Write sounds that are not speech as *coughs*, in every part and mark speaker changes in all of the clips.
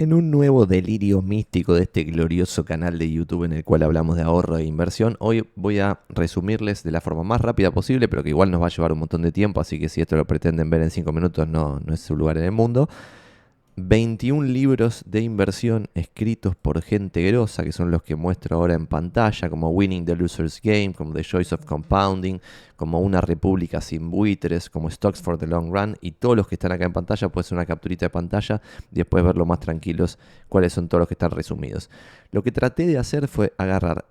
Speaker 1: En un nuevo delirio místico de este glorioso canal de YouTube en el cual hablamos de ahorro e inversión, hoy voy a resumirles de la forma más rápida posible, pero que igual nos va a llevar un montón de tiempo, así que si esto lo pretenden ver en 5 minutos no, no es su lugar en el mundo. 21 libros de inversión escritos por gente grosa, que son los que muestro ahora en pantalla, como Winning the Loser's Game, como The Choice of Compounding, como Una República sin buitres, como Stocks for the Long Run, y todos los que están acá en pantalla, puede ser una capturita de pantalla y después verlo más tranquilos cuáles son todos los que están resumidos. Lo que traté de hacer fue agarrar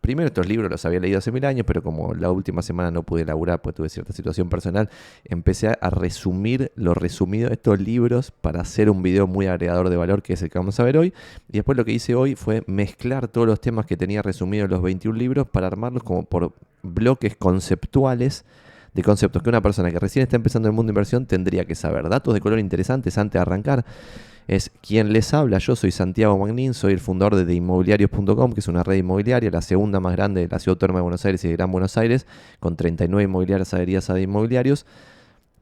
Speaker 1: Primero estos libros los había leído hace mil años, pero como la última semana no pude laburar, pues tuve cierta situación personal, empecé a resumir lo resumido de estos libros para hacer un video muy agregador de valor, que es el que vamos a ver hoy. Y después lo que hice hoy fue mezclar todos los temas que tenía resumidos en los 21 libros para armarlos como por bloques conceptuales de conceptos que una persona que recién está empezando el mundo de inversión tendría que saber. Datos de color interesantes antes de arrancar es quien les habla. Yo soy Santiago Magnín, soy el fundador de Inmobiliarios.com, que es una red inmobiliaria, la segunda más grande de la ciudad autónoma de Buenos Aires y de Gran Buenos Aires, con 39 inmobiliarias adheridas a de inmobiliarios.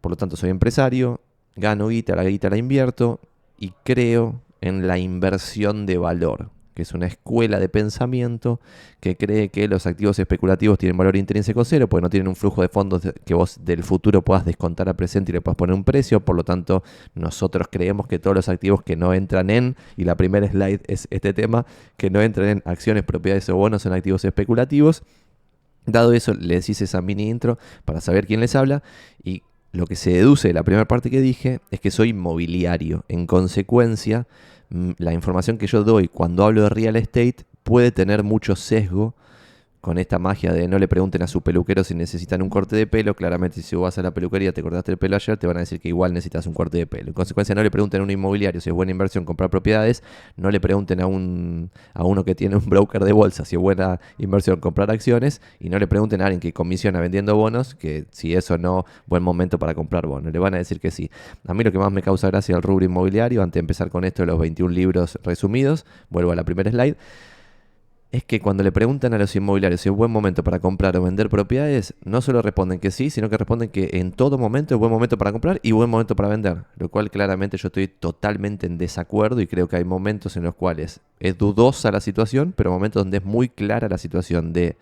Speaker 1: Por lo tanto, soy empresario, gano guita, la guita la invierto y creo en la inversión de valor que es una escuela de pensamiento que cree que los activos especulativos tienen valor intrínseco cero, porque no tienen un flujo de fondos que vos del futuro puedas descontar al presente y le puedas poner un precio. Por lo tanto, nosotros creemos que todos los activos que no entran en, y la primera slide es este tema, que no entran en acciones, propiedades o bonos son activos especulativos. Dado eso, les hice esa mini intro para saber quién les habla y lo que se deduce de la primera parte que dije es que soy inmobiliario. En consecuencia, la información que yo doy cuando hablo de real estate puede tener mucho sesgo con esta magia de no le pregunten a su peluquero si necesitan un corte de pelo. Claramente, si vas a la peluquería, te cortaste el pelo ayer, te van a decir que igual necesitas un corte de pelo. En consecuencia, no le pregunten a un inmobiliario si es buena inversión comprar propiedades. No le pregunten a, un, a uno que tiene un broker de bolsa si es buena inversión comprar acciones. Y no le pregunten a alguien que comisiona vendiendo bonos que si eso no, buen momento para comprar bonos. Le van a decir que sí. A mí lo que más me causa gracia es el rubro inmobiliario. Antes de empezar con esto de los 21 libros resumidos, vuelvo a la primera slide es que cuando le preguntan a los inmobiliarios si es buen momento para comprar o vender propiedades, no solo responden que sí, sino que responden que en todo momento es buen momento para comprar y buen momento para vender. Lo cual claramente yo estoy totalmente en desacuerdo y creo que hay momentos en los cuales es dudosa la situación, pero momentos donde es muy clara la situación de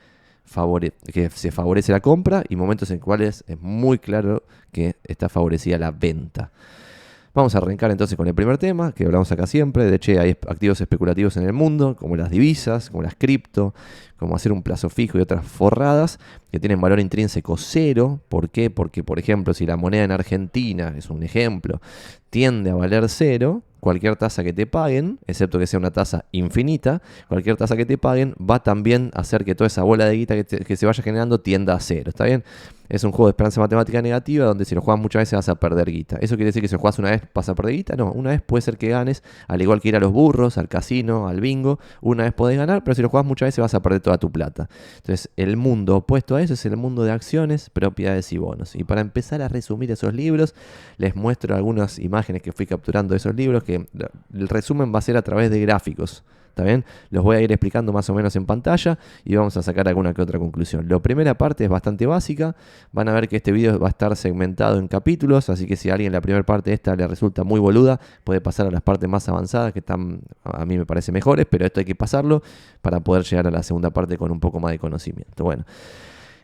Speaker 1: que se favorece la compra y momentos en los cuales es muy claro que está favorecida la venta. Vamos a arrancar entonces con el primer tema, que hablamos acá siempre, de hecho hay activos especulativos en el mundo, como las divisas, como las cripto, como hacer un plazo fijo y otras forradas, que tienen valor intrínseco cero. ¿Por qué? Porque, por ejemplo, si la moneda en Argentina, es un ejemplo, tiende a valer cero, cualquier tasa que te paguen, excepto que sea una tasa infinita, cualquier tasa que te paguen va también a hacer que toda esa bola de guita que, que se vaya generando tienda a cero. ¿Está bien? Es un juego de esperanza matemática negativa donde si lo juegas muchas veces vas a perder guita. ¿Eso quiere decir que si lo juegas una vez vas a perder guita? No, una vez puede ser que ganes, al igual que ir a los burros, al casino, al bingo, una vez podés ganar, pero si lo juegas muchas veces vas a perder toda tu plata. Entonces, el mundo opuesto a eso es el mundo de acciones, propiedades y bonos. Y para empezar a resumir esos libros, les muestro algunas imágenes que fui capturando de esos libros, que el resumen va a ser a través de gráficos. ¿Está bien? Los voy a ir explicando más o menos en pantalla y vamos a sacar alguna que otra conclusión. La primera parte es bastante básica. Van a ver que este video va a estar segmentado en capítulos, así que si a alguien la primera parte de esta le resulta muy boluda, puede pasar a las partes más avanzadas que están a mí me parece mejores, pero esto hay que pasarlo para poder llegar a la segunda parte con un poco más de conocimiento. Bueno.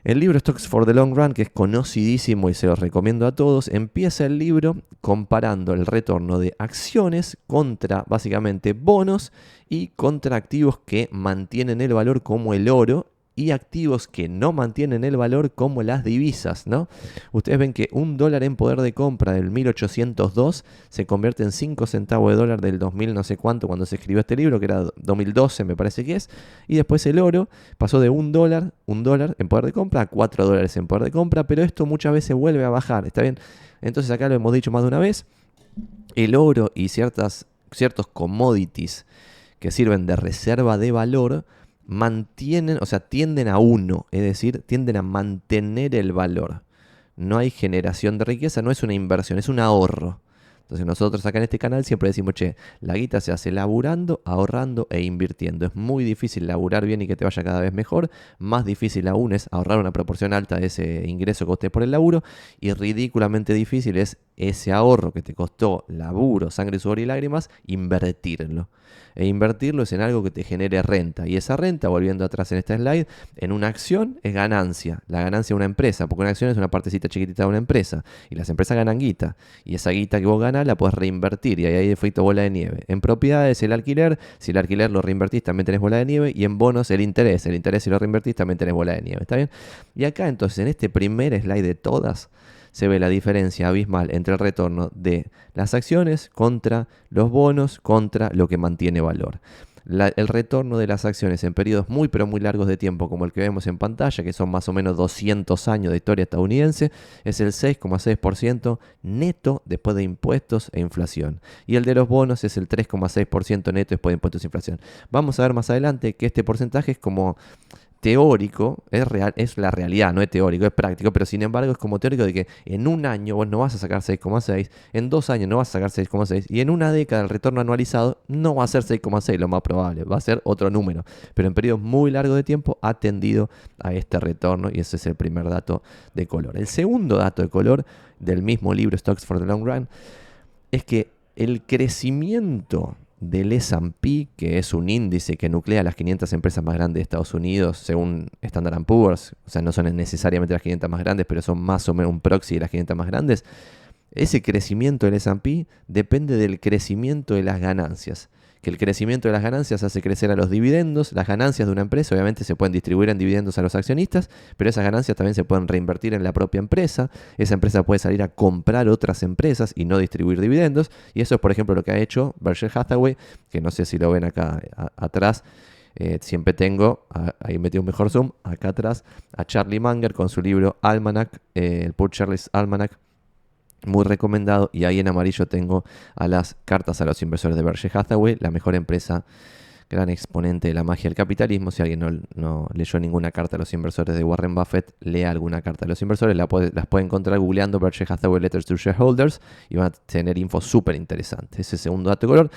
Speaker 1: El libro Stocks for the Long Run, que es conocidísimo y se lo recomiendo a todos, empieza el libro comparando el retorno de acciones contra básicamente bonos y contra activos que mantienen el valor como el oro y activos que no mantienen el valor como las divisas, ¿no? Ustedes ven que un dólar en poder de compra del 1802 se convierte en 5 centavos de dólar del 2000 no sé cuánto cuando se escribió este libro, que era 2012 me parece que es, y después el oro pasó de un dólar, un dólar en poder de compra a 4 dólares en poder de compra, pero esto muchas veces vuelve a bajar, ¿está bien? Entonces acá lo hemos dicho más de una vez, el oro y ciertas, ciertos commodities que sirven de reserva de valor, mantienen, o sea, tienden a uno, es decir, tienden a mantener el valor. No hay generación de riqueza, no es una inversión, es un ahorro. Entonces nosotros acá en este canal siempre decimos, che, la guita se hace laburando, ahorrando e invirtiendo. Es muy difícil laburar bien y que te vaya cada vez mejor. Más difícil aún es ahorrar una proporción alta de ese ingreso que usted por el laburo. Y ridículamente difícil es ese ahorro que te costó laburo, sangre, sudor y lágrimas, invertirlo. E invertirlo es en algo que te genere renta. Y esa renta, volviendo atrás en esta slide, en una acción es ganancia. La ganancia de una empresa, porque una acción es una partecita chiquitita de una empresa. Y las empresas ganan guita. Y esa guita que vos ganas la puedes reinvertir. Y ahí hay efecto bola de nieve. En propiedades, el alquiler. Si el alquiler lo reinvertís, también tenés bola de nieve. Y en bonos, el interés. El interés, si lo reinvertís, también tenés bola de nieve. ¿Está bien? Y acá, entonces, en este primer slide de todas, se ve la diferencia abismal entre el retorno de las acciones contra los bonos, contra lo que mantiene valor. el retorno de las acciones en periodos muy pero muy largos de tiempo como el que vemos en pantalla, que son más o menos 200 años de historia estadounidense, es el 6,6% neto después de impuestos e inflación. Y el de los bonos es el 3,6% neto después de impuestos e inflación. Vamos a ver más adelante que este porcentaje es como teórico, es, real, es la realidad, no es teórico, es práctico, pero sin embargo es como teórico de que en un año vos no vas a sacar 6,6, en dos años no vas a sacar 6,6 y en una década el retorno anualizado no va a ser 6,6, lo más probable, va a ser otro número, pero en periodos muy largos de tiempo ha tendido a este retorno y ese es el primer dato de color. El segundo dato de color del mismo libro Stocks for the Long Run es que el crecimiento del S&P, que es un índice que nuclea las 500 empresas más grandes de Estados Unidos, según Standard Poor's, o sea, no son necesariamente las 500 más grandes, pero son más o menos un proxy de las 500 más grandes, ese crecimiento del S&P depende del crecimiento de las ganancias que el crecimiento de las ganancias hace crecer a los dividendos. Las ganancias de una empresa obviamente se pueden distribuir en dividendos a los accionistas, pero esas ganancias también se pueden reinvertir en la propia empresa. Esa empresa puede salir a comprar otras empresas y no distribuir dividendos. Y eso es, por ejemplo, lo que ha hecho Berkshire Hathaway, que no sé si lo ven acá atrás. Eh, siempre tengo, ahí metí un mejor zoom, acá atrás, a Charlie Munger con su libro Almanac, eh, el Poor Charlie's Almanac, muy recomendado. Y ahí en amarillo tengo a las cartas a los inversores de Berkshire Hathaway, la mejor empresa, gran exponente de la magia del capitalismo. Si alguien no, leyó ninguna carta a los inversores de Warren Buffett, lea alguna carta a los inversores. las puede encontrar googleando Berkshire Hathaway Letters to Shareholders y van a tener info súper interesante. Ese segundo dato de color.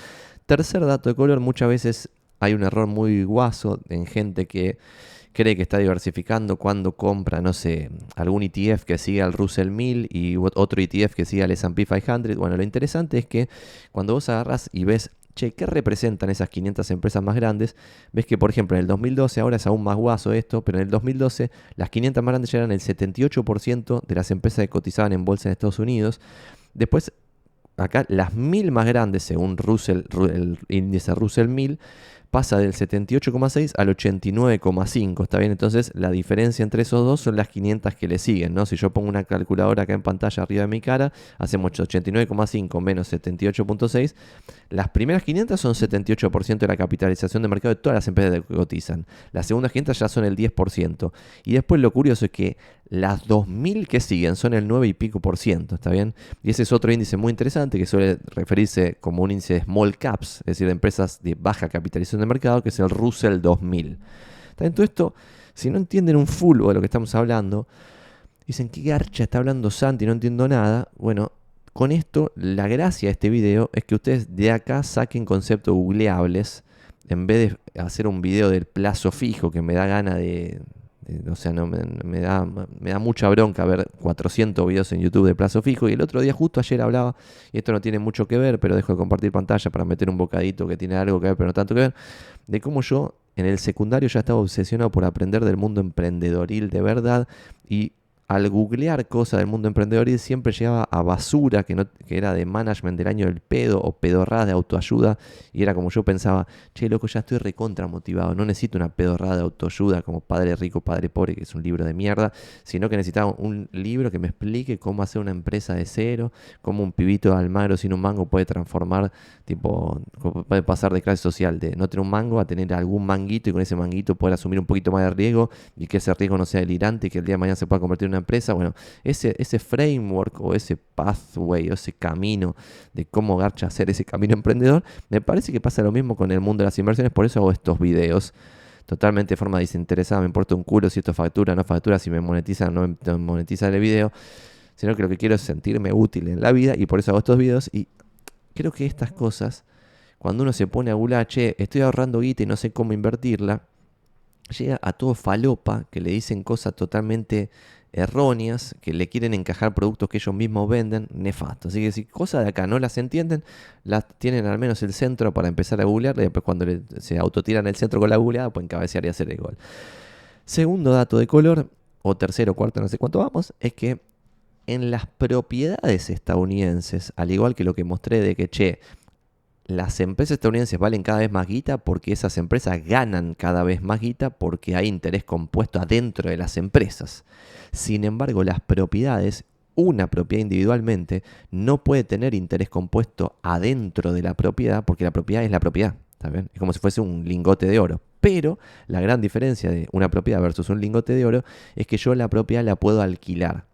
Speaker 1: Tercer dato de color, muchas veces hay un error muy guaso en gente que cree que está diversificando cuando compra, no sé, algún ETF que siga al Russell 1000 y otro ETF que siga al S&P 500. Bueno, lo interesante es que cuando vos agarras y ves, che, ¿qué representan esas 500 empresas más grandes? Ves que, por ejemplo, en el 2012, ahora es aún más guaso esto, pero en el 2012 las 500 más grandes ya eran el 78% de las empresas que cotizaban en bolsa en Estados Unidos. Después, acá las 1000 más grandes, según Russell, el índice Russell 1000, pasa del 78,6 al 89,5, ¿está bien? Entonces la diferencia entre esos dos son las 500 que le siguen, ¿no? Si yo pongo una calculadora acá en pantalla arriba de mi cara, hacemos 89,5 menos 78,6, las primeras 500 son 78% de la capitalización de mercado de todas las empresas que cotizan, las segundas 500 ya son el 10%, y después lo curioso es que las 2000 que siguen son el 9 y pico por ciento, ¿está bien? Y ese es otro índice muy interesante que suele referirse como un índice de small caps, es decir, de empresas de baja capitalización de mercado, que es el Russell 2000. ¿Está Todo esto, si no entienden un full de lo que estamos hablando, dicen, ¿qué garcha está hablando Santi? No entiendo nada. Bueno, con esto, la gracia de este video es que ustedes de acá saquen conceptos googleables en vez de hacer un video del plazo fijo que me da gana de, o sea, no, me, da, me da mucha bronca ver 400 videos en YouTube de plazo fijo. Y el otro día, justo ayer hablaba, y esto no tiene mucho que ver, pero dejo de compartir pantalla para meter un bocadito que tiene algo que ver, pero no tanto que ver, de cómo yo en el secundario ya estaba obsesionado por aprender del mundo emprendedoril de verdad y al googlear cosas del mundo emprendedor siempre llegaba a basura que, no, que era de management del año del pedo o pedorrada de autoayuda y era como yo pensaba, che loco ya estoy recontra motivado, no necesito una pedorrada de autoayuda como Padre Rico, Padre Pobre, que es un libro de mierda, sino que necesitaba un libro que me explique cómo hacer una empresa de cero, cómo un pibito de Almagro sin un mango puede transformar, tipo, puede pasar de clase social, de no tener un mango a tener algún manguito y con ese manguito poder asumir un poquito más de riesgo y que ese riesgo no sea delirante y que el día de mañana se pueda convertir en una empresa, bueno, ese, ese framework o ese pathway o ese camino de cómo Garcha hacer ese camino emprendedor, me parece que pasa lo mismo con el mundo de las inversiones, por eso hago estos videos totalmente de forma desinteresada, me importa un culo si esto factura no factura, si me monetiza o no monetiza el video, sino que lo que quiero es sentirme útil en la vida y por eso hago estos videos y creo que estas cosas, cuando uno se pone a gular, che, estoy ahorrando guita y no sé cómo invertirla, llega a todo falopa que le dicen cosas totalmente erróneas, que le quieren encajar productos que ellos mismos venden, nefasto. Así que si cosas de acá no las entienden, las tienen al menos el centro para empezar a googlear y después cuando se autotiran el centro con la googleada pueden cabecear y hacer el gol. Segundo dato de color, o tercero, cuarto, no sé cuánto vamos, es que en las propiedades estadounidenses, al igual que lo que mostré de que, che, las empresas estadounidenses valen cada vez más guita porque esas empresas ganan cada vez más guita porque hay interés compuesto adentro de las empresas. Sin embargo, las propiedades, una propiedad individualmente, no puede tener interés compuesto adentro de la propiedad porque la propiedad es la propiedad. Es como si fuese un lingote de oro. Pero la gran diferencia de una propiedad versus un lingote de oro es que yo la propiedad la puedo alquilar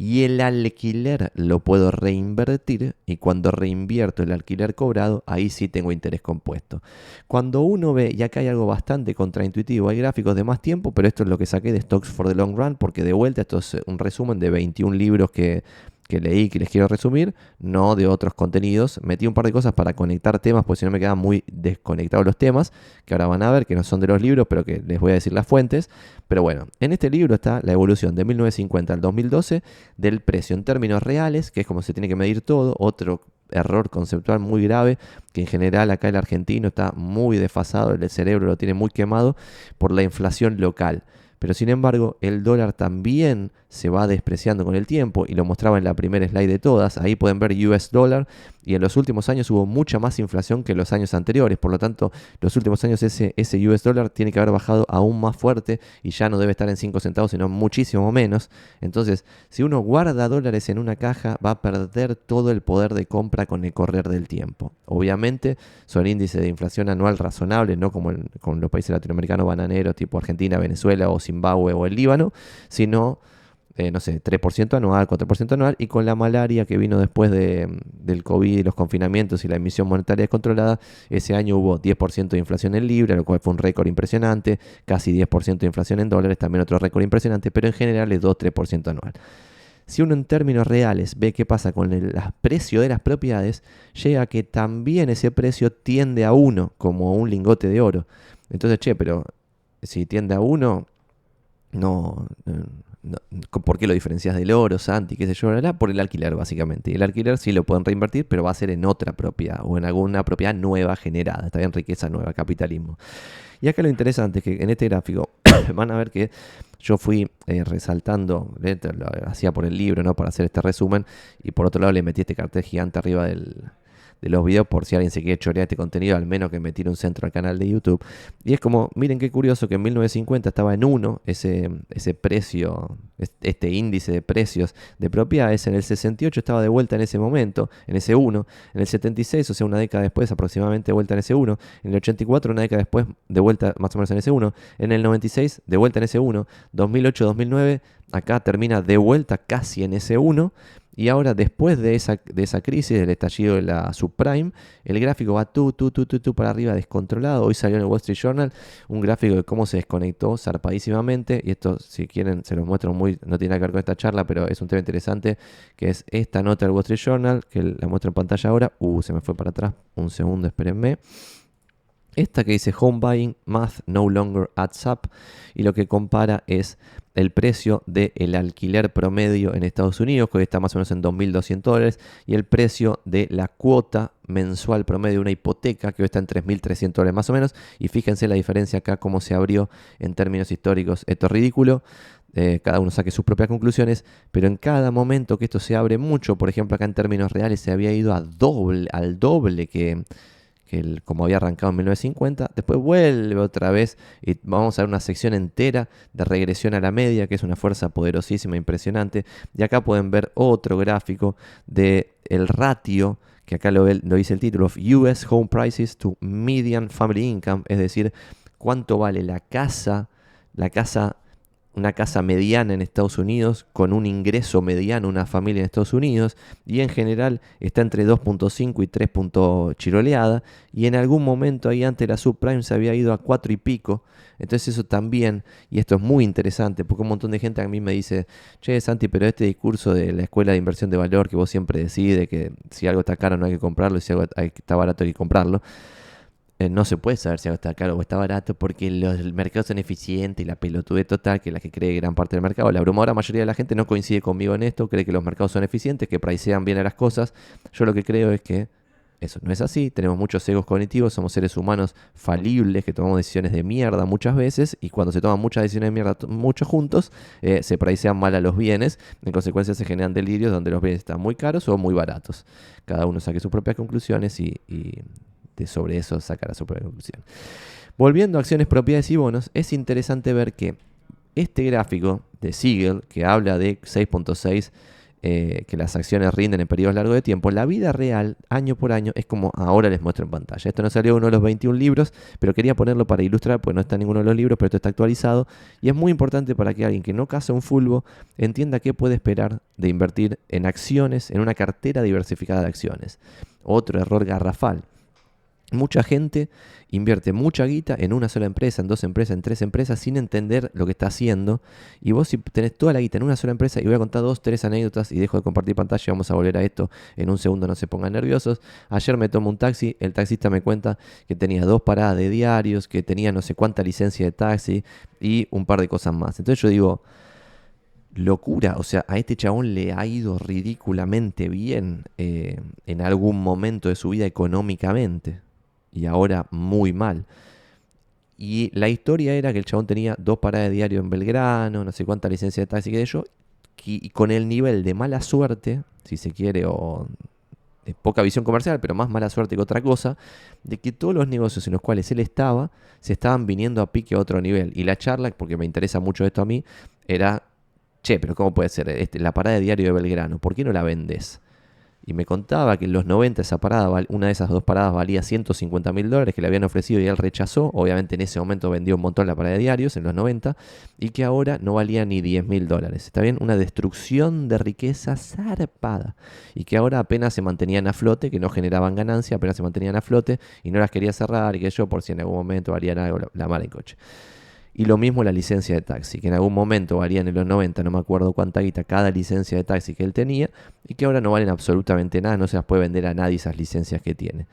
Speaker 1: y el alquiler lo puedo reinvertir y cuando reinvierto el alquiler cobrado, ahí sí tengo interés compuesto. Cuando uno ve, y acá hay algo bastante contraintuitivo, hay gráficos de más tiempo, pero esto es lo que saqué de Stocks for the Long Run, porque de vuelta esto es un resumen de 21 libros que que leí que les quiero resumir, no de otros contenidos. Metí un par de cosas para conectar temas, porque si no me quedan muy desconectados los temas, que ahora van a ver, que no son de los libros, pero que les voy a decir las fuentes. Pero bueno, en este libro está la evolución de 1950 al 2012 del precio en términos reales, que es como se tiene que medir todo, otro error conceptual muy grave, que en general acá el argentino está muy desfasado, el cerebro lo tiene muy quemado por la inflación local. Pero sin embargo, el dólar también se va despreciando con el tiempo y lo mostraba en la primera slide de todas. Ahí pueden ver US dólar y en los últimos años hubo mucha más inflación que los años anteriores. Por lo tanto, los últimos años ese, ese US dólar tiene que haber bajado aún más fuerte y ya no debe estar en 5 centavos, sino muchísimo menos. Entonces, si uno guarda dólares en una caja, va a perder todo el poder de compra con el correr del tiempo. Obviamente, son índices de inflación anual razonable, no como con los países latinoamericanos bananeros tipo Argentina, Venezuela o Zimbabue o el Líbano, sino eh, no sé, 3% anual, 4% anual, y con la malaria que vino después del COVID y los confinamientos y la emisión monetaria descontrolada, ese año hubo 10% de inflación en libra, lo cual fue un récord impresionante, casi 10% de inflación en dólares, también otro récord impresionante, pero en general es 2-3% anual. Si uno en términos reales ve qué pasa con el precio de las propiedades, llega a que también ese precio tiende a uno, como un lingote de oro. Entonces, che, pero si tiende a uno, no, ¿Por qué lo diferencias del oro, Santi? ¿Qué sé yo? Por el alquiler, básicamente. El alquiler sí lo pueden reinvertir, pero va a ser en otra propiedad o en alguna propiedad nueva generada. Está bien, riqueza nueva, capitalismo. Y acá lo interesante es que en este gráfico *coughs* van a ver que yo fui eh, resaltando, lo hacía por el libro, ¿no? Para hacer este resumen. Y por otro lado le metí este cartel gigante arriba del, de los videos por si alguien se quiere chorear este contenido, al menos que me tire un centro al canal de YouTube. Y es como, miren qué curioso que en 1950 estaba en 1 ese, ese precio, este índice de precios de propiedades, en el 68 estaba de vuelta en ese momento, en ese 1, en el 76, o sea, una década después aproximadamente de vuelta en ese 1, en el 84 una década después de vuelta más o menos en ese 1, en el 96 de vuelta en ese 1, 2008-2009 acá termina de vuelta casi en ese 1 y ahora, después de esa, de esa crisis, del estallido de la subprime, el gráfico va tú, tú, tú, tú, tú para arriba, descontrolado. Hoy salió en el Wall Street Journal un gráfico de cómo se desconectó zarpadísimamente. Y esto, si quieren, se los muestro muy, no tiene nada que ver con esta charla, pero es un tema interesante, que es esta nota del Wall Street Journal, que la muestro en pantalla ahora. Uh, se me fue para atrás. Un segundo, espérenme. Esta que dice Home Buying Math No Longer Adds Up y lo que compara es el precio del alquiler promedio en Estados Unidos, que hoy está más o menos en 2.200 dólares, y el precio de la cuota mensual promedio de una hipoteca, que hoy está en 3.300 dólares más o menos. Y fíjense la diferencia acá, cómo se abrió en términos históricos. Esto es ridículo. Eh, cada uno saque sus propias conclusiones, pero en cada momento que esto se abre mucho, por ejemplo acá en términos reales se había ido a doble, al doble que, que como había arrancado en 1950, después vuelve otra vez y vamos a ver una sección entera de regresión a la media, que es una fuerza poderosísima, impresionante. Y acá pueden ver otro gráfico de el ratio, que acá lo, lo dice el título, of US Home Prices to Median Family Income, es decir, cuánto vale la casa, la casa una casa mediana en Estados Unidos, con un ingreso mediano, una familia en Estados Unidos, y en general está entre 2.5 y 3. chiroleada, y en algún momento ahí antes la subprime se había ido a 4 y pico, entonces eso también, y esto es muy interesante, porque un montón de gente a mí me dice, che Santi, pero este discurso de la escuela de inversión de valor que vos siempre decides, que si algo está caro no hay que comprarlo, y si algo está barato hay que comprarlo, no se puede saber si algo está caro o está barato porque los mercados son eficientes y la pelotudez total, que es la que cree gran parte del mercado, la abrumadora mayoría de la gente no coincide conmigo en esto, cree que los mercados son eficientes, que pricean bien a las cosas. Yo lo que creo es que eso no es así, tenemos muchos egos cognitivos, somos seres humanos falibles que tomamos decisiones de mierda muchas veces y cuando se toman muchas decisiones de mierda muchos juntos, eh, se pricean mal a los bienes, en consecuencia se generan delirios donde los bienes están muy caros o muy baratos. Cada uno saque sus propias conclusiones y, sobre eso sacará su propia conclusión. Volviendo a acciones, propiedades y bonos, es interesante ver que este gráfico de Siegel, que habla de 6.6 eh, que las acciones rinden en periodos largos de tiempo, la vida real, año por año, es como ahora les muestro en pantalla. Esto no salió uno de los 21 libros, pero quería ponerlo para ilustrar, pues no está en ninguno de los libros, pero esto está actualizado. Y es muy importante para que alguien que no casa un fulbo entienda qué puede esperar de invertir en acciones, en una cartera diversificada de acciones. Otro error garrafal. Mucha gente invierte mucha guita en una sola empresa, en dos empresas, en tres empresas, sin entender lo que está haciendo. Y vos si tenés toda la guita en una sola empresa, y voy a contar dos, tres anécdotas y dejo de compartir pantalla, vamos a volver a esto en un segundo, no se pongan nerviosos. Ayer me tomo un taxi, el taxista me cuenta que tenía dos paradas de diarios, que tenía no sé cuánta licencia de taxi y un par de cosas más. Entonces yo digo, locura. O sea, a este chabón le ha ido ridículamente bien eh, en algún momento de su vida económicamente y ahora muy mal. Y la historia era que el chabón tenía dos paradas de diario en Belgrano, no sé cuánta licencia de taxi que yo, y con el nivel de mala suerte, si se quiere, o de poca visión comercial, pero más mala suerte que otra cosa, de que todos los negocios en los cuales él estaba se estaban viniendo a pique a otro nivel. Y la charla, porque me interesa mucho esto a mí, era, che, pero ¿cómo puede ser este, la parada de diario de Belgrano? ¿Por qué no la vendes? Y me contaba que en los 90 esa parada, una de esas dos paradas valía 150 mil dólares que le habían ofrecido y él rechazó. Obviamente en ese momento vendió un montón la parada de diarios en los 90 y que ahora no valía ni 10 mil dólares. Está bien, una destrucción de riqueza zarpada y que ahora apenas se mantenían a flote, que no generaban ganancia, apenas se mantenían a flote y no las quería cerrar y que yo por si en algún momento valían algo la, la mala en coche. Y lo mismo la licencia de taxi, que en algún momento valían en los 90, no me acuerdo cuánta guita cada licencia de taxi que él tenía, y que ahora no valen absolutamente nada, no se las puede vender a nadie esas licencias que tiene.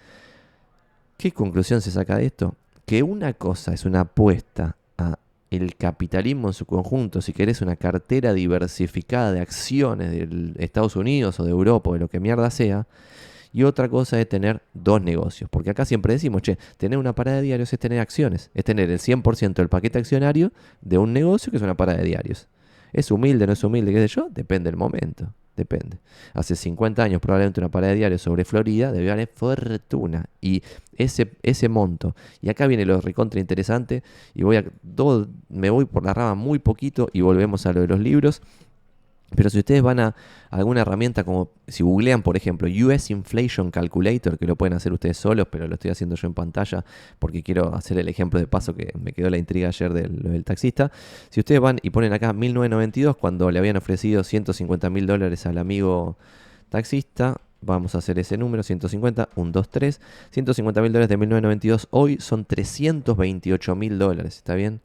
Speaker 1: ¿Qué conclusión se saca de esto? Que una cosa es una apuesta a el capitalismo en su conjunto, si querés una cartera diversificada de acciones de Estados Unidos o de Europa o de lo que mierda sea, y otra cosa es tener dos negocios. Porque acá siempre decimos, che, tener una parada de diarios es tener acciones. Es tener el 100% del paquete accionario de un negocio que es una parada de diarios. ¿Es humilde, no es humilde, qué sé yo? Depende del momento. Depende. Hace 50 años probablemente una parada de diarios sobre Florida debió valer fortuna. Y ese, ese monto. Y acá viene lo recontra interesante. Y voy a. Me voy por la rama muy poquito y volvemos a lo de los libros. Pero si ustedes van a alguna herramienta como si googlean, por ejemplo, US Inflation Calculator, que lo pueden hacer ustedes solos, pero lo estoy haciendo yo en pantalla porque quiero hacer el ejemplo de paso que me quedó la intriga ayer del, del taxista. Si ustedes van y ponen acá 1992, cuando le habían ofrecido 150 mil dólares al amigo taxista, vamos a hacer ese número, 150, 1, 2, 3, 150 mil dólares de 1992, hoy son 328 mil dólares, ¿está bien?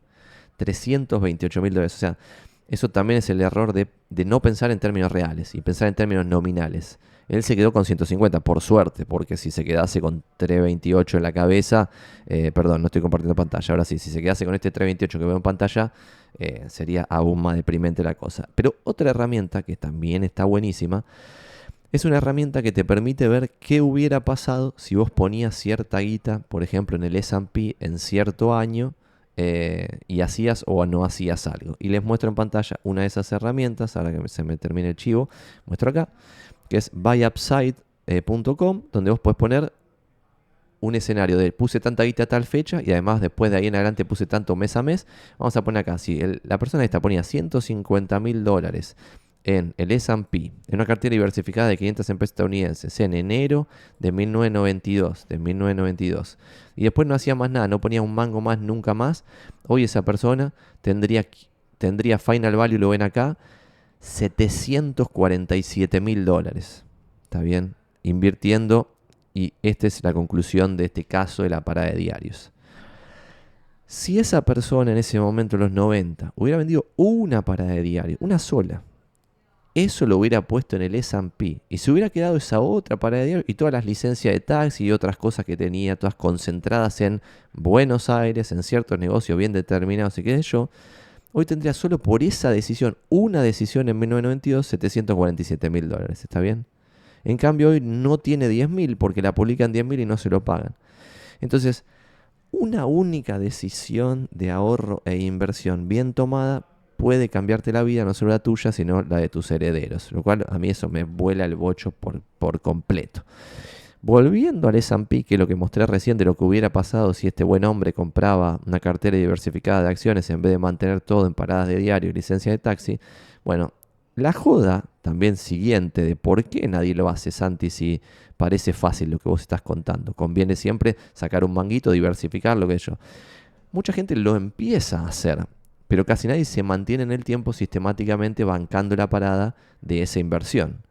Speaker 1: 328 mil dólares, o sea, eso también es el error de, no pensar en términos reales y pensar en términos nominales. Él se quedó con 150, por suerte, porque si se quedase con 328 en la cabeza, eh, perdón, no estoy compartiendo pantalla, ahora sí, si se quedase con este 328 que veo en pantalla, eh, sería aún más deprimente la cosa. Pero otra herramienta que también está buenísima, es una herramienta que te permite ver qué hubiera pasado si vos ponías cierta guita, por ejemplo, en el SP en cierto año eh, y hacías o no hacías algo. Y les muestro en pantalla una de esas herramientas, ahora que se me termine el chivo, muestro acá, que es buyupside.com, donde vos podés poner un escenario de puse tanta guita a tal fecha y además después de ahí en adelante puse tanto mes a mes. Vamos a poner acá, si la persona esta ponía 150 mil dólares en el S&P, en una cartera diversificada de 500 empresas estadounidenses, en enero de 1992, de 1992. Y después no hacía más nada, no ponía un mango más nunca más. Hoy esa persona tendría, tendría final value, lo ven acá, 747 mil dólares. ¿Está bien? Invirtiendo. Y esta es la conclusión de este caso de la parada de diarios. Si esa persona en ese momento, en los 90, hubiera vendido una parada de diario, una sola, eso lo hubiera puesto en el S&P y se hubiera quedado esa otra parada de y todas las licencias de taxi y otras cosas que tenía, todas concentradas en Buenos Aires, en ciertos negocios bien determinados y qué sé yo, hoy tendría solo por esa decisión, una decisión en 1992, 747 mil dólares. ¿Está bien? En cambio, hoy no tiene 10 mil porque la publican 10 mil y no se lo pagan. Entonces, una única decisión de ahorro e inversión bien tomada puede cambiarte la vida, no solo la tuya, sino la de tus herederos. Lo cual a mí eso me vuela el bocho por, por completo. Volviendo al S&P, que lo que mostré recién de lo que hubiera pasado si este buen hombre compraba una cartera diversificada de acciones en vez de mantener todo en paradas de diario y licencia de taxi, bueno, la joda también siguiente de por qué nadie lo hace, Santi, si parece fácil lo que vos estás contando. Conviene siempre sacar un manguito, diversificar lo que yo. Mucha gente lo empieza a hacer, pero casi nadie se mantiene en el tiempo sistemáticamente bancando la parada de esa inversión.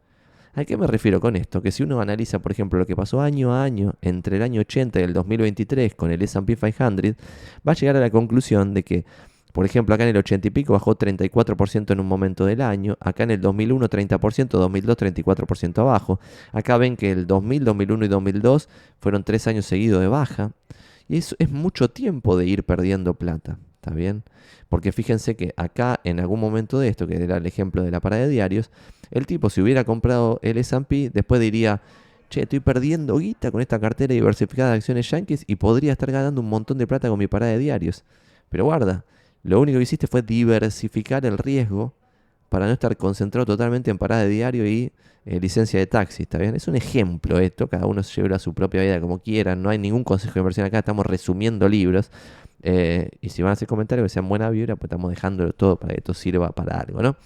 Speaker 1: ¿A qué me refiero con esto? Que si uno analiza, por ejemplo, lo que pasó año a año entre el año 80 y el 2023 con el SP 500, va a llegar a la conclusión de que, por ejemplo, acá en el 80 y pico bajó 34% en un momento del año, acá en el 2001 30%, 2002 34% abajo, acá ven que el 2000, 2001 y 2002 fueron tres años seguidos de baja, y eso es mucho tiempo de ir perdiendo plata. ¿Está bien? Porque fíjense que acá, en algún momento de esto, que era el ejemplo de la parada de diarios, el tipo, si hubiera comprado el SP, después diría, che, estoy perdiendo guita con esta cartera diversificada de acciones yankees y podría estar ganando un montón de plata con mi parada de diarios. Pero guarda, lo único que hiciste fue diversificar el riesgo para no estar concentrado totalmente en parada de diario y eh, licencia de taxi, ¿está bien? Es un ejemplo esto, cada uno se lleva su propia vida como quiera, no hay ningún consejo de inversión acá, estamos resumiendo libros. Eh, y si van a hacer comentarios que sean buena vibra, pues estamos dejándolo todo para que esto sirva para algo, ¿no?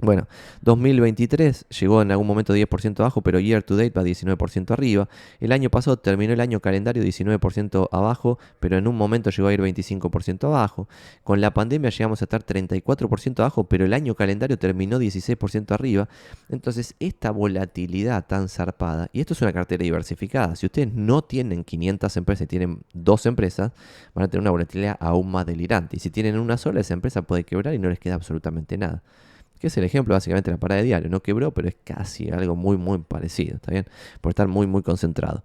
Speaker 1: Bueno, 2023 llegó en algún momento 10% abajo, pero year to date va 19% arriba. El año pasado terminó el año calendario 19% abajo, pero en un momento llegó a ir 25% abajo. Con la pandemia llegamos a estar 34% abajo, pero el año calendario terminó 16% arriba. Entonces, esta volatilidad tan zarpada, y esto es una cartera diversificada, si ustedes no tienen 500 empresas y tienen dos empresas, van a tener una volatilidad aún más delirante. Y si tienen una sola, esa empresa puede quebrar y no les queda absolutamente nada que es el ejemplo básicamente de la parada de diario. No quebró, pero es casi algo muy, muy parecido, ¿está bien? Por estar muy, muy concentrado.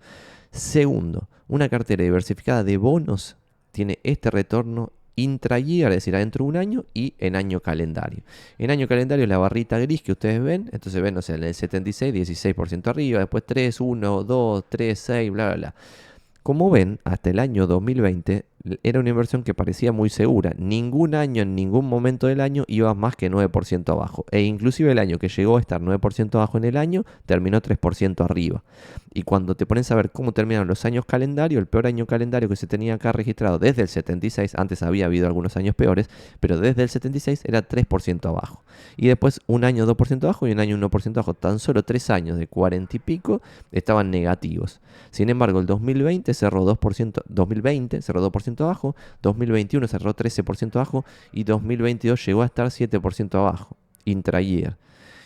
Speaker 1: Segundo, una cartera diversificada de bonos tiene este retorno intra-year, es decir, adentro de un año y en año calendario. En año calendario la barrita gris que ustedes ven, entonces ven, o sea, en el 76, 16% arriba, después 3, 1, 2, 3, 6, bla, bla, bla. Como ven, hasta el año 2020 era una inversión que parecía muy segura. Ningún año, en ningún momento del año, iba más que 9% abajo. E inclusive el año que llegó a estar 9% abajo en el año, terminó 3% arriba. Y cuando te pones a ver cómo terminaron los años calendario, el peor año calendario que se tenía acá registrado desde el 76, antes había habido algunos años peores, pero desde el 76 era 3% abajo. Y después un año 2% abajo y un año 1% abajo. Tan solo 3 años de 40 y pico estaban negativos. Sin embargo, el 2020 cerró 2%, 2020 cerró 2% abajo, 2021 cerró 13% abajo y 2022 llegó a estar 7% abajo, intra-year.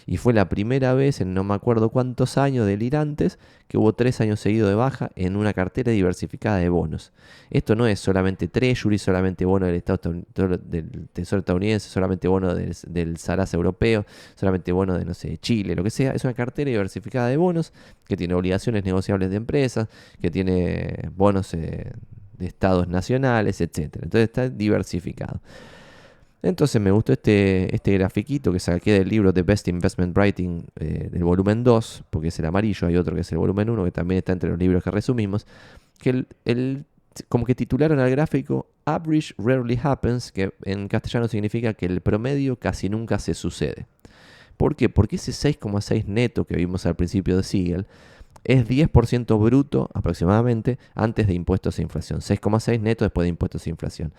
Speaker 1: Y fue la primera vez en no me acuerdo cuántos años delirantes que hubo tres años seguidos de baja en una cartera diversificada de bonos. Esto no es solamente Treasury, solamente bono del, Estado, del Tesoro estadounidense, solamente bono del, del europeo, solamente bono de, no sé, Chile, lo que sea. Es una cartera diversificada de bonos que tiene obligaciones negociables de empresas, que tiene bonos... Eh, de estados nacionales, etc. Entonces está diversificado. Entonces me gustó este, este grafiquito que saqué del libro The Best Investment Writing eh, del volumen 2, porque es el amarillo, hay otro que es el volumen 1, que también está entre los libros que resumimos, que el, como que titularon al gráfico Average Rarely Happens, que en castellano significa que el promedio casi nunca se sucede. ¿Por qué? Porque ese 6,6 neto que vimos al principio de Siegel es 10% bruto aproximadamente antes de impuestos e inflación. 6,6 neto después de impuestos e inflación.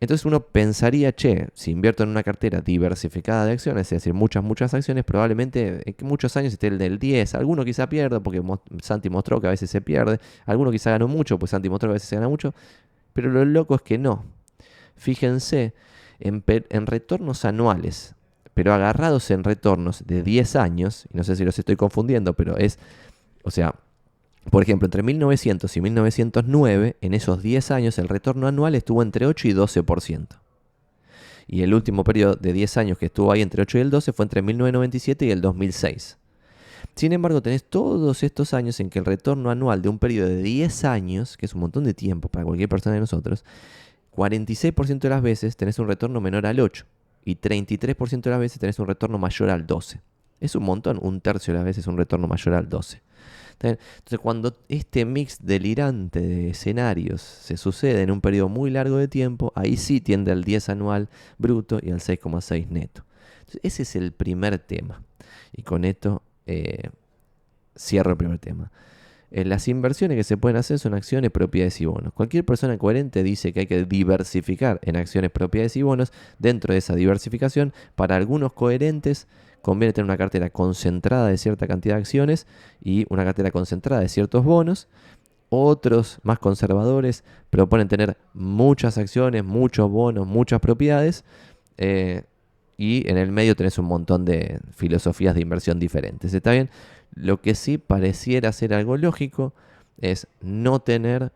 Speaker 1: Entonces uno pensaría, che, si invierto en una cartera diversificada de acciones, es decir, muchas, muchas acciones, probablemente en muchos años esté el del 10. Alguno quizá pierda, porque Santi mostró que a veces se pierde. Alguno quizá ganó mucho, pues Santi mostró que a veces se gana mucho. Pero lo loco es que no. Fíjense en, en retornos anuales, pero agarrados en retornos de 10 años, y no sé si los estoy confundiendo, pero es o sea, por ejemplo, entre 1900 y 1909, en esos 10 años, el retorno anual estuvo entre 8 y 12%. Y el último periodo de 10 años que estuvo ahí entre 8 y el 12 fue entre 1997 y el 2006. Sin embargo, tenés todos estos años en que el retorno anual de un periodo de 10 años, que es un montón de tiempo para cualquier persona de nosotros, 46% de las veces tenés un retorno menor al 8 y 33% de las veces tenés un retorno mayor al 12. Es un montón, un tercio de las veces un retorno mayor al 12. Entonces, cuando este mix delirante de escenarios se sucede en un periodo muy largo de tiempo, ahí sí tiende al 10 anual bruto y al 6,6 neto. ese es el primer tema. Y con esto eh, cierro el primer tema. Eh, las inversiones que se pueden hacer son acciones, propiedades y bonos. Cualquier persona coherente dice que hay que diversificar en acciones, propiedades y bonos. Dentro de esa diversificación, para algunos coherentes, conviene tener una cartera concentrada de cierta cantidad de acciones y una cartera concentrada de ciertos bonos. Otros más conservadores proponen tener muchas acciones, muchos bonos, muchas propiedades. Eh, y en el medio tenés un montón de filosofías de inversión diferentes. ¿Está bien? Lo que sí pareciera ser algo lógico es no tener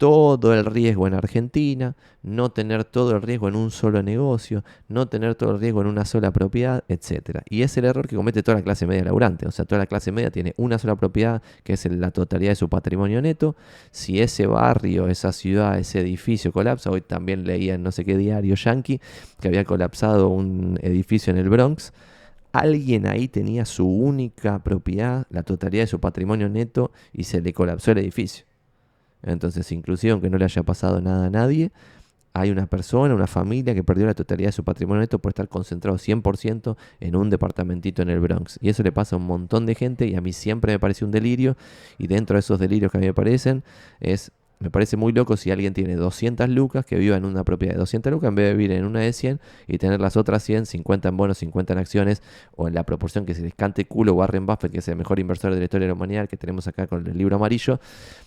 Speaker 1: todo el riesgo en Argentina, no tener todo el riesgo en un solo negocio, no tener todo el riesgo en una sola propiedad, etc. Y es el error que comete toda la clase media laburante. O sea, toda la clase media tiene una sola propiedad, que es la totalidad de su patrimonio neto. Si ese barrio, esa ciudad, ese edificio colapsa, hoy también leía en no sé qué diario yankee que había colapsado un edificio en el Bronx, alguien ahí tenía su única propiedad, la totalidad de su patrimonio neto, y se le colapsó el edificio. Entonces, inclusive aunque no le haya pasado nada a nadie, hay una persona, una familia que perdió la totalidad de su patrimonio neto por estar concentrado 100% en un departamentito en el Bronx. Y eso le pasa a un montón de gente y a mí siempre me parece un delirio. Y dentro de esos delirios que a mí me parecen es me parece muy loco si alguien tiene 200 lucas que viva en una propiedad de 200 lucas en vez de vivir en una de 100 y tener las otras 100, 50 en bonos, 50 en acciones o en la proporción que se les cante culo Warren Buffett, que es el mejor inversor de la historia de la humanidad que tenemos acá con el libro amarillo,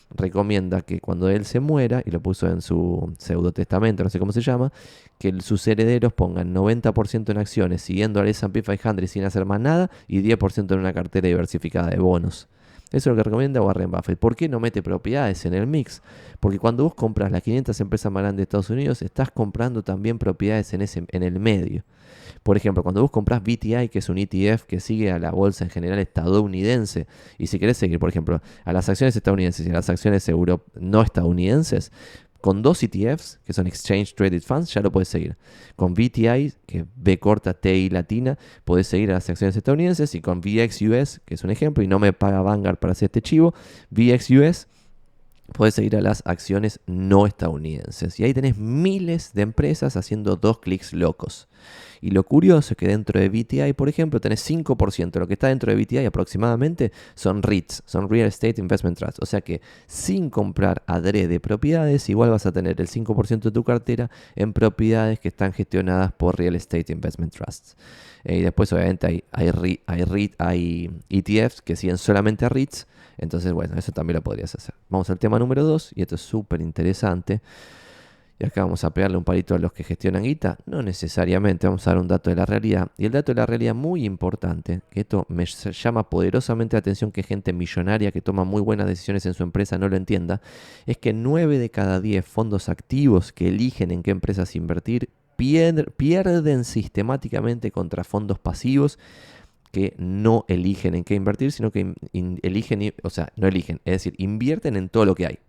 Speaker 1: recomienda que cuando él se muera, y lo puso en su pseudo testamento, no sé cómo se llama, que sus herederos pongan 90% en acciones siguiendo al S&P 500 sin hacer más nada y 10% en una cartera diversificada de bonos. Eso es lo que recomienda Warren Buffett. ¿Por qué no mete propiedades en el mix? Porque cuando vos compras las 500 empresas más grandes de Estados Unidos, estás comprando también propiedades en, ese, en el medio. Por ejemplo, cuando vos compras BTI, que es un ETF que sigue a la bolsa en general estadounidense, y si querés seguir, por ejemplo, a las acciones estadounidenses y a las acciones euro no estadounidenses, con dos ETFs, que son Exchange Traded Funds, ya lo puedes seguir. Con VTI, que B corta T y latina, puedes seguir a las acciones estadounidenses. Y con VXUS, que es un ejemplo, y no me paga Vanguard para hacer este chivo, VXUS puedes seguir a las acciones no estadounidenses. Y ahí tenés miles de empresas haciendo dos clics locos. Y lo curioso es que dentro de BTI, por ejemplo, tenés 5%. Lo que está dentro de BTI aproximadamente son REITs, son Real Estate Investment Trusts. O sea que sin comprar adrede propiedades, igual vas a tener el 5% de tu cartera en propiedades que están gestionadas por Real Estate Investment Trusts. Eh, y después, obviamente, hay, hay, hay, hay ETFs que siguen solamente a REITs. Entonces, bueno, eso también lo podrías hacer. Vamos al tema número 2, y esto es súper interesante. Y acá vamos a pegarle un palito a los que gestionan guita. No necesariamente, vamos a dar un dato de la realidad. Y el dato de la realidad muy importante, que esto me llama poderosamente la atención que gente millonaria que toma muy buenas decisiones en su empresa no lo entienda, es que 9 de cada 10 fondos activos que eligen en qué empresas invertir pierden sistemáticamente contra fondos pasivos que no eligen en qué invertir, sino que eligen, o sea, no eligen, es decir, invierten en todo lo que hay.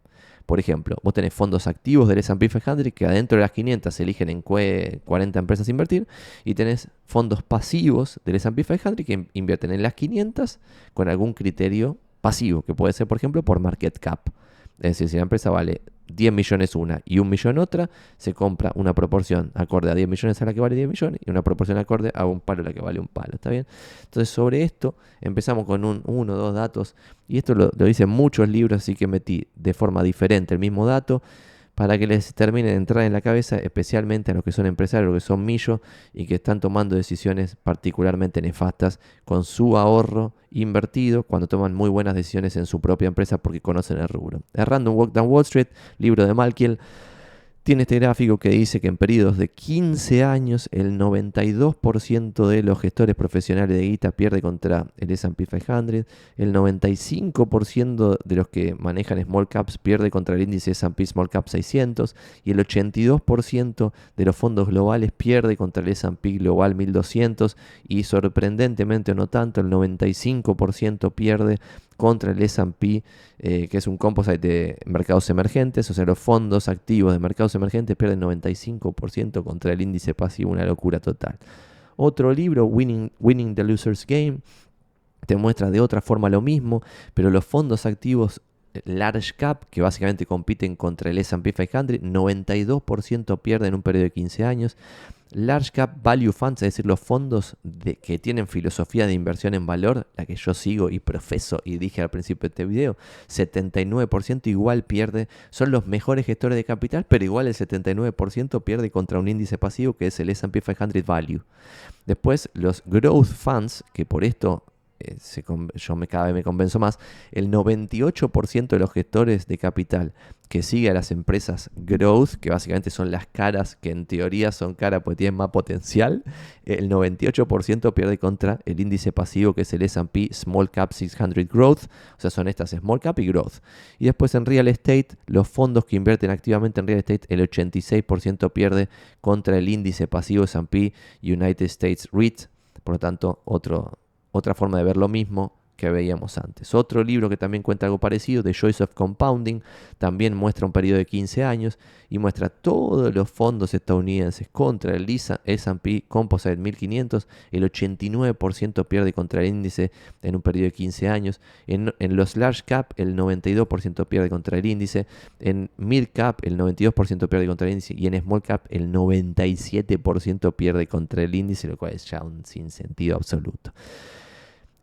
Speaker 1: Por ejemplo, vos tenés fondos activos del S&P 500 que adentro de las 500 se eligen en 40 empresas invertir y tenés fondos pasivos del S&P 500 que invierten en las 500 con algún criterio pasivo, que puede ser, por ejemplo, por market cap. Es decir, si la empresa vale 10 millones una y un millón otra, se compra una proporción acorde a 10 millones a la que vale 10 millones y una proporción acorde a un palo a la que vale un palo. ¿Está bien? Entonces, sobre esto empezamos con un uno o dos datos y esto lo, lo dicen muchos libros, así que metí de forma diferente el mismo dato para que les termine de entrar en la cabeza, especialmente a los que son empresarios, los que son millos y que están tomando decisiones particularmente nefastas con su ahorro invertido cuando toman muy buenas decisiones en su propia empresa porque conocen el rubro. The Random Walk Down Wall Street, libro de Malkiel. Tiene este gráfico que dice que en periodos de 15 años el 92% de los gestores profesionales de guita pierde contra el S&P 500, el 95% de los que manejan small caps pierde contra el índice S&P Small Cap 600 y el 82% de los fondos globales pierde contra el S&P Global 1200 y sorprendentemente o no tanto el 95% pierde contra el S&P, eh, que es un composite de mercados emergentes, o sea, los fondos activos de mercados emergentes pierden 95% contra el índice pasivo, una locura total. Otro libro, Winning, the Loser's Game, te muestra de otra forma lo mismo, pero los fondos activos large cap, que básicamente compiten contra el S&P 500, 92% pierden en un periodo de 15 años. Large Cap Value Funds, es decir, los fondos de, que tienen filosofía de inversión en valor, la que yo sigo y profeso y dije al principio de este video, 79% igual pierde, son los mejores gestores de capital, pero igual el 79% pierde contra un índice pasivo que es el S&P 500 Value. Después los Growth Funds, que por esto eh, yo me, cada vez me convenzo más, el 98% de los gestores de capital que sigue a las empresas growth, que básicamente son las caras que en teoría son caras porque tienen más potencial, el 98% pierde contra el índice pasivo que es el S&P Small Cap 600 Growth, o sea, son estas Small Cap y Growth. Y después en Real Estate, los fondos que invierten activamente en Real Estate, el 86% pierde contra el índice pasivo S&P United States REIT, por lo tanto, otro, otra forma de ver lo mismo que veíamos antes. Otro libro que también cuenta algo parecido, The Choice of Compounding, también muestra un periodo de 15 años y muestra todos los fondos estadounidenses contra el S&P Composite 1500, el 89% pierde contra el índice en un periodo de 15 años, en, los large cap el 92% pierde contra el índice, en mid cap el 92% pierde contra el índice y en small cap el 97% pierde contra el índice, lo cual es ya un sinsentido absoluto.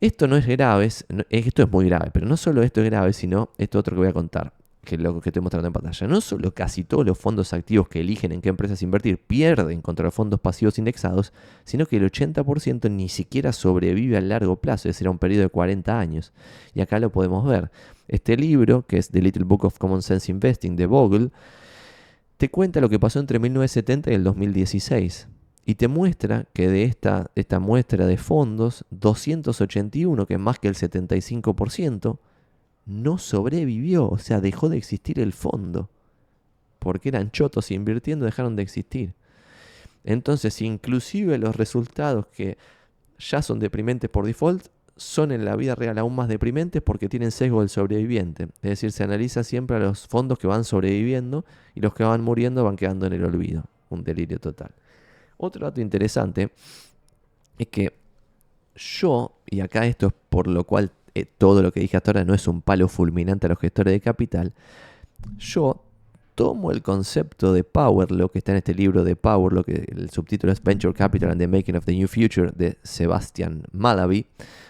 Speaker 1: Esto no es grave, esto es muy grave, pero no solo esto es grave, sino esto otro que voy a contar, que es lo que estoy mostrando en pantalla. No solo casi todos los fondos activos que eligen en qué empresas invertir pierden contra los fondos pasivos indexados, sino que el 80% ni siquiera sobrevive a largo plazo, es decir, a un periodo de 40 años. Y acá lo podemos ver. Este libro, que es The Little Book of Common Sense Investing de Bogle, te cuenta lo que pasó entre 1970 y el 2016 y te muestra que de esta, muestra de fondos, 281, que es más que el 75%, no sobrevivió, o sea, dejó de existir el fondo, porque eran chotos invirtiendo, dejaron de existir. Entonces, inclusive los resultados que ya son deprimentes por default, son en la vida real aún más deprimentes porque tienen sesgo del sobreviviente. Es decir, se analiza siempre a los fondos que van sobreviviendo y los que van muriendo van quedando en el olvido. Un delirio total. Otro dato interesante es que yo, y acá esto es por lo cual eh, todo lo que dije hasta ahora no es un palo fulminante a los gestores de capital, yo tomo el concepto de Power, lo que está en este libro de Power, lo que el subtítulo es Venture Capital and the Making of the New Future de Sebastian Malaby,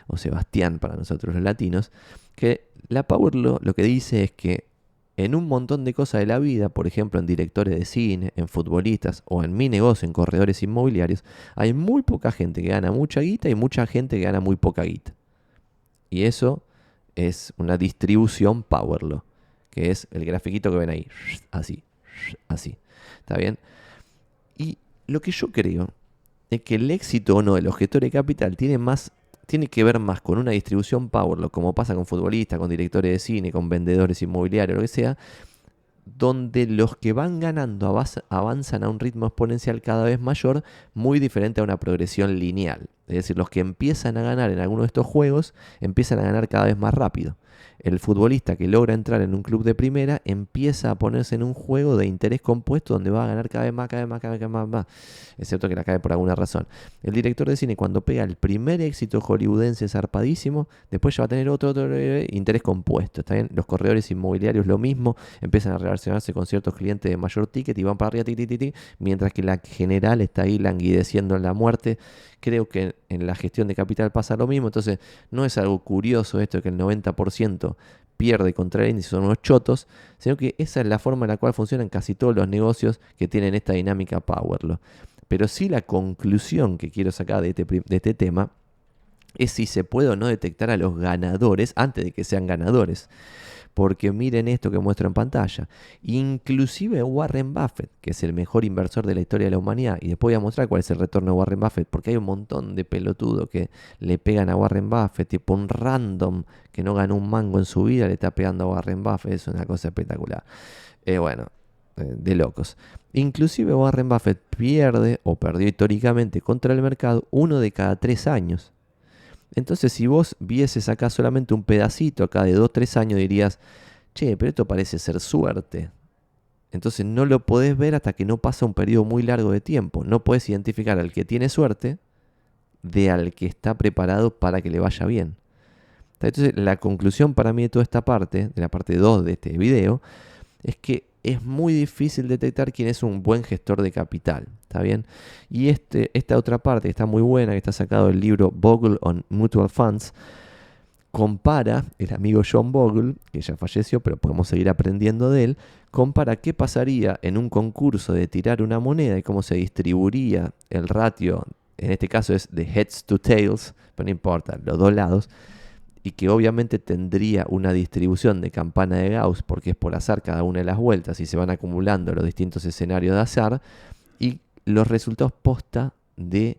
Speaker 1: o Sebastián para nosotros los latinos, que la Power lo que dice es que en un montón de cosas de la vida, por ejemplo en directores de cine, en futbolistas o en mi negocio, en corredores inmobiliarios, hay muy poca gente que gana mucha guita y mucha gente que gana muy poca guita. Y eso es una distribución Powerlo, que es el grafiquito que ven ahí, así, así. ¿Está bien? Y lo que yo creo es que el éxito o no del objetor de capital tiene más tiene que ver más con una distribución power, como pasa con futbolistas, con directores de cine, con vendedores inmobiliarios, lo que sea, donde los que van ganando avanzan a un ritmo exponencial cada vez mayor, muy diferente a una progresión lineal. Es decir, los que empiezan a ganar en alguno de estos juegos empiezan a ganar cada vez más rápido el futbolista que logra entrar en un club de primera empieza a ponerse en un juego de interés compuesto donde va a ganar cada vez más, cada vez más, cada vez más, más, excepto que la cae por alguna razón. El director de cine cuando pega el primer éxito hollywoodense zarpadísimo, después ya va a tener otro, otro, interés compuesto, ¿está bien? Los corredores inmobiliarios lo mismo, empiezan a relacionarse con ciertos clientes de mayor ticket y van para arriba, ti, mientras que la general está ahí languideciendo en la muerte Creo que en la gestión de capital pasa lo mismo, entonces no es algo curioso esto que el 90% pierde contra el índice, son unos chotos, sino que esa es la forma en la cual funcionan casi todos los negocios que tienen esta dinámica Powerlo. Pero sí la conclusión que quiero sacar de este, de este tema es si se puede o no detectar a los ganadores antes de que sean ganadores. Porque miren esto que muestro en pantalla. Inclusive Warren Buffett, que es el mejor inversor de la historia de la humanidad, y después voy a mostrar cuál es el retorno de Warren Buffett, porque hay un montón de pelotudos que le pegan a Warren Buffett, tipo un random que no ganó un mango en su vida, le está pegando a Warren Buffett, es una cosa espectacular. Eh, bueno, eh, de locos. Inclusive Warren Buffett pierde o perdió históricamente contra el mercado uno de cada tres años. Entonces si vos vieses acá solamente un pedacito acá de dos tres años dirías, che, pero esto parece ser suerte. Entonces no lo podés ver hasta que no pasa un periodo muy largo de tiempo. No podés identificar al que tiene suerte de al que está preparado para que le vaya bien. Entonces la conclusión para mí de toda esta parte, de la parte 2 de este video, es que es muy difícil detectar quién es un buen gestor de capital. ¿Está bien? Y este, esta otra parte que está muy buena, que está sacado del libro Bogle on Mutual Funds, compara, el amigo John Bogle, que ya falleció, pero podemos seguir aprendiendo de él, compara qué pasaría en un concurso de tirar una moneda y cómo se distribuiría el ratio, en este caso es de heads to tails, pero no importa, los dos lados, y que obviamente tendría una distribución de campana de Gauss porque es por azar cada una de las vueltas y se van acumulando los distintos escenarios de azar y los resultados posta de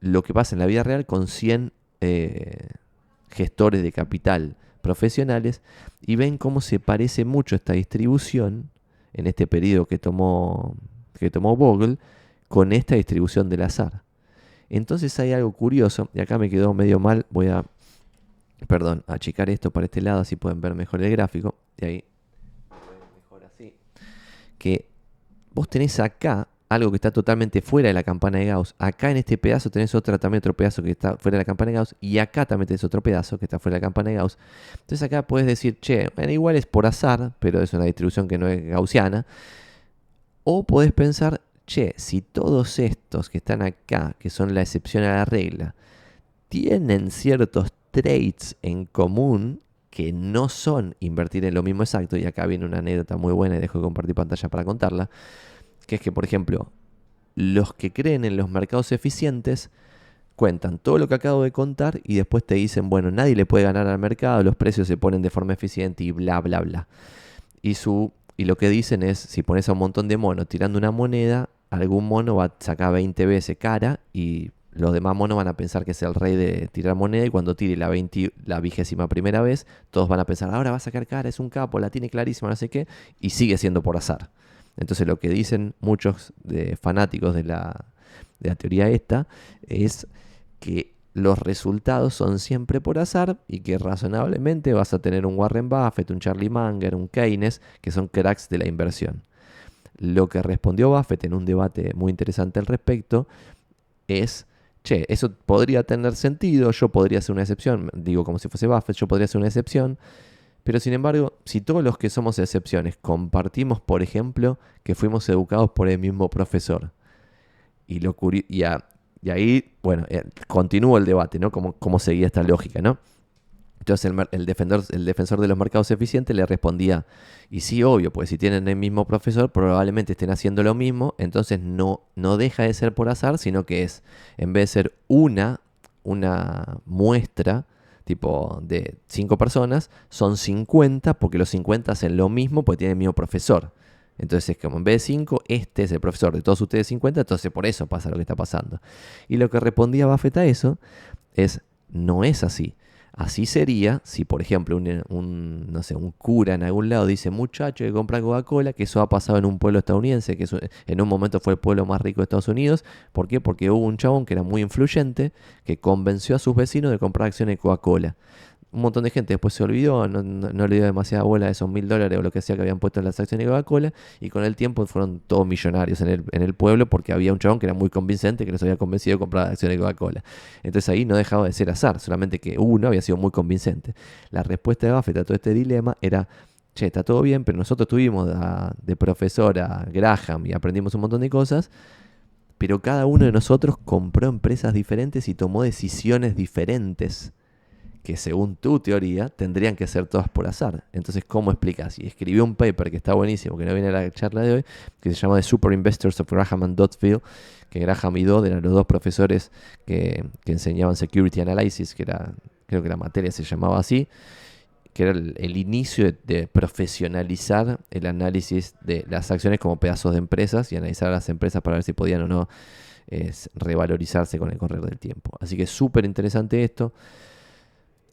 Speaker 1: lo que pasa en la vida real con 100 eh, gestores de capital profesionales y ven cómo se parece mucho esta distribución en este periodo que tomó, que tomó Bogle con esta distribución del azar. Entonces hay algo curioso, y acá me quedó medio mal, voy a perdón, achicar esto para este lado, así pueden ver mejor el gráfico. De ahí, mejor así. Que vos tenés acá algo que está totalmente fuera de la campana de Gauss. Acá en este pedazo tenés otra, también otro pedazo que está fuera de la campana de Gauss. Y acá también tenés otro pedazo que está fuera de la campana de Gauss. Entonces acá puedes decir, che, bueno, igual es por azar, pero es una distribución que no es gaussiana. O podés pensar, che, si todos estos que están acá, que son la excepción a la regla, tienen ciertos traits en común que no son invertir en lo mismo exacto, y acá viene una anécdota muy buena y dejo de compartir pantalla para contarla, que es que, por ejemplo, los que creen en los mercados eficientes cuentan todo lo que acabo de contar y después te dicen, bueno, nadie le puede ganar al mercado, los precios se ponen de forma eficiente y bla, bla, bla. Y, su, y lo que dicen es, si pones a un montón de monos tirando una moneda, algún mono va a sacar 20 veces cara y los demás monos van a pensar que es el rey de tirar moneda y cuando tire la, la vigésima primera vez, todos van a pensar, ahora va a sacar cara, es un capo, la tiene clarísima, no sé qué, y sigue siendo por azar. Entonces lo que dicen muchos de fanáticos de la, de la teoría esta es que los resultados son siempre por azar y que razonablemente vas a tener un Warren Buffett, un Charlie Munger, un Keynes, que son cracks de la inversión. Lo que respondió Buffett en un debate muy interesante al respecto es che, eso podría tener sentido, yo podría ser una excepción, digo como si fuese Buffett, yo podría ser una excepción, pero sin embargo, si todos los que somos excepciones compartimos, por ejemplo, que fuimos educados por el mismo profesor, y, lo y, y ahí, bueno, eh, continúa el debate, ¿no? Cómo, cómo seguía esta lógica, ¿no? Entonces el, defensor, el defensor de los mercados eficientes le respondía, y sí, obvio, pues si tienen el mismo profesor, probablemente estén haciendo lo mismo, entonces no, no deja de ser por azar, sino que es, en vez de ser una, una muestra, tipo de cinco personas, son 50, porque los 50 hacen lo mismo porque tienen el mismo profesor. Entonces es como en vez de 5, este es el profesor de todos ustedes 50, entonces por eso pasa lo que está pasando. Y lo que respondía Buffett a eso es, no es así. Así sería si, por ejemplo, un, no sé, un cura en algún lado dice, muchacho que compra Coca-Cola, que eso ha pasado en un pueblo estadounidense, que en un momento fue el pueblo más rico de Estados Unidos. ¿Por qué? Porque hubo un chabón que era muy influyente, que convenció a sus vecinos de comprar acciones de Coca-Cola un montón de gente después se olvidó, no, le dio demasiada bola a esos mil dólares o lo que sea que habían puesto en las acciones de Coca-Cola, y con el tiempo fueron todos millonarios en el, en el pueblo porque había un chabón que era muy convincente que los había convencido de comprar acciones de Coca-Cola. Entonces ahí no dejaba de ser azar, solamente que uno había sido muy convincente. La respuesta de Buffett a todo este dilema era, che, está todo bien, pero nosotros tuvimos de profesor a Graham y aprendimos un montón de cosas, pero cada uno de nosotros compró empresas diferentes y tomó decisiones diferentes que según tu teoría tendrían que ser todas por azar. Entonces, ¿cómo explicas? Y escribió un paper que está buenísimo, que no viene a la charla de hoy, que se llama The Super Investors of Graham and Dotfield, que Graham y Dodd eran los dos profesores que, enseñaban Security Analysis, que era, creo que la materia se llamaba así, que era el, inicio de, profesionalizar el análisis de las acciones como pedazos de empresas y analizar a las empresas para ver si podían o no revalorizarse con el correr del tiempo. Así que súper interesante esto.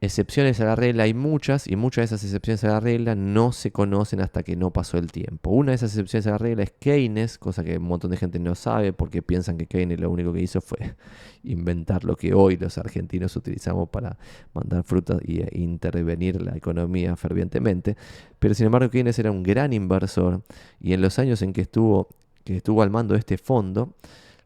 Speaker 1: Excepciones a la regla hay muchas y muchas de esas excepciones a la regla no se conocen hasta que no pasó el tiempo. Una de esas excepciones a la regla es Keynes, cosa que un montón de gente no sabe porque piensan que Keynes lo único que hizo fue *laughs* inventar lo que hoy los argentinos utilizamos para mandar frutas e intervenir la economía fervientemente. Pero sin embargo Keynes era un gran inversor y en los años en que estuvo, que estuvo al mando de este fondo,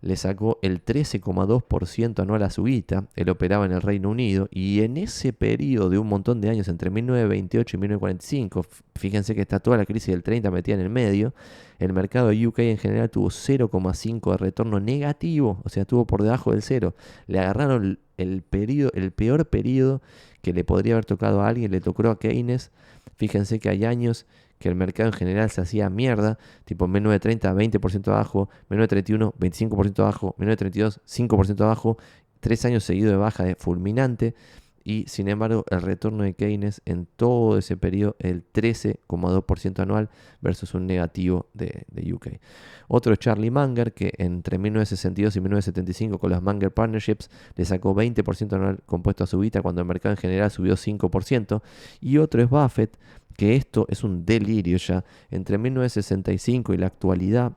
Speaker 1: le sacó el 13,2% anual a su guita, él operaba en el Reino Unido, y en ese periodo de un montón de años, entre 1928 y 1945, fíjense que está toda la crisis del 30 metida en el medio, el mercado UK en general tuvo 0,5 de retorno negativo, o sea, estuvo por debajo del cero. Le agarraron el, periodo, el peor periodo que le podría haber tocado a alguien, le tocó a Keynes. Fíjense que hay años que el mercado en general se hacía mierda, tipo 1930 20% abajo, 1931 25% abajo, 1932 5% abajo, tres años seguidos de baja de fulminante y sin embargo el retorno de Keynes en todo ese periodo el 13,2% anual versus un negativo de, UK. Otro es Charlie Munger que entre 1962 y 1975 con las Munger Partnerships le sacó 20% anual compuesto a su vida cuando el mercado en general subió 5%. Y otro es Buffett que esto es un delirio ya. Entre 1965 y la actualidad,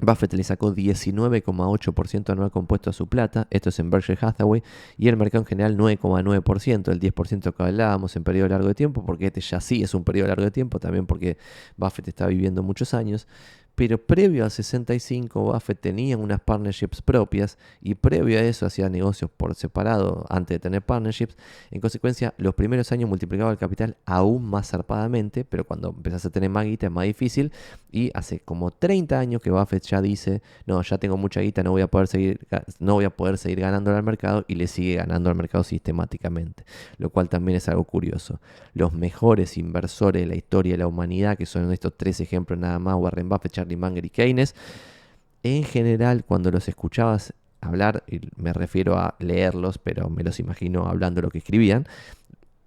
Speaker 1: Buffett le sacó 19,8% anual compuesto a su plata, esto es en Berkshire Hathaway, y el mercado en general 9,9%, el 10% que hablábamos en periodo largo de tiempo, porque este ya sí es un periodo largo de tiempo, también porque Buffett está viviendo muchos años, pero previo al 65 Buffett tenía unas partnerships propias y previo a eso hacía negocios por separado antes de tener partnerships. En consecuencia, los primeros años multiplicaba el capital aún más zarpadamente, pero cuando empezás a tener más guita es más difícil. Y hace como 30 años que Buffett ya dice, no, ya tengo mucha guita, no voy a poder seguir, no voy a poder seguir ganando al mercado y le sigue ganando al mercado sistemáticamente. Lo cual también es algo curioso. Los mejores inversores de la historia de la humanidad, que son estos tres ejemplos nada más, Warren Buffett, Charlie Munger y Keynes, en general cuando los escuchabas hablar, y me refiero a leerlos, pero me los imagino hablando lo que escribían,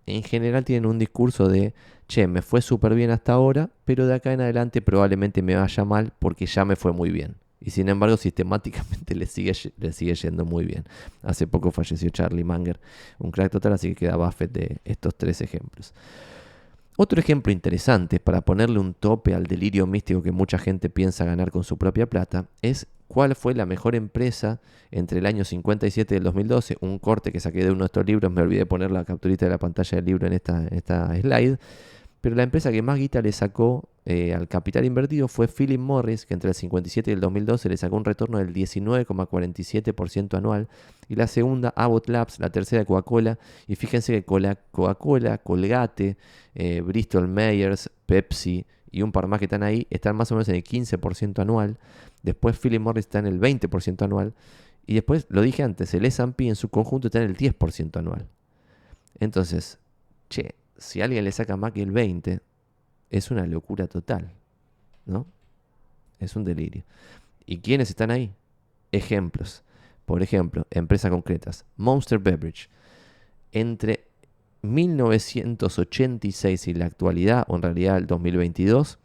Speaker 1: en general tienen un discurso de, che, me fue súper bien hasta ahora, pero de acá en adelante probablemente me vaya mal porque ya me fue muy bien. Y sin embargo, sistemáticamente *laughs* le sigue, le sigue yendo muy bien. Hace poco falleció Charlie Munger, un crack total, así que queda Buffett de estos tres ejemplos. Otro ejemplo interesante para ponerle un tope al delirio místico que mucha gente piensa ganar con su propia plata es cuál fue la mejor empresa entre el año 57 y el 2012. Un corte que saqué de uno de estos libros, me olvidé poner la capturita de la pantalla del libro en esta, en esta slide. Pero la empresa que más guita le sacó eh, al capital invertido fue Philip Morris, que entre el 57 y el 2012 le sacó un retorno del 19,47% anual. Y la segunda, Abbott Labs, la tercera, Coca-Cola. Y fíjense que Coca-Cola, Colgate, eh, Bristol Myers, Pepsi y un par más que están ahí, están más o menos en el 15% anual. Después Philip Morris está en el 20% anual. Y después, lo dije antes, el S&P en su conjunto está en el 10% anual. Entonces, che, si alguien le saca más que el 20, es una locura total, ¿no? Es un delirio. ¿Y quiénes están ahí? Ejemplos. Por ejemplo, empresas concretas. Monster Beverage. Entre 1986 y la actualidad, o en realidad el 2022,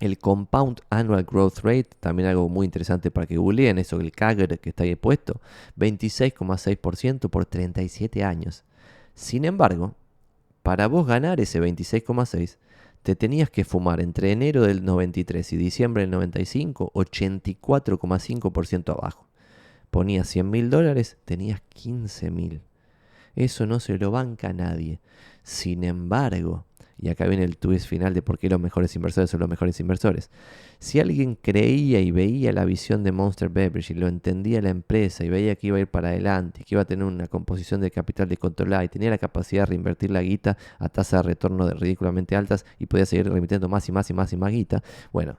Speaker 1: el Compound Annual Growth Rate, también algo muy interesante para que googleen eso, el CAGR que está ahí puesto, 26,6% por 37 años. Sin embargo, para vos ganar ese 26,6, te tenías que fumar entre enero del 93 y diciembre del 95 84,5% abajo. Ponías 100 mil dólares, tenías 15 mil. Eso no se lo banca a nadie. Sin embargo, y acá viene el twist final de por qué los mejores inversores son los mejores inversores. Si alguien creía y veía la visión de Monster Beverage y lo entendía la empresa y veía que iba a ir para adelante, que iba a tener una composición de capital descontrolada y tenía la capacidad de reinvertir la guita a tasas de retorno ridículamente altas y podía seguir remitiendo más y más y más y más guita, bueno,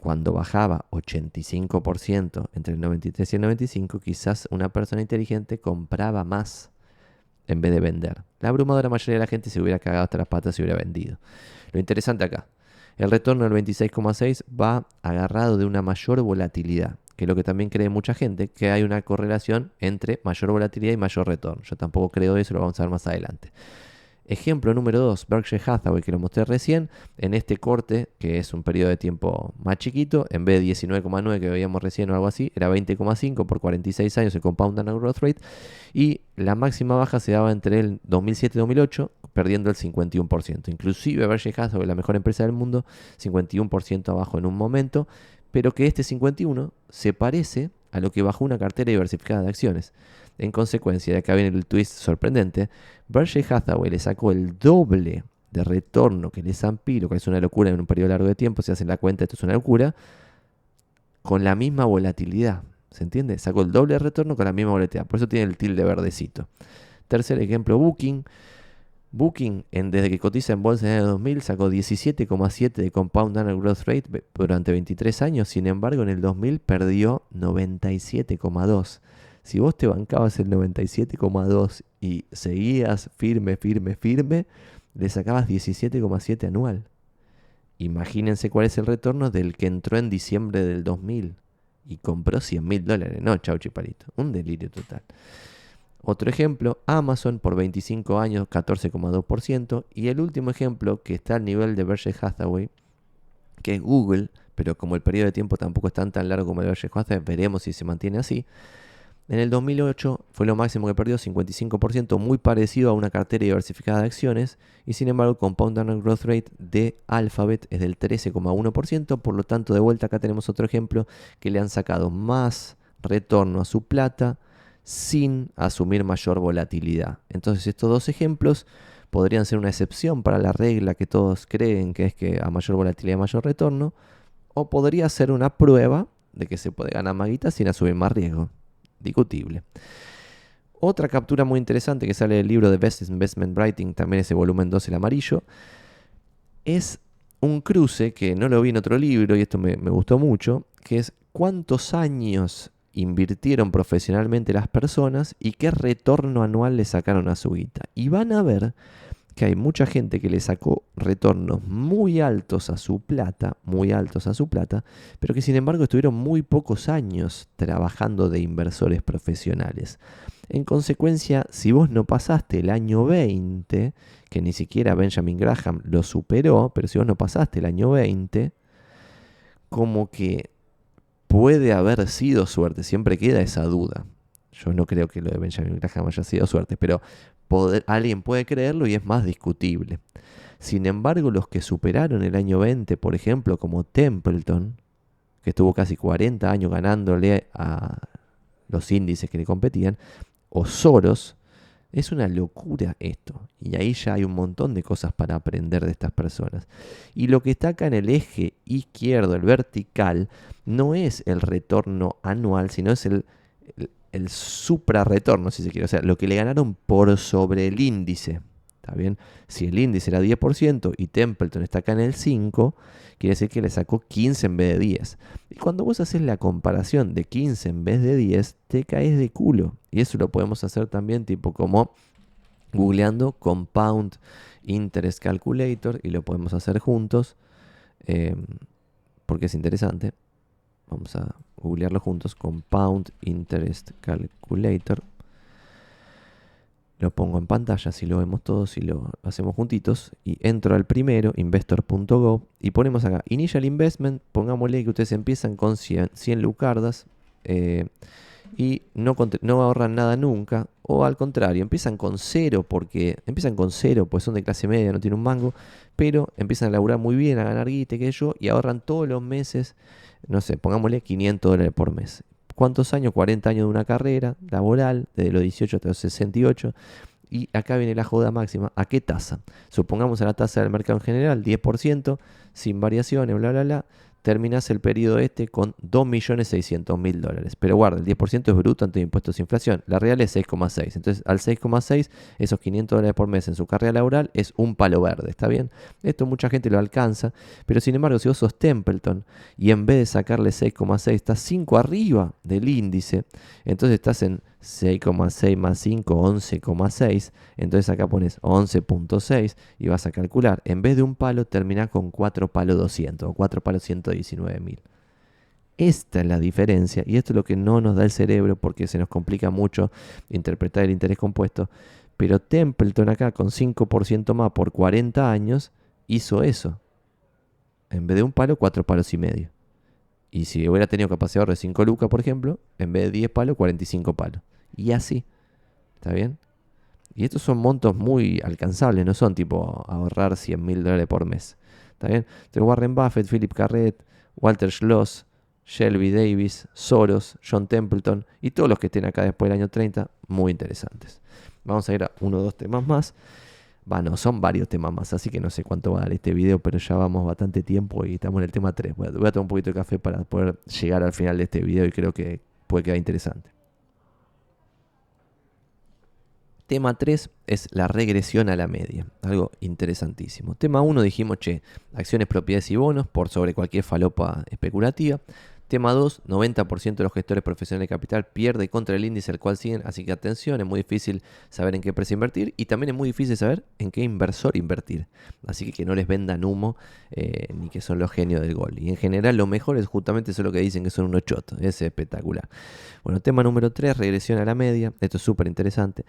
Speaker 1: cuando bajaba 85% entre el 93 y el 95, quizás una persona inteligente compraba más en vez de vender. La abrumadora mayoría de la gente se hubiera cagado hasta las patas y hubiera vendido. Lo interesante acá, el retorno del 26,6 va agarrado de una mayor volatilidad, que es lo que también cree mucha gente, que hay una correlación entre mayor volatilidad y mayor retorno. Yo tampoco creo eso, lo vamos a ver más adelante. Ejemplo número 2, Berkshire Hathaway, que lo mostré recién, en este corte, que es un periodo de tiempo más chiquito, en vez de 19,9 que veíamos recién o algo así, era 20,5 por 46 años el compound annual growth rate, y la máxima baja se daba entre el 2007 y 2008, perdiendo el 51%. Inclusive Berkshire Hathaway, la mejor empresa del mundo, 51% abajo en un momento, pero que este 51 se parece a lo que bajó una cartera diversificada de acciones. En consecuencia, de acá viene el twist sorprendente, Berkshire Hathaway le sacó el doble de retorno que el S&P, lo que es una locura en un periodo largo de tiempo, si hacen la cuenta esto es una locura, con la misma volatilidad. ¿Se entiende? Sacó el doble de retorno con la misma volatilidad. Por eso tiene el tilde verdecito. Tercer ejemplo, Booking. Booking, en, desde que cotiza en bolsa en el año 2000, sacó 17,7 de compound annual growth rate durante 23 años. Sin embargo, en el 2000 perdió 97,2. Si vos te bancabas el 97,2 y seguías firme, firme, firme, le sacabas 17,7 anual. Imagínense cuál es el retorno del que entró en diciembre del 2000 y compró 100 mil dólares. No, chau chiparito. Un delirio total. Otro ejemplo, Amazon por 25 años 14,2%. Y el último ejemplo que está al nivel de Berkshire Hathaway, que es Google, pero como el periodo de tiempo tampoco es tan, largo como el Berkshire Hathaway, veremos si se mantiene así. En el 2008 fue lo máximo que perdió, 55%, muy parecido a una cartera diversificada de acciones, y sin embargo Compound Annual Growth Rate de Alphabet es del 13,1%, por lo tanto de vuelta acá tenemos otro ejemplo que le han sacado más retorno a su plata sin asumir mayor volatilidad. Entonces estos dos ejemplos podrían ser una excepción para la regla que todos creen que es que a mayor volatilidad mayor retorno, o podría ser una prueba de que se puede ganar más sin asumir más riesgo discutible. Otra captura muy interesante que sale del libro de Best Investment Writing, también ese volumen 2, el amarillo, es un cruce que no lo vi en otro libro y esto me, me gustó mucho, que es cuántos años invirtieron profesionalmente las personas y qué retorno anual le sacaron a su guita. Y van a ver que hay mucha gente que le sacó retornos muy altos a su plata, muy altos a su plata, pero que sin embargo estuvieron muy pocos años trabajando de inversores profesionales. En consecuencia, si vos no pasaste el año 20, que ni siquiera Benjamin Graham lo superó, pero si vos no pasaste el año 20, como que puede haber sido suerte, siempre queda esa duda. Yo no creo que lo de Benjamin Graham haya sido suerte, pero alguien puede creerlo y es más discutible. Sin embargo, los que superaron el año 20, por ejemplo, como Templeton, que estuvo casi 40 años ganándole a los índices que le competían, o Soros, es una locura esto. Y ahí ya hay un montón de cosas para aprender de estas personas. Y lo que está acá en el eje izquierdo, el vertical, no es el retorno anual, sino es el, suprarretorno, si se quiere. O sea, lo que le ganaron por sobre el índice. ¿Está bien? Si el índice era 10% y Templeton está acá en el 5, quiere decir que le sacó 15 en vez de 10. Y cuando vos haces la comparación de 15 en vez de 10, te caes de culo. Y eso lo podemos hacer también tipo como googleando Compound Interest Calculator y lo podemos hacer juntos eh, porque es interesante. Vamos a googlearlo juntos. Compound Interest Calculator. Lo pongo en pantalla, si lo vemos todos, y lo hacemos juntitos. Y entro al primero, investor.gov, y ponemos acá Initial Investment. Pongámosle que ustedes empiezan con 100, 100 lucardas eh, y no, no ahorran nada nunca. O al contrario, empiezan con cero porque empiezan con cero, pues son de clase media, no tienen un mango, pero empiezan a laburar muy bien, a ganar guita, que yo, y ahorran todos los meses no sé, pongámosle 500 dólares por mes. ¿Cuántos años? 40 años de una carrera laboral, desde los 18 hasta los 68. Y acá viene la joda máxima. ¿A qué tasa? Supongamos a la tasa del mercado en general, 10%, sin variaciones, bla, bla, bla terminas el periodo este con 2.600.000 dólares. Pero guarda, el 10% es bruto ante impuestos e inflación. La real es 6,6. Entonces, al 6,6, esos 500 dólares por mes en su carrera laboral es un palo verde. ¿Está bien? Esto mucha gente lo alcanza. Pero sin embargo, si vos sos Templeton y en vez de sacarle 6,6, estás 5 arriba del índice, entonces estás en 6,6 más 5, 11,6. Entonces acá pones 11.6 y vas a calcular. En vez de un palo, termina con 4 palos 200 o 4 palos 119 mil. Esta es la diferencia y esto es lo que no nos da el cerebro porque se nos complica mucho interpretar el interés compuesto. Pero Templeton acá con 5% más por 40 años hizo eso. En vez de un palo, cuatro palos y medio. Y si hubiera tenido capacidad de 5 lucas, por ejemplo, en vez de 10 palos, 45 palos. Y así. ¿Está bien? Y estos son montos muy alcanzables, no son tipo ahorrar 100 mil dólares por mes. ¿Está bien? Entonces Warren Buffett, Philip Carret, Walter Schloss, Shelby Davis, Soros, John Templeton y todos los que estén acá después del año 30, muy interesantes. Vamos a ir a uno o dos temas más. Bueno, son varios temas más, así que no sé cuánto va a dar este video, pero ya vamos bastante tiempo y estamos en el tema 3. Voy a, voy a tomar un poquito de café para poder llegar al final de este video y creo que puede quedar interesante. Tema 3 es la regresión a la media, algo interesantísimo. Tema 1 dijimos, che, acciones, propiedades y bonos por sobre cualquier falopa especulativa. Tema 2, 90% de los gestores profesionales de capital pierde contra el índice al cual siguen, así que atención, es muy difícil saber en qué empresa invertir y también es muy difícil saber en qué inversor invertir. Así que que no les vendan humo eh, ni que son los genios del gol. Y en general lo mejor es justamente eso lo que dicen que son unos chotos. Es espectacular. Bueno, tema número 3, regresión a la media. Esto es súper interesante.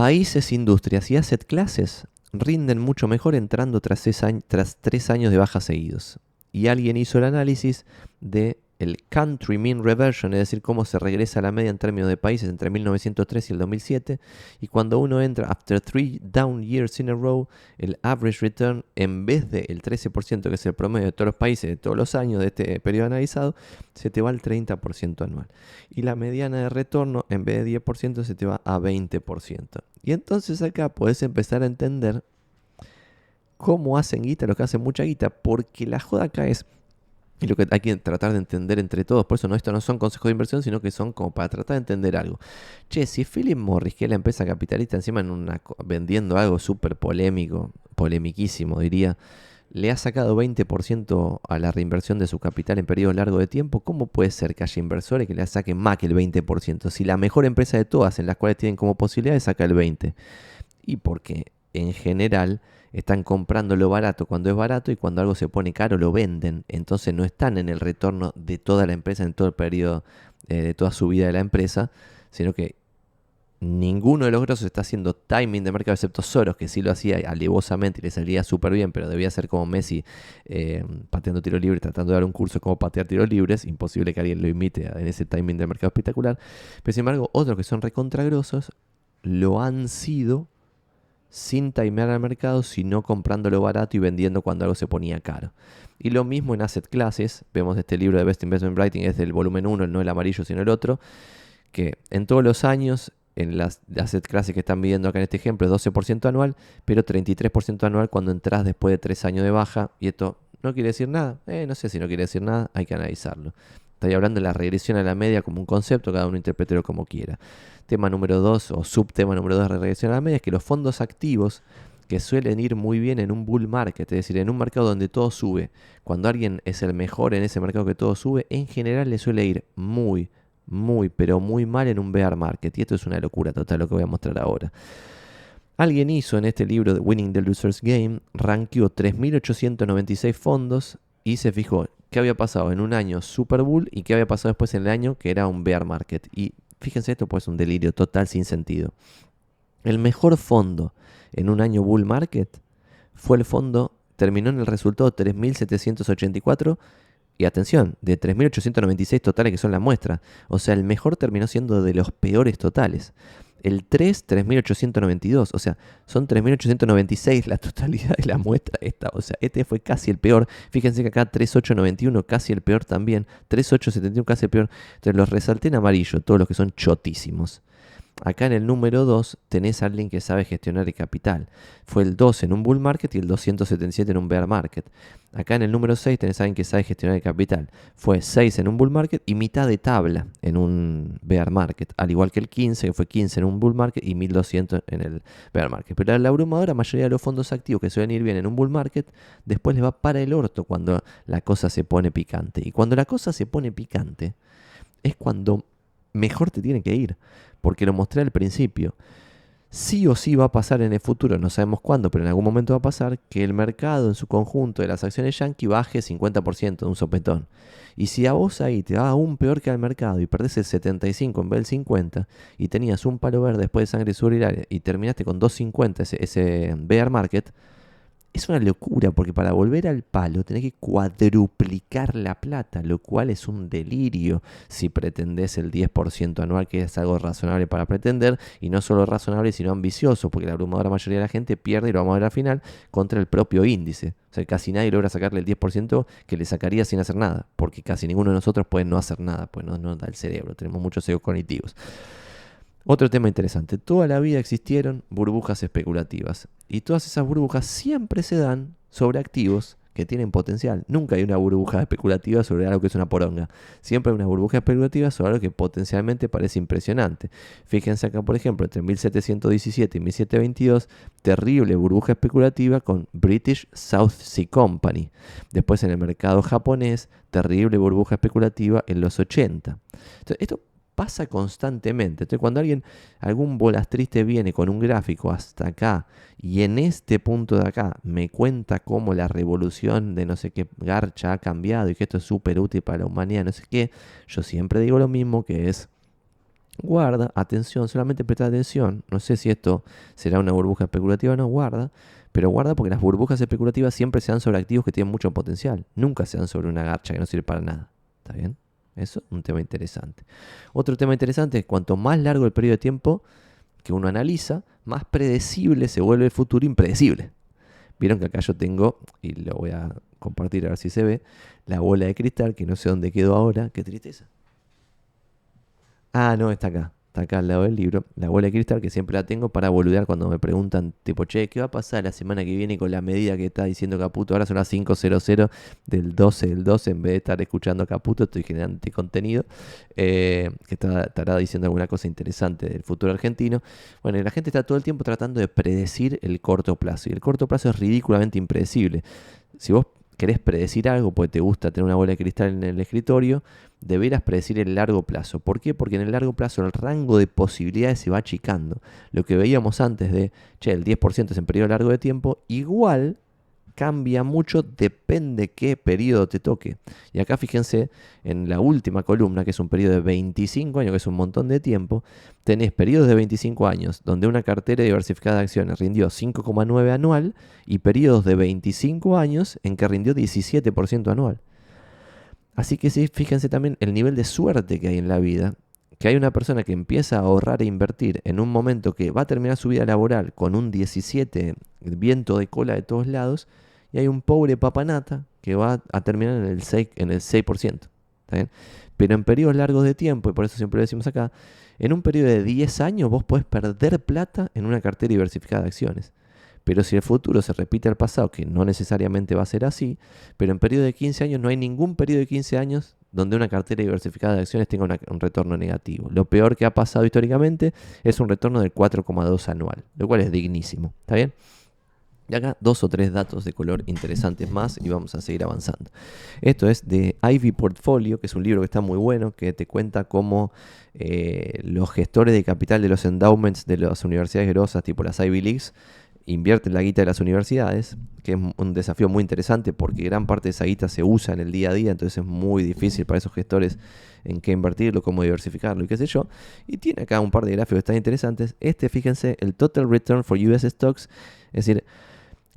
Speaker 1: Países, industrias y asset classes rinden mucho mejor entrando tras tres años de bajas seguidos. Y alguien hizo el análisis de el country mean reversion, es decir, cómo se regresa a la media en términos de países entre 1903 y el 2007. Y cuando uno entra, after three down years in a row, el average return, en vez del 13%, que es el promedio de todos los países de todos los años de este periodo analizado, se te va al 30% anual. Y la mediana de retorno, en vez de 10%, se te va a 20%. Y entonces acá puedes empezar a entender cómo hacen guita, lo que hacen mucha guita, porque la joda acá es, y lo que hay que tratar de entender entre todos, por eso no, esto no son consejos de inversión, sino que son como para tratar de entender algo. Che, si Philip Morris, que es la empresa capitalista, encima en una, vendiendo algo súper polémico, polemiquísimo diría, le ha sacado 20% a la reinversión de su capital en periodo largo de tiempo, ¿cómo puede ser que haya inversores que le saquen más que el 20%? Si la mejor empresa de todas, en las cuales tienen como posibilidad, saca el 20%. Y porque en general están comprando lo barato cuando es barato y cuando algo se pone caro lo venden. Entonces no están en el retorno de toda la empresa en todo el periodo eh, de toda su vida de la empresa, sino que ninguno de los grosos está haciendo timing de mercado, excepto Soros, que sí lo hacía alevosamente y le salía súper bien, pero debía ser como Messi eh, pateando tiros libres, tratando de dar un curso como patear tiros libres. Imposible que alguien lo imite en ese timing de mercado espectacular. Pero sin embargo, otros que son recontragrosos lo han sido sin timear al mercado, sino comprándolo barato y vendiendo cuando algo se ponía caro. Y lo mismo en asset classes, vemos este libro de Best Investment Writing, es del volumen 1, no el amarillo sino el otro, que en todos los años, en las asset classes que están viendo acá en este ejemplo, es 12% anual, pero 33% anual cuando entras después de 3 años de baja, y esto no quiere decir nada, eh, no sé si no quiere decir nada, hay que analizarlo. Estoy hablando de la regresión a la media como un concepto, cada uno interpretelo como quiera. Tema número 2 o subtema número 2 de regresión a la media es que los fondos activos que suelen ir muy bien en un bull market, es decir, en un mercado donde todo sube, cuando alguien es el mejor en ese mercado que todo sube, en general le suele ir muy, muy, pero muy mal en un bear market. Y esto es una locura total lo que voy a mostrar ahora. Alguien hizo en este libro de Winning the Loser's Game, rankeó 3.896 fondos y se fijó qué había pasado en un año Super Bull y qué había pasado después en el año que era un bear market. Y fíjense, esto pues es un delirio total sin sentido. El mejor fondo en un año bull market fue el fondo, terminó en el resultado 3.784 y atención, de 3.896 totales que son la muestra. O sea, el mejor terminó siendo de los peores totales. El 3, 3.892. O sea, son 3.896 la *laughs* totalidad de la muestra esta. O sea, este fue casi el peor. Fíjense que acá 3.891 casi el peor también. 3.871 casi el peor. Entonces los resalté en amarillo, todos los que son chotísimos. Acá en el número 2 tenés a alguien que sabe gestionar el capital. Fue el 2 en un bull market y el 277 en un bear market. Acá en el número 6 tenés a alguien que sabe gestionar el capital. Fue 6 en un bull market y mitad de tabla en un bear market. Al igual que el 15, que fue 15 en un bull market y 1200 en el bear market. Pero la abrumadora mayoría de los fondos activos que suelen ir bien en un bull market, después les va para el orto cuando la cosa se pone picante. Y cuando la cosa se pone picante, es cuando mejor te tiene que ir porque lo mostré al principio. sí o sí va a pasar en el futuro, no sabemos cuándo, pero en algún momento va a pasar que el mercado en su conjunto de las acciones yankee baje 50% de un sopetón. Y si a vos ahí te va aún peor que al mercado y perdés el 75 en vez del 50 y tenías un palo verde después de sangre sur y terminaste con 250 ese, ese bear market, es una locura, porque para volver al palo tenés que cuadruplicar la plata, lo cual es un delirio si pretendés el 10% anual, que es algo razonable para pretender, y no solo razonable, sino ambicioso, porque la abrumadora mayoría de la gente pierde, y lo vamos a ver al final, contra el propio índice. O sea, casi nadie logra sacarle el 10% que le sacaría sin hacer nada, porque casi ninguno de nosotros puede no hacer nada, pues no nos da el cerebro, tenemos muchos egos cognitivos. Otro tema interesante, toda la vida existieron burbujas especulativas y todas esas burbujas siempre se dan sobre activos que tienen potencial. Nunca hay una burbuja especulativa sobre algo que es una poronga. Siempre hay una burbuja especulativa sobre algo que potencialmente parece impresionante. Fíjense acá, por ejemplo, entre 1717 y 1722, terrible burbuja especulativa con British South Sea Company. Después en el mercado japonés, terrible burbuja especulativa en los 80. Entonces, esto pasa constantemente. Entonces, cuando alguien, algún bolas triste viene con un gráfico hasta acá y en este punto de acá me cuenta cómo la revolución de no sé qué garcha ha cambiado y que esto es súper útil para la humanidad, no sé qué, yo siempre digo lo mismo que es guarda, atención, solamente presta atención. No sé si esto será una burbuja especulativa o no, guarda. Pero guarda porque las burbujas especulativas siempre se dan sobre activos que tienen mucho potencial. Nunca se dan sobre una garcha que no sirve para nada. ¿Está bien? Eso es un tema interesante. Otro tema interesante es cuanto más largo el periodo de tiempo que uno analiza, más predecible se vuelve el futuro impredecible. Vieron que acá yo tengo, y lo voy a compartir a ver si se ve, la bola de cristal, que no sé dónde quedó ahora. Qué tristeza. Ah, no, está acá. Está acá al lado del libro, la bola de cristal que siempre la tengo para boludear cuando me preguntan, tipo, che, ¿qué va a pasar la semana que viene con la medida que está diciendo Caputo? Ahora son las 5.00 del 12 del 12, en vez de estar escuchando Caputo, estoy generando contenido eh, que estará diciendo alguna cosa interesante del futuro argentino. Bueno, la gente está todo el tiempo tratando de predecir el corto plazo, y el corto plazo es ridículamente impredecible. Si vos querés predecir algo, porque te gusta tener una bola de cristal en el escritorio, deberás predecir el largo plazo. ¿Por qué? Porque en el largo plazo el rango de posibilidades se va achicando. Lo que veíamos antes de, che, el 10% es en periodo largo de tiempo, igual cambia mucho, depende qué periodo te toque. Y acá fíjense en la última columna, que es un periodo de 25 años, que es un montón de tiempo, tenés periodos de 25 años, donde una cartera diversificada de acciones rindió 5,9 anual, y periodos de 25 años en que rindió 17% anual. Así que sí, fíjense también el nivel de suerte que hay en la vida, que hay una persona que empieza a ahorrar e invertir en un momento que va a terminar su vida laboral con un 17 viento de cola de todos lados, y hay un pobre papanata que va a terminar en el 6%. En el 6% Pero en periodos largos de tiempo, y por eso siempre lo decimos acá, en un periodo de 10 años vos podés perder plata en una cartera diversificada de acciones. Pero si el futuro se repite al pasado, que no necesariamente va a ser así, pero en periodo de 15 años no hay ningún periodo de 15 años donde una cartera diversificada de acciones tenga un retorno negativo. Lo peor que ha pasado históricamente es un retorno del 4,2 anual, lo cual es dignísimo. ¿Está bien? Y acá dos o tres datos de color interesantes más y vamos a seguir avanzando. Esto es de Ivy Portfolio, que es un libro que está muy bueno, que te cuenta cómo eh, los gestores de capital de los endowments de las universidades grosas, tipo las Ivy Leagues, invierten la guita de las universidades, que es un desafío muy interesante porque gran parte de esa guita se usa en el día a día, entonces es muy difícil para esos gestores en qué invertirlo, cómo diversificarlo y qué sé yo. Y tiene acá un par de gráficos están interesantes. Este, fíjense, el Total Return for US Stocks, es decir,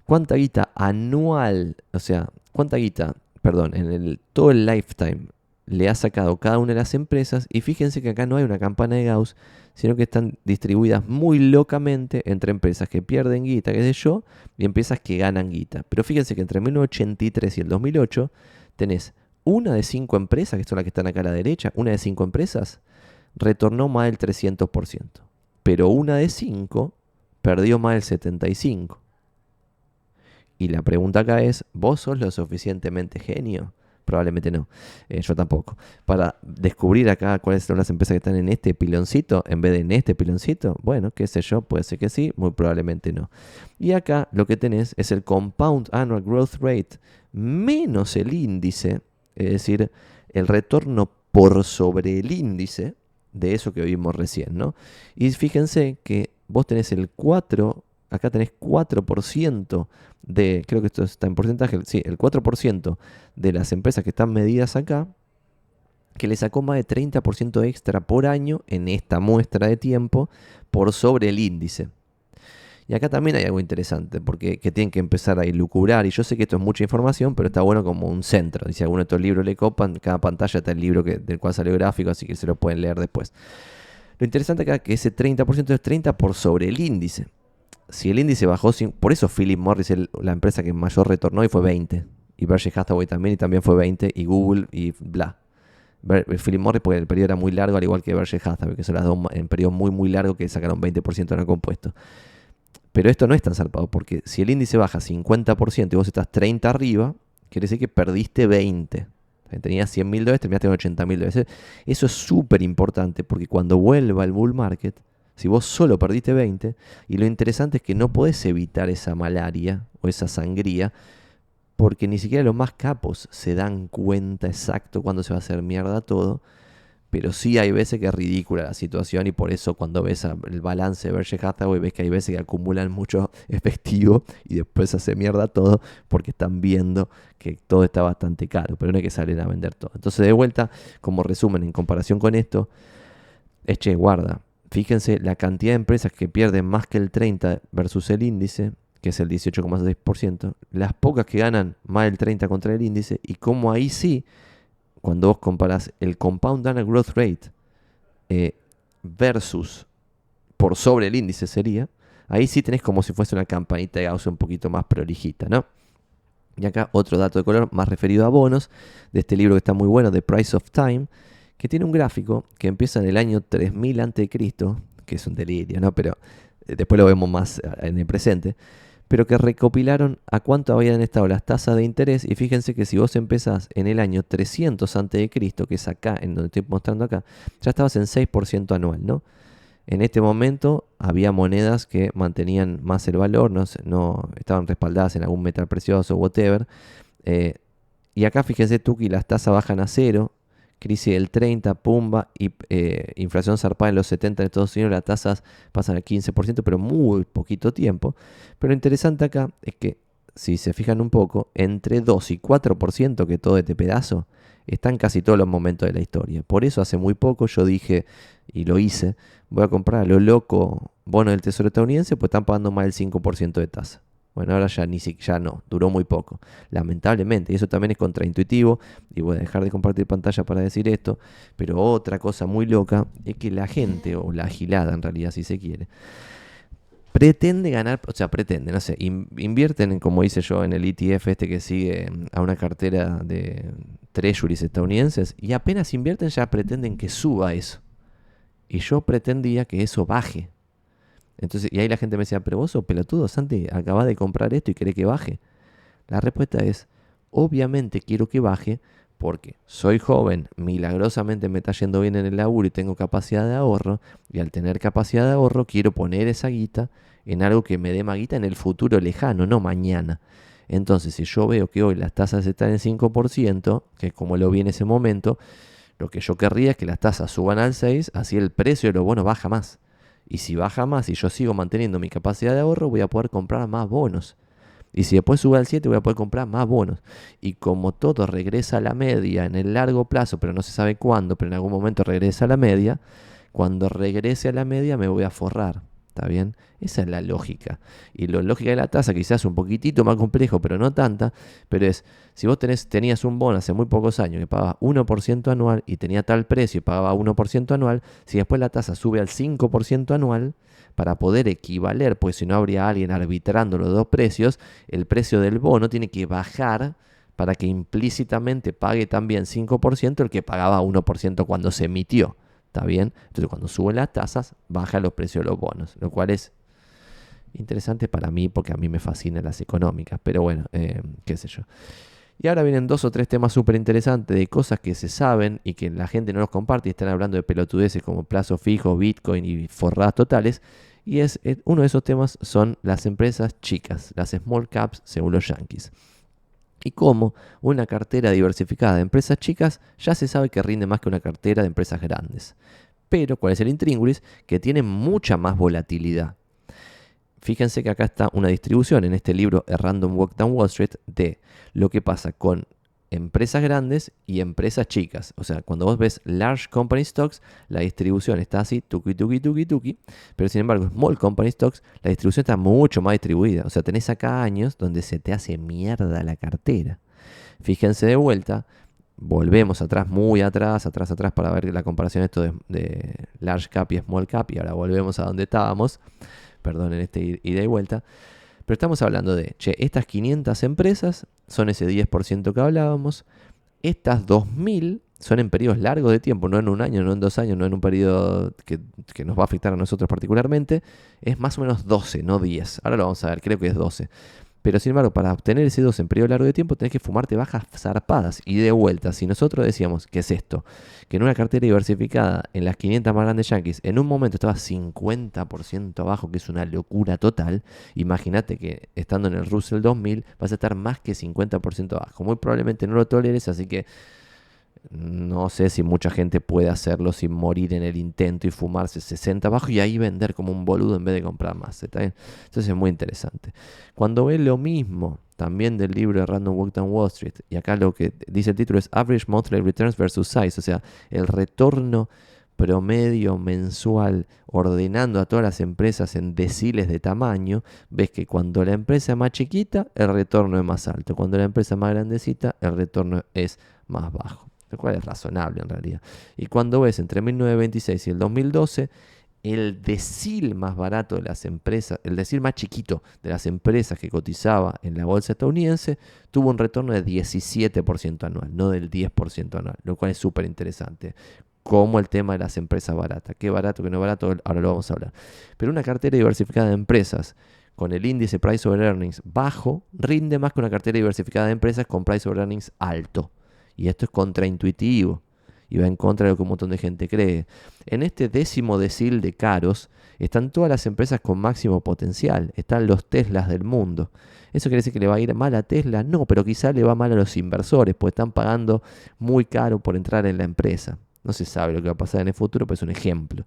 Speaker 1: cuánta guita anual, o sea, cuánta guita, perdón, en el, todo el lifetime le ha sacado cada una de las empresas. Y fíjense que acá no hay una campana de Gauss, sino que están distribuidas muy locamente entre empresas que pierden guita, que sé yo, y empresas que ganan guita. Pero fíjense que entre 1983 y el 2008 tenés una de cinco empresas, que son las que están acá a la derecha, una de cinco empresas retornó más del 300%. Pero una de cinco perdió más del 75%. Y la pregunta acá es, ¿vos sos lo suficientemente genio? Probablemente no, eh, yo tampoco. Para descubrir acá cuáles son las empresas que están en este piloncito en vez de en este piloncito, bueno, qué sé yo, puede ser que sí, muy probablemente no. Y acá lo que tenés es el Compound Annual Growth Rate menos el índice, es decir, el retorno por sobre el índice de eso que vimos recién, ¿no? Y fíjense que vos tenés el 4, acá tenés 4% de, creo que esto está en porcentaje, sí, el 4% de las empresas que están medidas acá, que le sacó más de 30% extra por año en esta muestra de tiempo por sobre el índice. Y acá también hay algo interesante, porque que tienen que empezar a ilucubrar, y yo sé que esto es mucha información, pero está bueno como un centro. Y si alguno de estos libros le copan, cada pantalla está el libro que, del cual salió gráfico, así que se lo pueden leer después. Lo interesante acá es que ese 30% es 30 por sobre el índice. Si el índice bajó, por eso Philip Morris es la empresa que mayor retornó y fue 20. Y Berkshire Hathaway también y también fue 20. Y Google y bla. Philip Morris porque el periodo era muy largo, al igual que Berkshire Hathaway, que son las dos en periodo muy muy largo que sacaron 20% en compuesto. Pero esto no es tan zarpado, porque si el índice baja 50% y vos estás 30 arriba, quiere decir que perdiste 20. Tenías 100 mil dólares, terminaste con 80 mil dólares. Eso es súper importante, porque cuando vuelva el bull market, si vos solo perdiste 20, y lo interesante es que no podés evitar esa malaria o esa sangría, porque ni siquiera los más capos se dan cuenta exacto cuándo se va a hacer mierda todo pero sí hay veces que es ridícula la situación y por eso cuando ves el balance de Berkshire Hathaway ves que hay veces que acumulan mucho *laughs* efectivo y después hace mierda todo porque están viendo que todo está bastante caro, pero no hay que salir a vender todo. Entonces de vuelta, como resumen en comparación con esto, es che, guarda, fíjense la cantidad de empresas que pierden más que el 30 versus el índice, que es el 18,6%, las pocas que ganan más del 30 contra el índice y cómo ahí sí cuando vos comparás el compound annual growth rate eh, versus por sobre el índice sería, ahí sí tenés como si fuese una campanita de Gauss un poquito más prolijita, ¿no? Y acá otro dato de color más referido a bonos, de este libro que está muy bueno, The Price of Time, que tiene un gráfico que empieza en el año 3000 a.C., que es un delirio, ¿no? Pero eh, después lo vemos más eh, en el presente, pero que recopilaron a cuánto habían estado las tasas de interés. Y fíjense que si vos empezás en el año 300 a.C., que es acá, en donde estoy mostrando acá, ya estabas en 6% anual, ¿no? En este momento había monedas que mantenían más el valor, no, no estaban respaldadas en algún metal precioso, whatever. Eh, y acá fíjense tú que las tasas bajan a cero, crisis del 30, pumba, y eh, inflación zarpada en los 70 en Estados Unidos, las tasas pasan al 15%, pero muy poquito tiempo. Pero lo interesante acá es que, si se fijan un poco, entre 2 y 4% que todo este pedazo están casi todos los momentos de la historia. Por eso hace muy poco yo dije, y lo hice, voy a comprar a lo loco bono del Tesoro estadounidense, pues están pagando más del 5% de tasa. Bueno, ahora ya, ni ya no, duró muy poco, lamentablemente. Y eso también es contraintuitivo. Y voy a dejar de compartir pantalla para decir esto. Pero otra cosa muy loca es que la gente, o la agilada en realidad, si se quiere, pretende ganar, o sea, pretende, no sé, invierten, como hice yo, en el ETF este que sigue a una cartera de treasuries estadounidenses. Y apenas invierten ya pretenden que suba eso. Y yo pretendía que eso baje. Entonces, y ahí la gente me decía, pero vos sos pelotudo, Santi, acabas de comprar esto y querés que baje. La respuesta es, obviamente quiero que baje porque soy joven, milagrosamente me está yendo bien en el laburo y tengo capacidad de ahorro, y al tener capacidad de ahorro quiero poner esa guita en algo que me dé más guita en el futuro lejano, no mañana. Entonces, si yo veo que hoy las tasas están en 5%, que es como lo vi en ese momento, lo que yo querría es que las tasas suban al 6, así el precio de los bonos baja más. Y si baja más y yo sigo manteniendo mi capacidad de ahorro, voy a poder comprar más bonos. Y si después sube al 7, voy a poder comprar más bonos. Y como todo regresa a la media en el largo plazo, pero no se sabe cuándo, pero en algún momento regresa a la media, cuando regrese a la media me voy a forrar. ¿Está bien? Esa es la lógica. Y la lógica de la tasa quizás un poquitito más complejo, pero no tanta. Pero es, si vos tenés, tenías un bono hace muy pocos años que pagaba 1% anual y tenía tal precio y pagaba 1% anual, si después la tasa sube al 5% anual, para poder equivaler, pues si no habría alguien arbitrando los dos precios, el precio del bono tiene que bajar para que implícitamente pague también 5% el que pagaba 1% cuando se emitió. ¿Está bien? Entonces cuando suben las tasas, bajan los precios de los bonos, lo cual es interesante para mí porque a mí me fascinan las económicas, pero bueno, eh, qué sé yo. Y ahora vienen dos o tres temas súper interesantes de cosas que se saben y que la gente no los comparte y están hablando de pelotudeces como plazo fijo, Bitcoin y forradas totales. Y es, eh, uno de esos temas son las empresas chicas, las small caps según los yankees y cómo una cartera diversificada de empresas chicas ya se sabe que rinde más que una cartera de empresas grandes. Pero, ¿cuál es el intríngulis? Que tiene mucha más volatilidad. fíjense que acá está una distribución en este libro A Random Walk Down Wall Street de lo que pasa con empresas grandes y empresas chicas. O sea, cuando vos ves large company stocks, la distribución está así, tuki, tuki, tuki, tuki. Pero sin embargo, small company stocks, la distribución está mucho más distribuida. O sea, tenés acá años donde se te hace mierda la cartera. Fíjense de vuelta, volvemos atrás, muy atrás, atrás, atrás, para ver la comparación esto de, large cap y small cap. Y ahora volvemos a donde estábamos. Perdón, en este ida y vuelta. Pero estamos hablando de, che, estas 500 empresas son ese 10% que hablábamos. Estas 2000 son en periodos largos de tiempo, no en un año, no en dos años, no en un periodo que, que, nos va a afectar a nosotros particularmente. Es más o menos 12, no 10. Ahora lo vamos a ver, creo que es 12. Pero sin embargo, para obtener ese 2 en periodo largo de tiempo, tenés que fumarte bajas zarpadas. Y de vuelta, si nosotros decíamos, ¿qué es esto? Que en una cartera diversificada, en las 500 más grandes yankees, en un momento estaba 50% abajo, que es una locura total. Imagínate que estando en el Russell 2000, vas a estar más que 50% abajo. Muy probablemente no lo toleres, así que no sé si mucha gente puede hacerlo sin morir en el intento y fumarse 60 abajo y ahí vender como un boludo en vez de comprar más. Entonces es muy interesante. Cuando ve lo mismo también del libro de Random Walk Down Wall Street, y acá lo que dice el título es Average Monthly Returns versus Size, o sea, el retorno promedio mensual ordenando a todas las empresas en deciles de tamaño, ves que cuando la empresa es más chiquita, el retorno es más alto. Cuando la empresa es más grandecita, el retorno es más bajo lo cual es razonable en realidad. Y cuando ves entre 1926 y el 2012, el decil más barato de las empresas, el decil más chiquito de las empresas que cotizaba en la bolsa estadounidense, tuvo un retorno de 17% anual, no del 10% anual, lo cual es súper interesante. Como el tema de las empresas baratas. Qué barato, qué no barato, ahora lo vamos a hablar. Pero una cartera diversificada de empresas con el índice Price over Earnings bajo rinde más que una cartera diversificada de empresas con Price over Earnings alto. Y esto es contraintuitivo y va en contra de lo que un montón de gente cree. En este décimo decil de caros están todas las empresas con máximo potencial, están los Teslas del mundo. ¿Eso quiere decir que le va a ir mal a Tesla? No, pero quizá le va mal a los inversores, porque están pagando muy caro por entrar en la empresa. No se sabe lo que va a pasar en el futuro, pero es un ejemplo.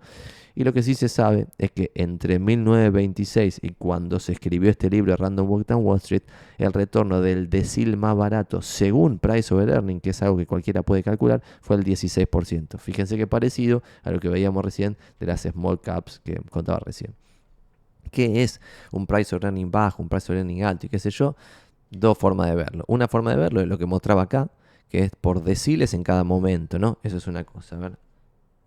Speaker 1: Y lo que sí se sabe es que entre 1926 y cuando se escribió este libro Random Walk Down Wall Street, el retorno del decil más barato según Price over Earning, que es algo que cualquiera puede calcular, fue el 16%. Fíjense que parecido a lo que veíamos recién de las small caps que contaba recién. ¿Qué es un price over earning bajo, un price over earning alto y qué sé yo? Dos formas de verlo. Una forma de verlo es lo que mostraba acá, que es por deciles en cada momento, ¿no? Eso es una cosa, a ver.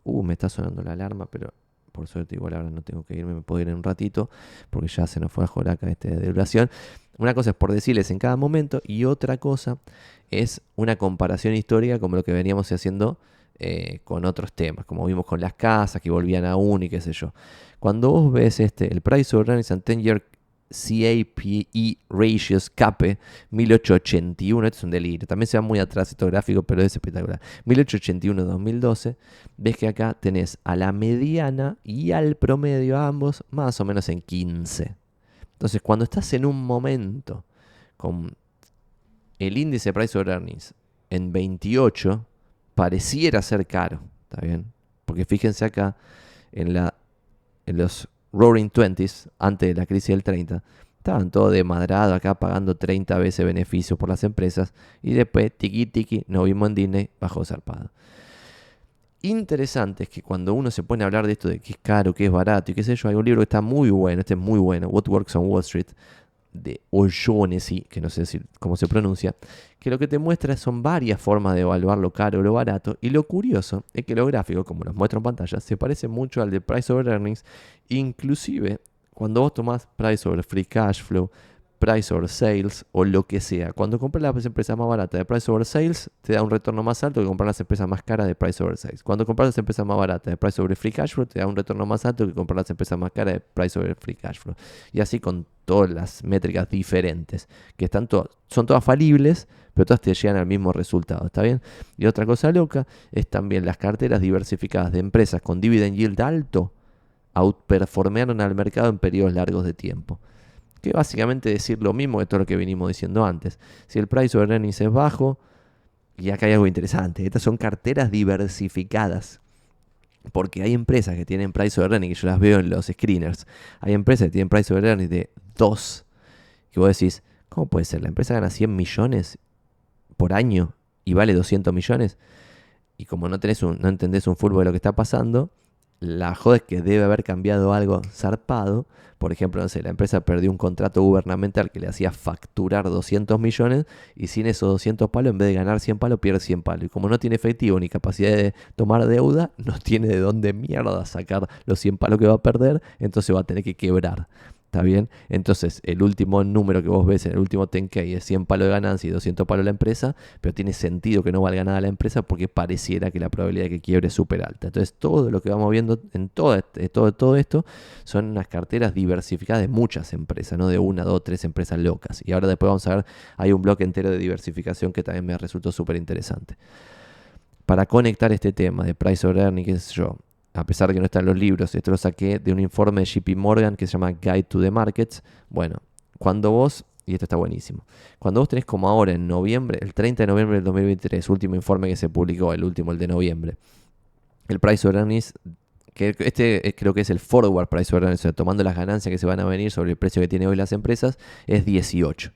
Speaker 1: Uh, me está sonando la alarma, pero por suerte igual ahora no tengo que irme, me puedo ir en un ratito, porque ya se nos fue a Joraca este de duración. Una cosa es por decirles en cada momento y otra cosa es una comparación histórica como lo que veníamos haciendo eh, con otros temas, como vimos con las casas que volvían a uno y qué sé yo. Cuando vos ves este, el Price of Earnings and 10 Year CAPE Ratios CAPE 1881, esto es un delirio, también se va muy atrás esto gráfico, pero es espectacular. 1881-2012, ves que acá tenés a la mediana y al promedio ambos más o menos en 15. Entonces, cuando estás en un momento con el índice Price of Earnings en 28, pareciera ser caro, ¿está bien? Porque fíjense acá en, la, en los Roaring Twenties, antes de la crisis del 30, estaban todos desmadrados acá pagando 30 veces beneficios por las empresas y después, tiki tiki, nos vimos en Disney bajo zarpado. Interesante es que cuando uno se pone a hablar de esto de qué es caro, qué es barato y qué sé yo, hay un libro que está muy bueno, este es muy bueno, What Works on Wall Street, de O'Shaughnessy, que no sé decir cómo se pronuncia, que lo que te muestra son varias formas de evaluar lo caro o lo barato, y lo curioso es que los gráficos, como los muestro en pantalla, se parecen mucho al de Price over Earnings, inclusive cuando vos tomás Price over Free Cash Flow, price over sales o lo que sea. Cuando compras las empresas más baratas de price over sales, te da un retorno más alto que comprar las empresas más caras de price over sales. Cuando compras las empresas más baratas de price over free cash flow, te da un retorno más alto que comprar las empresas más caras de price over free cash flow. Y así con todas las métricas diferentes, que están son todas falibles, pero todas te llegan al mismo resultado, ¿está bien? Y otra cosa loca es también las carteras diversificadas de empresas con dividend yield alto outperformaron al mercado en periodos largos de tiempo que básicamente decir lo mismo de todo lo que venimos diciendo antes. Si el price of earnings es bajo, y acá hay algo interesante, estas son carteras diversificadas. Porque hay empresas que tienen price over earning, que yo las veo en los screeners. Hay empresas que tienen price over earning de 2. Que vos decís, ¿cómo puede ser? La empresa gana 100 millones por año y vale 200 millones. Y como no, tenés un, no entendés un fútbol de lo que está pasando, la joda es que debe haber cambiado algo zarpado. Por ejemplo, no sé, la empresa perdió un contrato gubernamental que le hacía facturar 200 millones y sin esos 200 palos, en vez de ganar 100 palos, pierde 100 palos. Y como no tiene efectivo ni capacidad de tomar deuda, *laughs* no tiene de dónde mierda sacar los 100 palos que va a perder, entonces va a tener que quebrar. ¿Está bien? Entonces, el último número que vos ves en el último Tenkei es 100 palos de ganancia y 200 palos la empresa, pero tiene sentido que no valga nada la empresa porque pareciera que la probabilidad de que quiebre es súper alta. Entonces, todo lo que vamos viendo en todo, este, todo, todo esto son unas carteras diversificadas de muchas empresas, no de una, dos, tres empresas locas. Y ahora después vamos a ver, hay un bloque entero de diversificación que también me resultó súper interesante. Para conectar este tema de price over earning, qué sé yo, a pesar de que no están los libros, esto lo saqué de un informe de JP Morgan que se llama Guide to the Markets. Bueno, cuando vos, y esto está buenísimo, cuando vos tenés como ahora en noviembre, el 30 de noviembre del 2023, último informe que se publicó, el último, el de noviembre, el price of earnings, que este creo que es el forward price of earnings, o sea, tomando las ganancias que se van a venir sobre el precio que tienen hoy las empresas, es 18.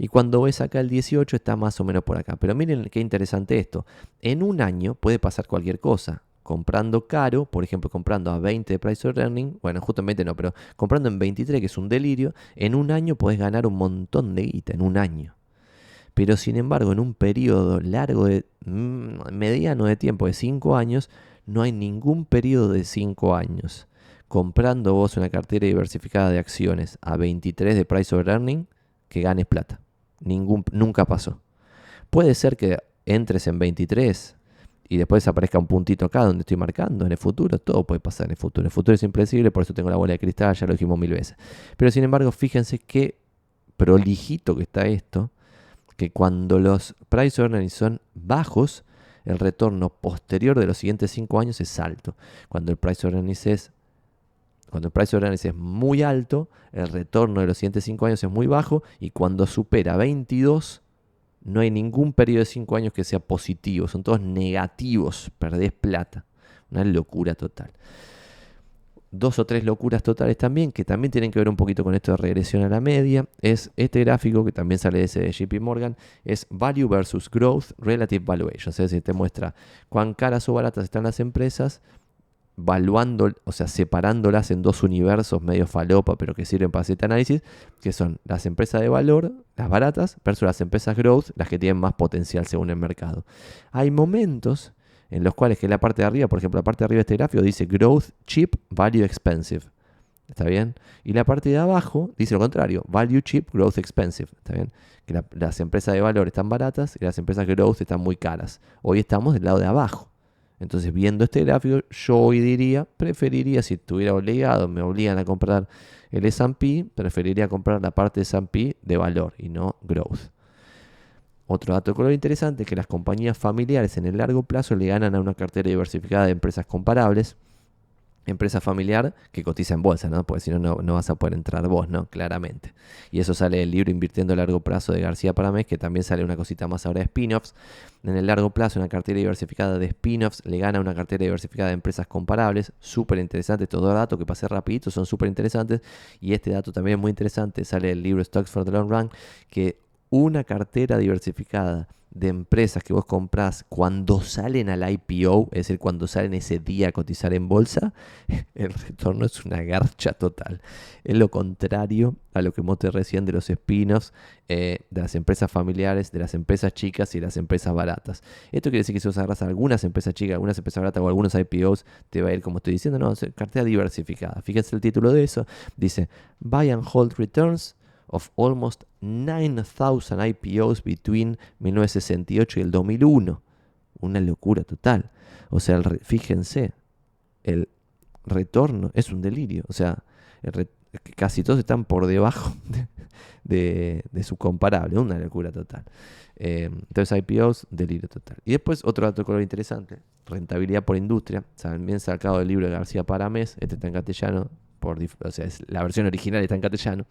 Speaker 1: Y cuando ves acá el 18 está más o menos por acá. Pero miren qué interesante esto. En un año puede pasar cualquier cosa comprando caro, por ejemplo, comprando a 20 de price of earning, bueno, justamente no, pero comprando en 23, que es un delirio, en un año puedes ganar un montón de guita, en un año. Pero sin embargo, en un periodo largo de mm, mediano de tiempo de 5 años, no hay ningún periodo de 5 años. Comprando vos una cartera diversificada de acciones a 23 de price of earning, que ganes plata. Ningún, nunca pasó. Puede ser que entres en 23 y después aparezca un puntito acá donde estoy marcando en el futuro, todo puede pasar en el futuro. El futuro es impredecible, por eso tengo la bola de cristal, ya lo dijimos mil veces. Pero sin embargo, fíjense qué prolijito que está esto, que cuando los price earnings son bajos, el retorno posterior de los siguientes 5 años es alto. Cuando el price earnings es cuando el price earnings es muy alto, el retorno de los siguientes 5 años es muy bajo y cuando supera 22 no hay ningún periodo de 5 años que sea positivo, son todos negativos, perdés plata. Una locura total. Dos o tres locuras totales también, que también tienen que ver un poquito con esto de regresión a la media, es este gráfico que también sale de ese de JP Morgan, es Value versus Growth Relative Valuation. Sea, si te muestra cuán caras o baratas están las empresas valuando, o sea, separándolas en dos universos medio falopa, pero que sirven para este análisis, que son las empresas de valor, las baratas, versus las empresas growth, las que tienen más potencial según el mercado. Hay momentos en los cuales, que la parte de arriba, por ejemplo, la parte de arriba de este gráfico dice growth cheap, value expensive. ¿Está bien? Y la parte de abajo dice lo contrario, value cheap, growth expensive. ¿Está bien? Que las empresas de valor están baratas y las empresas growth están muy caras. Hoy estamos del lado de abajo. Entonces, viendo este gráfico, yo hoy diría, preferiría, si estuviera obligado, me obligan a comprar el S&P, preferiría comprar la parte de S&P de valor y no growth. Otro dato de color interesante es que las compañías familiares en el largo plazo le ganan a una cartera diversificada de empresas comparables empresa familiar que cotiza en bolsa, ¿no? Porque si no, no vas a poder entrar vos, ¿no? Claramente. Y eso sale del libro Invirtiendo a largo plazo de García Paramés, que también sale una cosita más ahora de spin-offs. En el largo plazo, una cartera diversificada de spin-offs le gana una cartera diversificada de empresas comparables. Súper interesante. Estos dos datos que pasé rapidito son súper interesantes. Y este dato también es muy interesante. Sale del libro Stocks for the Long Run, que una cartera diversificada de empresas que vos comprás cuando salen al IPO, es decir, cuando salen ese día a cotizar en bolsa, *laughs* el retorno es una garcha total. Es lo contrario a lo que mostré recién de los espinos, eh, de las empresas familiares, de las empresas chicas y las empresas baratas. Esto quiere decir que si vos agarras algunas empresas chicas, algunas empresas baratas o algunos IPOs, te va a ir, como estoy diciendo, no, cartera diversificada. Fíjense el título de eso. Dice, Buy and Hold Returns of almost 9,000 IPOs between 1968 y el 2001. Una locura total. O sea, fíjense, el retorno es un delirio. O sea, casi todos están por debajo *laughs* de, su comparable. Una locura total. Eh, entonces, IPOs, delirio total. Y después, otro dato color interesante: rentabilidad por industria. También sacado del libro de García Paramés. Este está en castellano. O sea, es, la versión original está en castellano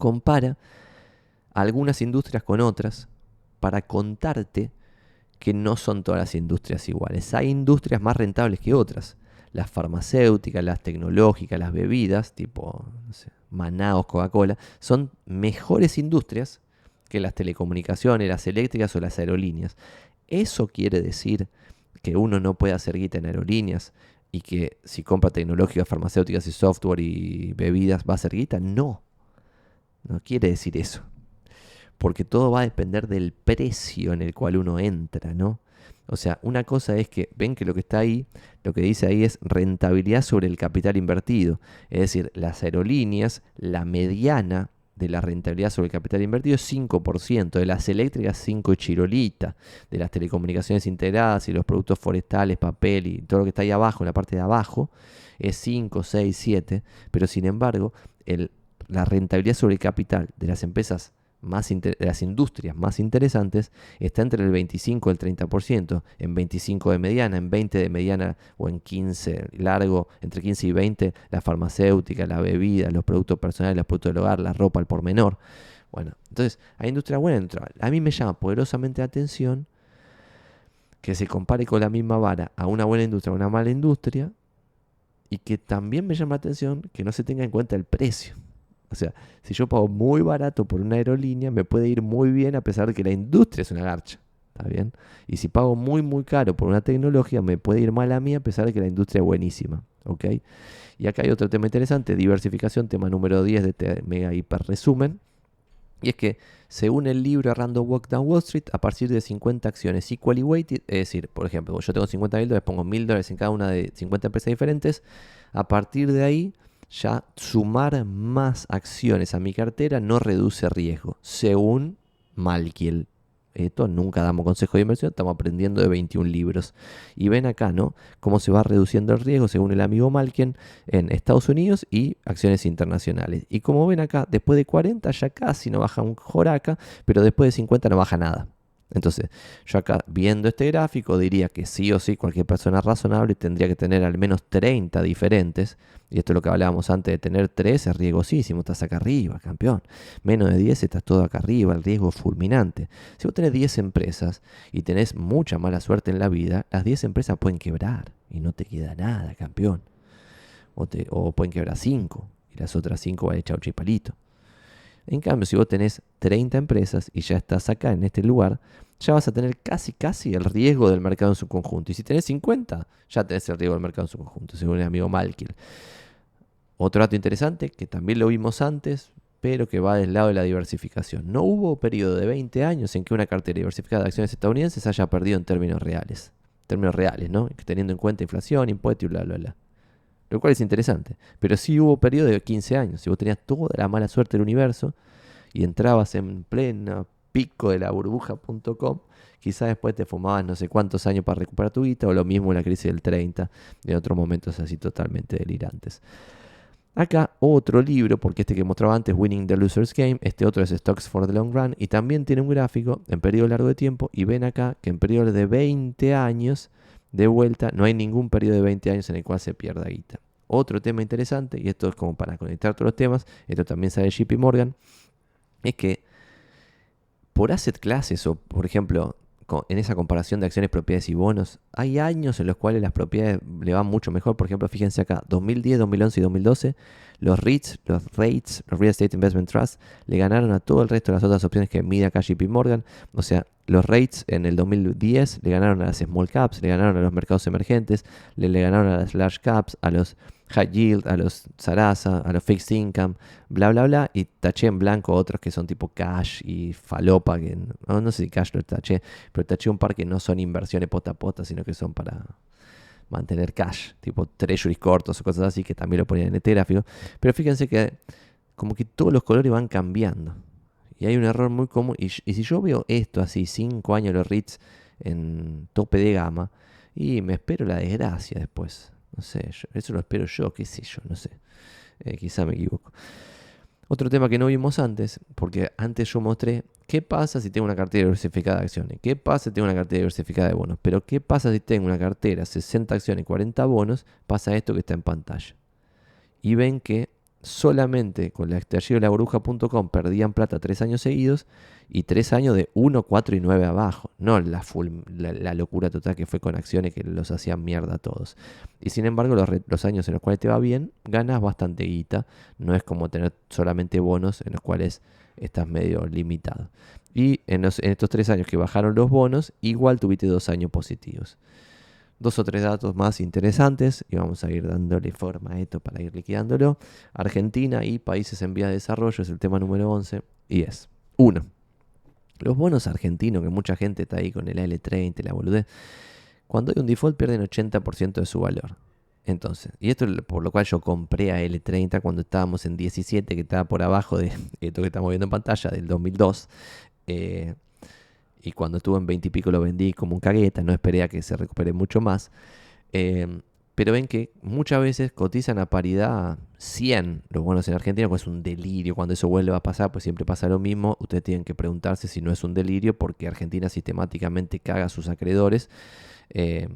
Speaker 1: compara algunas industrias con otras para contarte que no son todas las industrias iguales. Hay industrias más rentables que otras. Las farmacéuticas, las tecnológicas, las bebidas, tipo no Manaos, Coca-Cola, son mejores industrias que las telecomunicaciones, las eléctricas o las aerolíneas. ¿Eso quiere decir que uno no puede hacer guita en aerolíneas y que si compra tecnológicas, farmacéuticas y software y bebidas va a hacer guita? No, no quiere decir eso porque todo va a depender del precio en el cual uno entra, ¿no? O sea, una cosa es que ven que lo que está ahí, lo que dice ahí es rentabilidad sobre el capital invertido. Es decir, las aerolíneas, la mediana de la rentabilidad sobre el capital invertido es 5%, de las eléctricas 5 chirolita, de las telecomunicaciones integradas y los productos forestales, papel y todo lo que está ahí abajo, en la parte de abajo, es 5, 6, 7, pero sin embargo, la rentabilidad sobre el capital de las empresas más de las industrias más interesantes está entre el 25 y el 30%, en 25 de mediana, en 20 de mediana o en 15 largo, entre 15 y 20 la farmacéutica, la bebida, los productos personales, los productos del hogar, la ropa al por menor. Bueno, entonces hay industria buena industria A mí me llama poderosamente la atención que se compare con la misma vara a una buena industria o una mala industria y que también me llama la atención que no se tenga en cuenta el precio. O sea, si yo pago muy barato por una aerolínea, me puede ir muy bien a pesar de que la industria es una garcha. ¿Está bien? Y si pago muy, muy caro por una tecnología, me puede ir mal a mí a pesar de que la industria es buenísima. ¿Ok? Y acá hay otro tema interesante, diversificación, tema número 10 de este mega hiper resumen. Y es que, según el libro Random Walk Down Wall Street, a partir de 50 acciones equally weighted, es decir, por ejemplo, yo tengo 50 mil dólares, pongo mil dólares en cada una de 50 empresas diferentes, a partir de ahí ya sumar más acciones a mi cartera no reduce riesgo, según Malkiel. Esto nunca damos consejo de inversión, estamos aprendiendo de 21 libros. Y ven acá, ¿no? Cómo se va reduciendo el riesgo según el amigo Malkiel en Estados Unidos y acciones internacionales. Y como ven acá, después de 40 ya casi no baja un joraca, pero después de 50 no baja nada. Entonces, yo acá viendo este gráfico diría que sí o sí cualquier persona razonable tendría que tener al menos 30 diferentes. Y esto es lo que hablábamos antes de tener 3 es riesgosísimo, estás acá arriba, campeón. Menos de 10 estás todo acá arriba, el riesgo es fulminante. Si vos tenés 10 empresas y tenés mucha mala suerte en la vida, las 10 empresas pueden quebrar y no te queda nada, campeón. O, te, o pueden quebrar 5 y las otras 5 van a echar chipalito. En cambio, si vos tenés 30 empresas y ya estás acá en este lugar, ya vas a tener casi, casi el riesgo del mercado en su conjunto. Y si tenés 50, ya tenés el riesgo del mercado en su conjunto, según el amigo Malkiel. Otro dato interesante, que también lo vimos antes, pero que va del lado de la diversificación. No hubo periodo de 20 años en que una cartera diversificada de acciones estadounidenses haya perdido en términos reales. Términos reales, ¿no? Teniendo en cuenta inflación, impuestos y bla, bla, bla lo cual es interesante. Pero sí hubo periodo de 15 años. Si vos tenías toda la mala suerte del universo y entrabas en pleno pico de la burbuja.com, quizás después te fumabas no sé cuántos años para recuperar tu guita, o lo mismo en la crisis del 30, en otros momentos así totalmente delirantes. Acá otro libro, porque este que mostraba antes, Winning the Loser's Game, este otro es Stocks for the Long Run, y también tiene un gráfico en periodo largo de tiempo, y ven acá que en periodo de 20 años de vuelta, no hay ningún periodo de 20 años en el cual se pierda guita. Otro tema interesante, y esto es como para conectar todos los temas, esto también sale JP Morgan, es que por asset classes o, por ejemplo, en esa comparación de acciones, propiedades y bonos, hay años en los cuales las propiedades le van mucho mejor. Por ejemplo, fíjense acá, 2010, 2011 y 2012, los REITs, los REITs, los Real Estate Investment Trust, le ganaron a todo el resto de las otras opciones que mide acá JP Morgan. O sea, los REITs en el 2010 le ganaron a las small caps, le ganaron a los mercados emergentes, le, le ganaron a las large caps, a los high yield, a los Sarasa, a los fixed income, bla, bla, bla, y taché en blanco otros que son tipo cash y falopa, que no, sé si cash lo taché, pero taché un par que no son inversiones pota a pota, sino que son para mantener cash, tipo treasuries cortos o cosas así, que también lo ponían en gráfico. Pero fíjense que como que todos los colores van cambiando. Y hay un error muy común. Y, si yo veo esto así, 5 años los REITs en tope de gama, y me espero la desgracia después. No sé, eso lo espero yo, qué sé yo, no sé. Eh, quizá me equivoco. Otro tema que no vimos antes, porque antes yo mostré qué pasa si tengo una cartera diversificada de acciones, qué pasa si tengo una cartera diversificada de bonos, pero qué pasa si tengo una cartera 60 acciones y 40 bonos, pasa esto que está en pantalla. Y ven que solamente con la estallido de la bruja.com perdían plata tres años seguidos y tres años de 1, 4 y 9 abajo. No la, la, locura total que fue con acciones que los hacían mierda a todos. Y sin embargo, los, años en los cuales te va bien, ganas bastante guita. No es como tener solamente bonos en los cuales estás medio limitado. Y en, en estos tres años que bajaron los bonos, igual tuviste dos años positivos dos o tres datos más interesantes y vamos a ir dándole forma a esto para ir liquidándolo. Argentina y países en vía de desarrollo es el tema número 11 y es 1. Los bonos argentinos, que mucha gente está ahí con el L30, la boludez, cuando hay un default pierden 80% de su valor. Entonces, y esto es por lo cual yo compré a L30 cuando estábamos en 17, que estaba por abajo de *laughs* esto que estamos viendo en pantalla, del 2002. Eh, y cuando estuvo en 20 y pico lo vendí como un cagueta, no esperé a que se recupere mucho más. Eh, pero ven que muchas veces cotizan a paridad 100 los bonos en Argentina, pues es un delirio. Cuando eso vuelve a pasar, pues siempre pasa lo mismo. Ustedes tienen que preguntarse si no es un delirio, porque Argentina sistemáticamente caga a sus acreedores. Eh,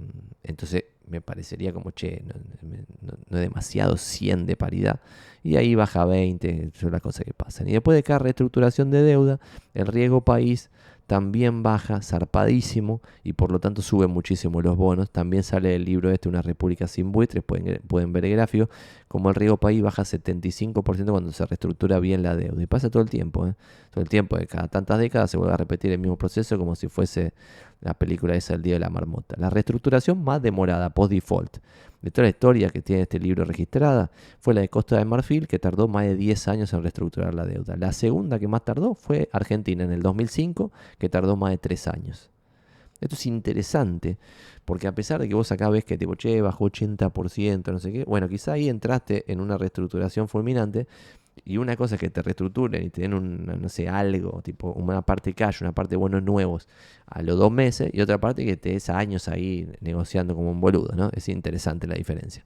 Speaker 1: entonces me parecería como, che, no, es demasiado 100 de paridad. Y ahí baja 20, son las cosas que pasan. Y después de cada reestructuración de deuda, el riesgo país también baja zarpadísimo y por lo tanto suben muchísimo los bonos. También sale el libro este, Una República sin buitres, pueden, pueden ver el gráfico, como el riesgo país baja 75% cuando se reestructura bien la deuda. Y pasa todo el tiempo, ¿eh? todo el tiempo, de cada tantas décadas se vuelve a repetir el mismo proceso como si fuese la película esa El Día de la Marmota. La reestructuración más demorada, post-default, de toda la historia que tiene este libro registrada fue la de Costa de Marfil, que tardó más de 10 años en reestructurar la deuda. La segunda que más tardó fue Argentina en el 2005, que tardó más de 3 años. Esto es interesante, porque a pesar de que vos acá ves que tipo, che, bajó 80%, no sé qué, bueno, quizá ahí entraste en una reestructuración fulminante, y una cosa es que te reestructuren y te den un, no sé, algo, tipo una parte cash, una parte de bonos nuevos a los dos meses y otra parte que te des años ahí negociando como un boludo, ¿no? Es interesante la diferencia.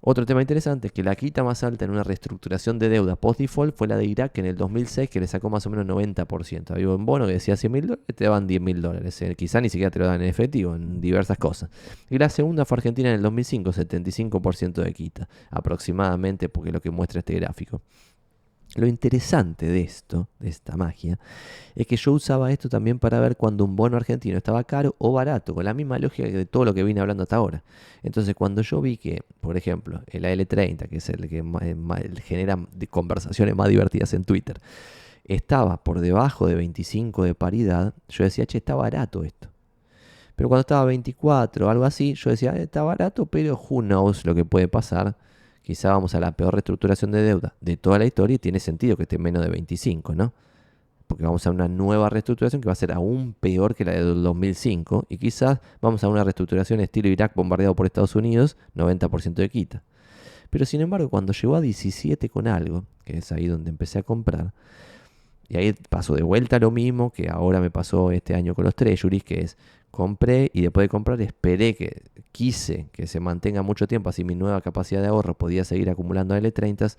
Speaker 1: Otro tema interesante es que la quita más alta en una reestructuración de deuda post-default fue la de Irak en el 2006, que le sacó más o menos 90%. Había un bono que decía 100 mil dólares, te daban 10 mil dólares. Eh, quizá ni siquiera te lo dan en efectivo, en diversas cosas. Y la segunda fue Argentina en el 2005, 75% de quita, aproximadamente, porque es lo que muestra este gráfico. Lo interesante de esto, de esta magia, es que yo usaba esto también para ver cuando un bono argentino estaba caro o barato, con la misma lógica de todo lo que vine hablando hasta ahora. Entonces, cuando yo vi que, por ejemplo, el AL30, que es el que genera conversaciones más divertidas en Twitter, estaba por debajo de 25 de paridad, yo decía, che, está barato esto. Pero cuando estaba 24 o algo así, yo decía, eh, está barato, pero who knows lo que puede pasar quizá vamos a la peor reestructuración de deuda de toda la historia y tiene sentido que esté menos de 25, ¿no? Porque vamos a una nueva reestructuración que va a ser aún peor que la del 2005 y quizás vamos a una reestructuración estilo Irak bombardeado por Estados Unidos, 90% de quita. Pero sin embargo, cuando llegó a 17 con algo, que es ahí donde empecé a comprar, y ahí pasó de vuelta lo mismo que ahora me pasó este año con los treasuries, que es compré y después de comprar esperé que quise que se mantenga mucho tiempo, así mi nueva capacidad de ahorro podía seguir acumulando L30.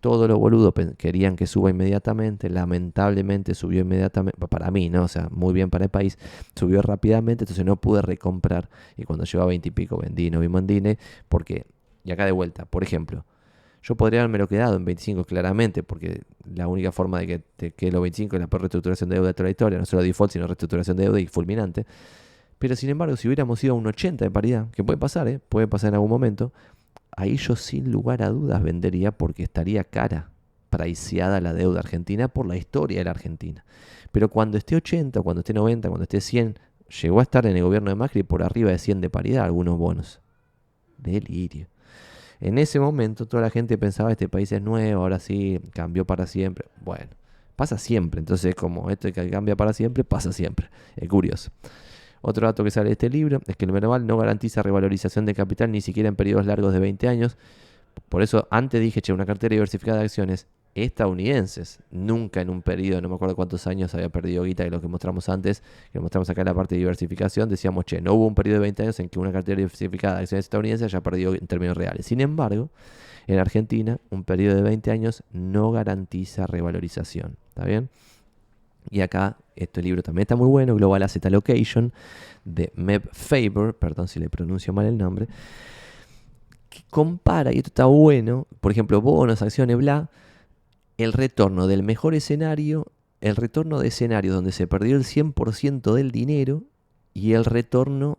Speaker 1: Todos los boludos querían que suba inmediatamente, lamentablemente subió inmediatamente, para mí, ¿no? O sea, muy bien para el país, subió rápidamente, entonces no pude recomprar y cuando llegó a 20 y pico vendí, no vi mandine, porque, y acá de vuelta, por ejemplo, yo podría haberme lo quedado en 25 claramente, porque la única forma de que te quede los 25 es la peor reestructuración de deuda de la no solo default, sino reestructuración de deuda y fulminante. Pero sin embargo, si hubiéramos ido a un 80 de paridad, que puede pasar, ¿eh? puede pasar en algún momento, ahí yo sin lugar a dudas vendería porque estaría cara, priceada la deuda argentina por la historia de la Argentina. Pero cuando esté 80, cuando esté 90, cuando esté 100, llegó a estar en el gobierno de Macri por arriba de 100 de paridad algunos bonos. Delirio. En ese momento toda la gente pensaba, este país es nuevo, ahora sí, cambió para siempre. Bueno, pasa siempre. Entonces, como esto que cambia para siempre, pasa siempre. Es curioso. Otro dato que sale de este libro es que el Merval no garantiza revalorización de capital ni siquiera en periodos largos de 20 años. Por eso antes dije, che, una cartera diversificada de acciones estadounidenses. Nunca en un periodo, no me acuerdo cuántos años había perdido guita de lo que mostramos antes, que mostramos acá en la parte de diversificación, decíamos, che, no hubo un periodo de 20 años en que una cartera diversificada de acciones estadounidenses haya perdido en términos reales. Sin embargo, en Argentina, un periodo de 20 años no garantiza revalorización. ¿Está bien? Y acá, este libro también está muy bueno, Global Asset Allocation, de Meb Faber, perdón si le pronuncio mal el nombre, que compara, y esto está bueno, por ejemplo, bonos, acciones, bla, el retorno del mejor escenario, el retorno de escenario donde se perdió el 100% del dinero y el retorno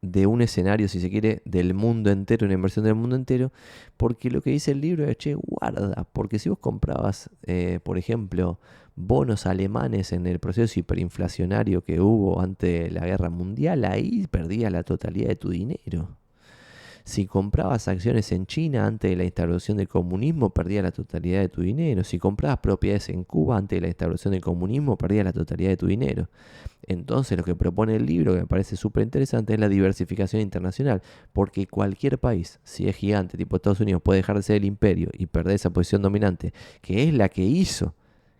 Speaker 1: de un escenario, si se quiere, del mundo entero, una inversión del mundo entero, porque lo que dice el libro es, che, guarda, porque si vos comprabas, eh, por ejemplo, bonos alemanes en el proceso hiperinflacionario que hubo ante la guerra mundial, ahí perdías la totalidad de tu dinero. Si comprabas acciones en China antes de la instauración del comunismo, perdías la totalidad de tu dinero. Si comprabas propiedades en Cuba antes de la instauración del comunismo, perdías la totalidad de tu dinero. Entonces lo que propone el libro, que me parece súper interesante, es la diversificación internacional. Porque cualquier país, si es gigante, tipo Estados Unidos, puede dejar de ser el imperio y perder esa posición dominante, que es la que hizo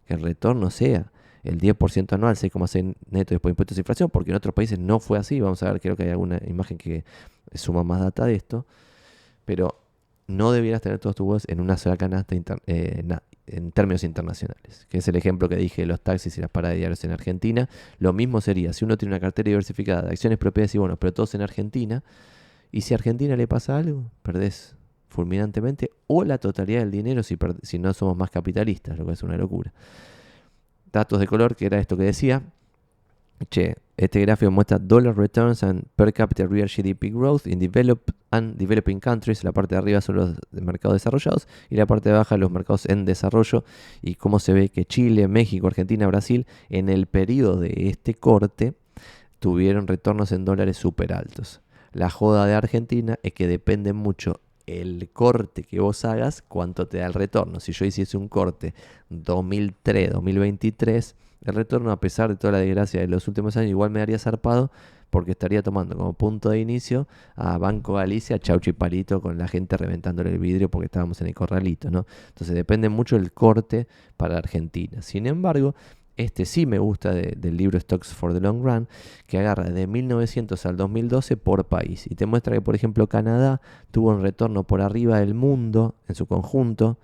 Speaker 1: que el retorno sea el 10% anual, 6,6 neto después de impuestos de inflación, porque en otros países no fue así. Vamos a ver, creo que hay alguna imagen que suma más data de esto. Pero no debieras tener todos tus huevos en una sola canasta eh, en términos internacionales, que es el ejemplo que dije de los taxis y las paradas diarias en Argentina. Lo mismo sería si uno tiene una cartera diversificada de acciones, propiedades y bonos, pero todos en Argentina, y si a Argentina le pasa algo, perdés fulminantemente o la totalidad del dinero si, si no somos más capitalistas, lo que es una locura datos de color, que era esto que decía. Che, este gráfico muestra dollar returns and per capita real GDP growth in developed and developing countries. La parte de arriba son los mercados desarrollados y la parte de abajo los mercados en desarrollo. Y cómo se ve que Chile, México, Argentina, Brasil, en el periodo de este corte, tuvieron retornos en dólares súper altos. La joda de Argentina es que depende mucho el corte que vos hagas, cuánto te da el retorno. Si yo hiciese un corte 2003, 2023, el retorno, a pesar de toda la desgracia de los últimos años, igual me daría zarpado porque estaría tomando como punto de inicio a Banco Galicia, Chauchi Palito, con la gente reventándole el vidrio porque estábamos en el corralito, ¿no? Entonces depende mucho el corte para Argentina. Sin embargo, este sí me gusta del libro Stocks for the Long Run, que agarra de 1900 al 2012 por país. Y te muestra que, por ejemplo, Canadá tuvo un retorno por arriba del mundo en su conjunto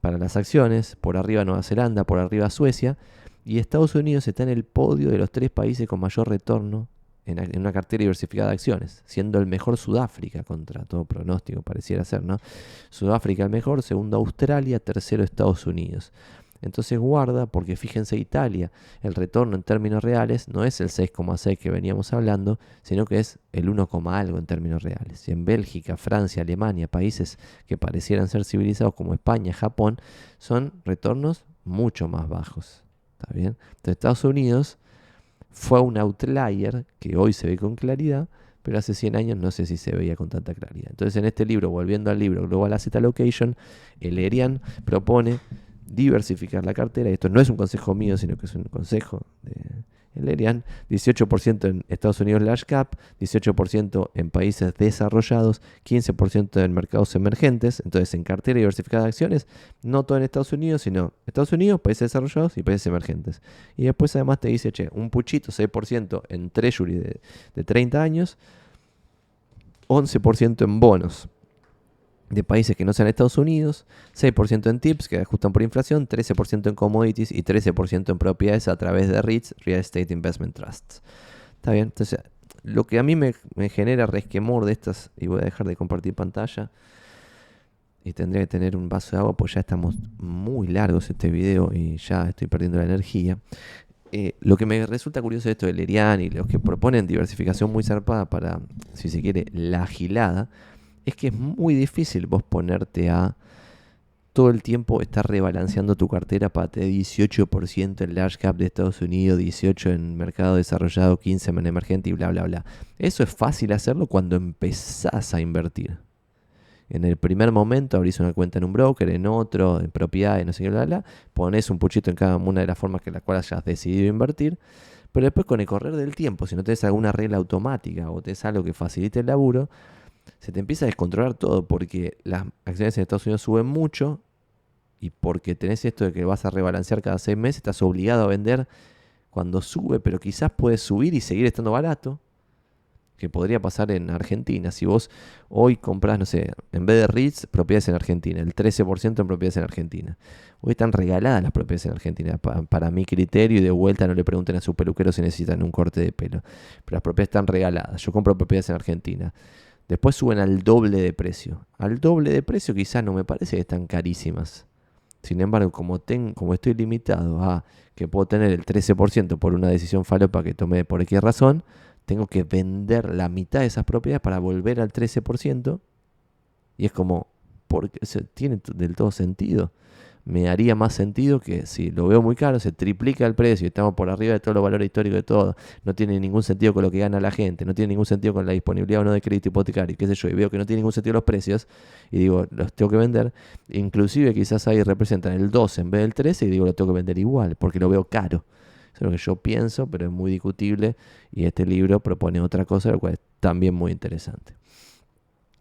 Speaker 1: para las acciones, por arriba Nueva Zelanda, por arriba Suecia, y Estados Unidos está en el podio de los tres países con mayor retorno en, en una cartera diversificada de acciones, siendo el mejor Sudáfrica contra todo pronóstico, pareciera ser, ¿no? Sudáfrica el mejor, segundo Australia, tercero Estados Unidos. Entonces guarda, porque fíjense Italia, el retorno en términos reales no es el 6,6 que veníamos hablando, sino que es el 1, algo en términos reales. Y en Bélgica, Francia, Alemania, países que parecieran ser civilizados como España, Japón, son retornos mucho más bajos. ¿Está bien? Entonces Estados Unidos fue un outlier que hoy se ve con claridad, pero hace 100 años no sé si se veía con tanta claridad. Entonces en este libro, volviendo al libro Global Asset Allocation, el ERIAN propone diversificar la cartera. Esto no es un consejo mío, sino que es un consejo de Lerian. 18% en Estados Unidos large cap, 18% en países desarrollados, 15% en mercados emergentes. Entonces, en cartera diversificada de acciones, no todo en Estados Unidos, sino Estados Unidos, países desarrollados y países emergentes. Y después además te dice, che, un puchito, 6% en treasury de, de 30 años, 11% en bonos de países que no sean Estados Unidos, 6% en tips que ajustan por inflación, 13% en commodities y 13% en propiedades a través de REITs, Real Estate Investment Trusts. Está bien, entonces lo que a mí me, genera resquemor de estas, y voy a dejar de compartir pantalla, y tendría que tener un vaso de agua, pues ya estamos muy largos este video y ya estoy perdiendo la energía. Eh, lo que me resulta curioso de esto de Lerian y los que proponen diversificación muy zarpada para, si se quiere, la agilada, es que es muy difícil vos ponerte a todo el tiempo estar rebalanceando tu cartera para tener 18% en large cap de Estados Unidos, 18% en mercado desarrollado, 15% en emergente y bla, bla, bla. Eso es fácil hacerlo cuando empezás a invertir. En el primer momento abrís una cuenta en un broker, en otro, en propiedades, no sé qué, bla, bla, pones un puchito en cada una de las formas que las cuales hayas decidido invertir. Pero después con el correr del tiempo, si no tenés alguna regla automática o tenés algo que facilite el laburo, se te empieza a descontrolar todo porque las acciones en Estados Unidos suben mucho y porque tenés esto de que vas a rebalancear cada seis meses, estás obligado a vender cuando sube, pero quizás puedes subir y seguir estando barato, que podría pasar en Argentina. Si vos hoy compras, no sé, en vez de REITs, propiedades en Argentina, el 13% en propiedades en Argentina. Hoy están regaladas las propiedades en Argentina, para, mi criterio, y de vuelta no le pregunten a su peluquero si necesitan un corte de pelo. Pero las propiedades están regaladas. Yo compro propiedades en Argentina Después suben al doble de precio. Al doble de precio quizás no me parece que están carísimas. Sin embargo, como, como estoy limitado a que puedo tener el 13% por una decisión falopa que tomé por cualquier razón, tengo que vender la mitad de esas propiedades para volver al 13%. Y es como, porque tiene del todo sentido me haría más sentido que si lo veo muy caro, se triplica el precio estamos por arriba de todos los valores históricos de todo, no tiene ningún sentido con lo que gana la gente, no tiene ningún sentido con la disponibilidad o no de crédito hipotecario, qué sé yo, y veo que no tiene ningún sentido los precios y digo, los tengo que vender, inclusive quizás ahí representan el 12 en vez del 13 y digo, lo tengo que vender igual, porque lo veo caro. Eso es lo que yo pienso, pero es muy discutible y este libro propone otra cosa, lo cual es también muy interesante.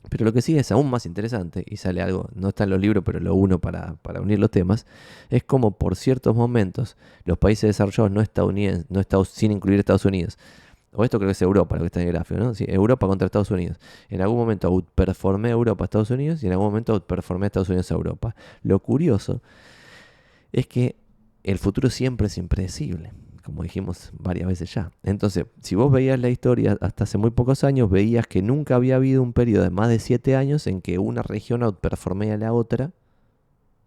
Speaker 1: Pero lo que sí es aún más interesante, y sale algo, no está en los libros, pero lo uno para, unir los temas, es como por ciertos momentos los países desarrollados no estadounidenses, no estados, sin incluir Estados Unidos, o esto creo que es Europa, lo que está en el gráfico, ¿no? Europa contra Estados Unidos. En algún momento outperformé Europa a Estados Unidos y en algún momento outperformé a Estados Unidos a Europa. Lo curioso es que el futuro siempre es impredecible como dijimos varias veces ya. Entonces, si vos veías la historia hasta hace muy pocos años, veías que nunca había habido un periodo de más de 7 años en que una región outperformé a la otra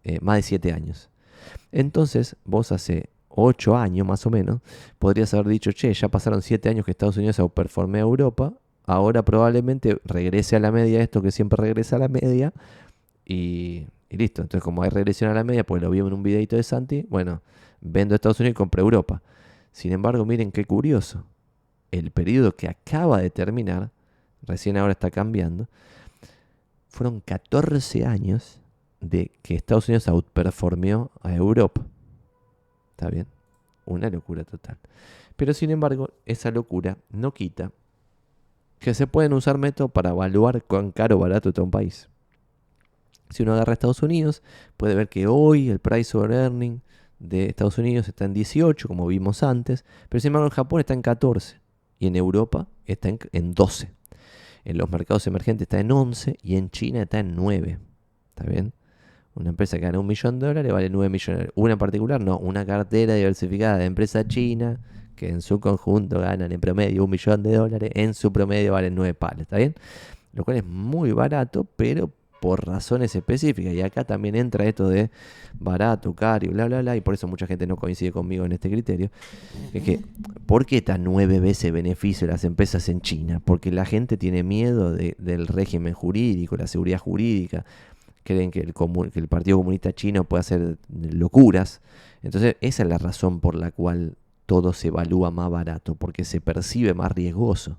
Speaker 1: eh, más de 7 años. Entonces, vos hace 8 años más o menos, podrías haber dicho, che, ya pasaron 7 años que Estados Unidos outperformé a Europa, ahora probablemente regrese a la media esto que siempre regresa a la media y, listo. Entonces, como hay regresión a la media, pues lo vimos en un videito de Santi, bueno, vendo Estados Unidos y compro Europa. Sin embargo, miren qué curioso. El periodo que acaba de terminar, recién ahora está cambiando, fueron 14 años de que Estados Unidos outperformió a Europa. ¿Está bien? Una locura total. Pero sin embargo, esa locura no quita que se pueden usar métodos para evaluar cuán caro o barato está un país. Si uno agarra a Estados Unidos, puede ver que hoy el price over earning de Estados Unidos está en 18, como vimos antes, pero sin embargo en Japón está en 14 y en Europa está en, 12. En los mercados emergentes está en 11 y en China está en 9. ¿Está bien? Una empresa que gana un millón de dólares vale 9 millones. Una en particular, no, una cartera diversificada de empresa china que en su conjunto ganan en promedio un millón de dólares, en su promedio valen 9 palos, ¿está bien? Lo cual es muy barato, pero por razones específicas. Y acá también entra esto de barato, caro bla, bla, bla. Y por eso mucha gente no coincide conmigo en este criterio. Es que, ¿por qué está nueve veces beneficio de las empresas en China? Porque la gente tiene miedo del régimen jurídico, la seguridad jurídica. Creen que el, que el Partido Comunista Chino puede hacer locuras. Entonces, esa es la razón por la cual todo se evalúa más barato, porque se percibe más riesgoso.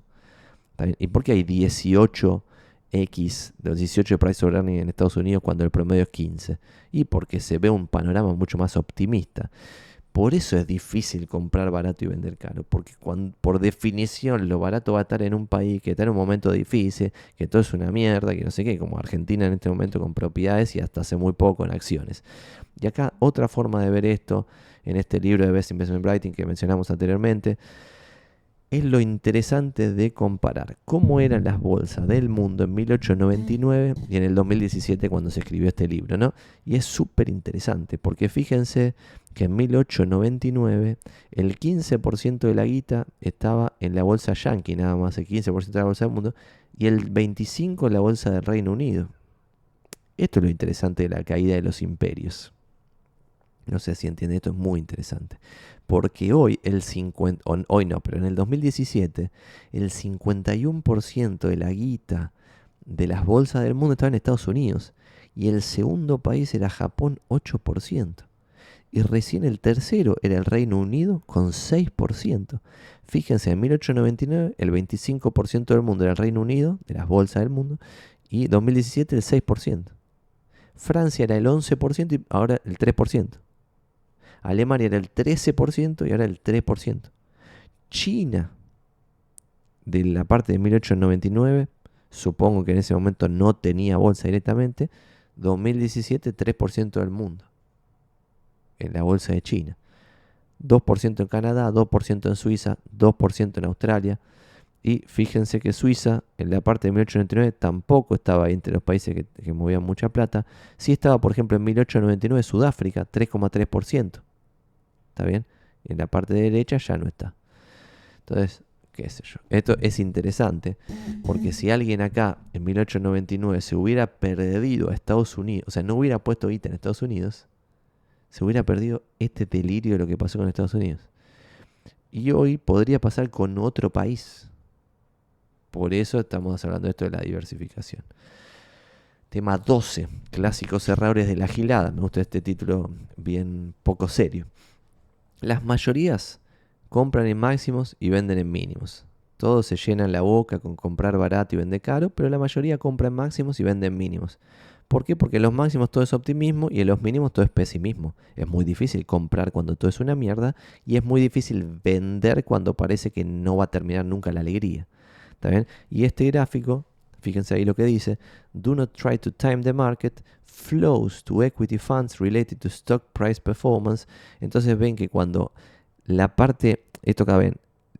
Speaker 1: ¿Y por qué hay 18 X de los 18 de price of earning en Estados Unidos cuando el promedio es 15. Y porque se ve un panorama mucho más optimista. Por eso es difícil comprar barato y vender caro, porque por definición lo barato va a estar en un país que está en un momento difícil, que todo es una mierda, que no sé qué, como Argentina en este momento con propiedades y hasta hace muy poco en acciones. Y acá otra forma de ver esto, en este libro de Best Investment Writing que mencionamos anteriormente, es lo interesante de comparar cómo eran las bolsas del mundo en 1899 y en el 2017 cuando se escribió este libro, ¿no? Y es súper interesante porque fíjense que en 1899 el 15% de la guita estaba en la bolsa yankee, nada más el 15% de la bolsa del mundo, y el 25% en la bolsa del Reino Unido. Esto es lo interesante de la caída de los imperios. No sé si entiende, esto es muy interesante. Porque hoy, el 50, hoy no, pero en el 2017, el 51% de la guita de las bolsas del mundo estaba en Estados Unidos. Y el segundo país era Japón, 8%. Y recién el tercero era el Reino Unido con 6%. Fíjense, en 1899 el 25% del mundo era el Reino Unido, de las bolsas del mundo, y 2017 el 6%. Francia era el 11% y ahora el 3%. Alemania era el 13% y ahora el 3%. China, de la parte de 1899, supongo que en ese momento no tenía bolsa directamente, 2017 3% del mundo en la bolsa de China. 2% en Canadá, 2% en Suiza, 2% en Australia. Y fíjense que Suiza, en la parte de 1899, tampoco estaba entre los países que, movían mucha plata. Sí estaba, por ejemplo, en 1899 Sudáfrica, 3,3%. ¿Está bien? En la parte derecha ya no está. Entonces, qué sé yo. Esto es interesante porque si alguien acá en 1899 se hubiera perdido a Estados Unidos, o sea, no hubiera puesto guita en Estados Unidos, se hubiera perdido este delirio de lo que pasó con Estados Unidos. Y hoy podría pasar con otro país. Por eso estamos hablando de esto de la diversificación. Tema 12, clásicos errores de la gilada. Me gusta este título bien poco serio. Las mayorías compran en máximos y venden en mínimos. Todos se llenan la boca con comprar barato y vender caro, pero la mayoría compra en máximos y vende en mínimos. ¿Por qué? Porque en los máximos todo es optimismo y en los mínimos todo es pesimismo. Es muy difícil comprar cuando todo es una mierda y es muy difícil vender cuando parece que no va a terminar nunca la alegría. ¿Está bien? Y este gráfico, fíjense ahí lo que dice, do not try to time the market, flows to equity funds related to stock price performance. Entonces ven que cuando la parte, esto acá ven,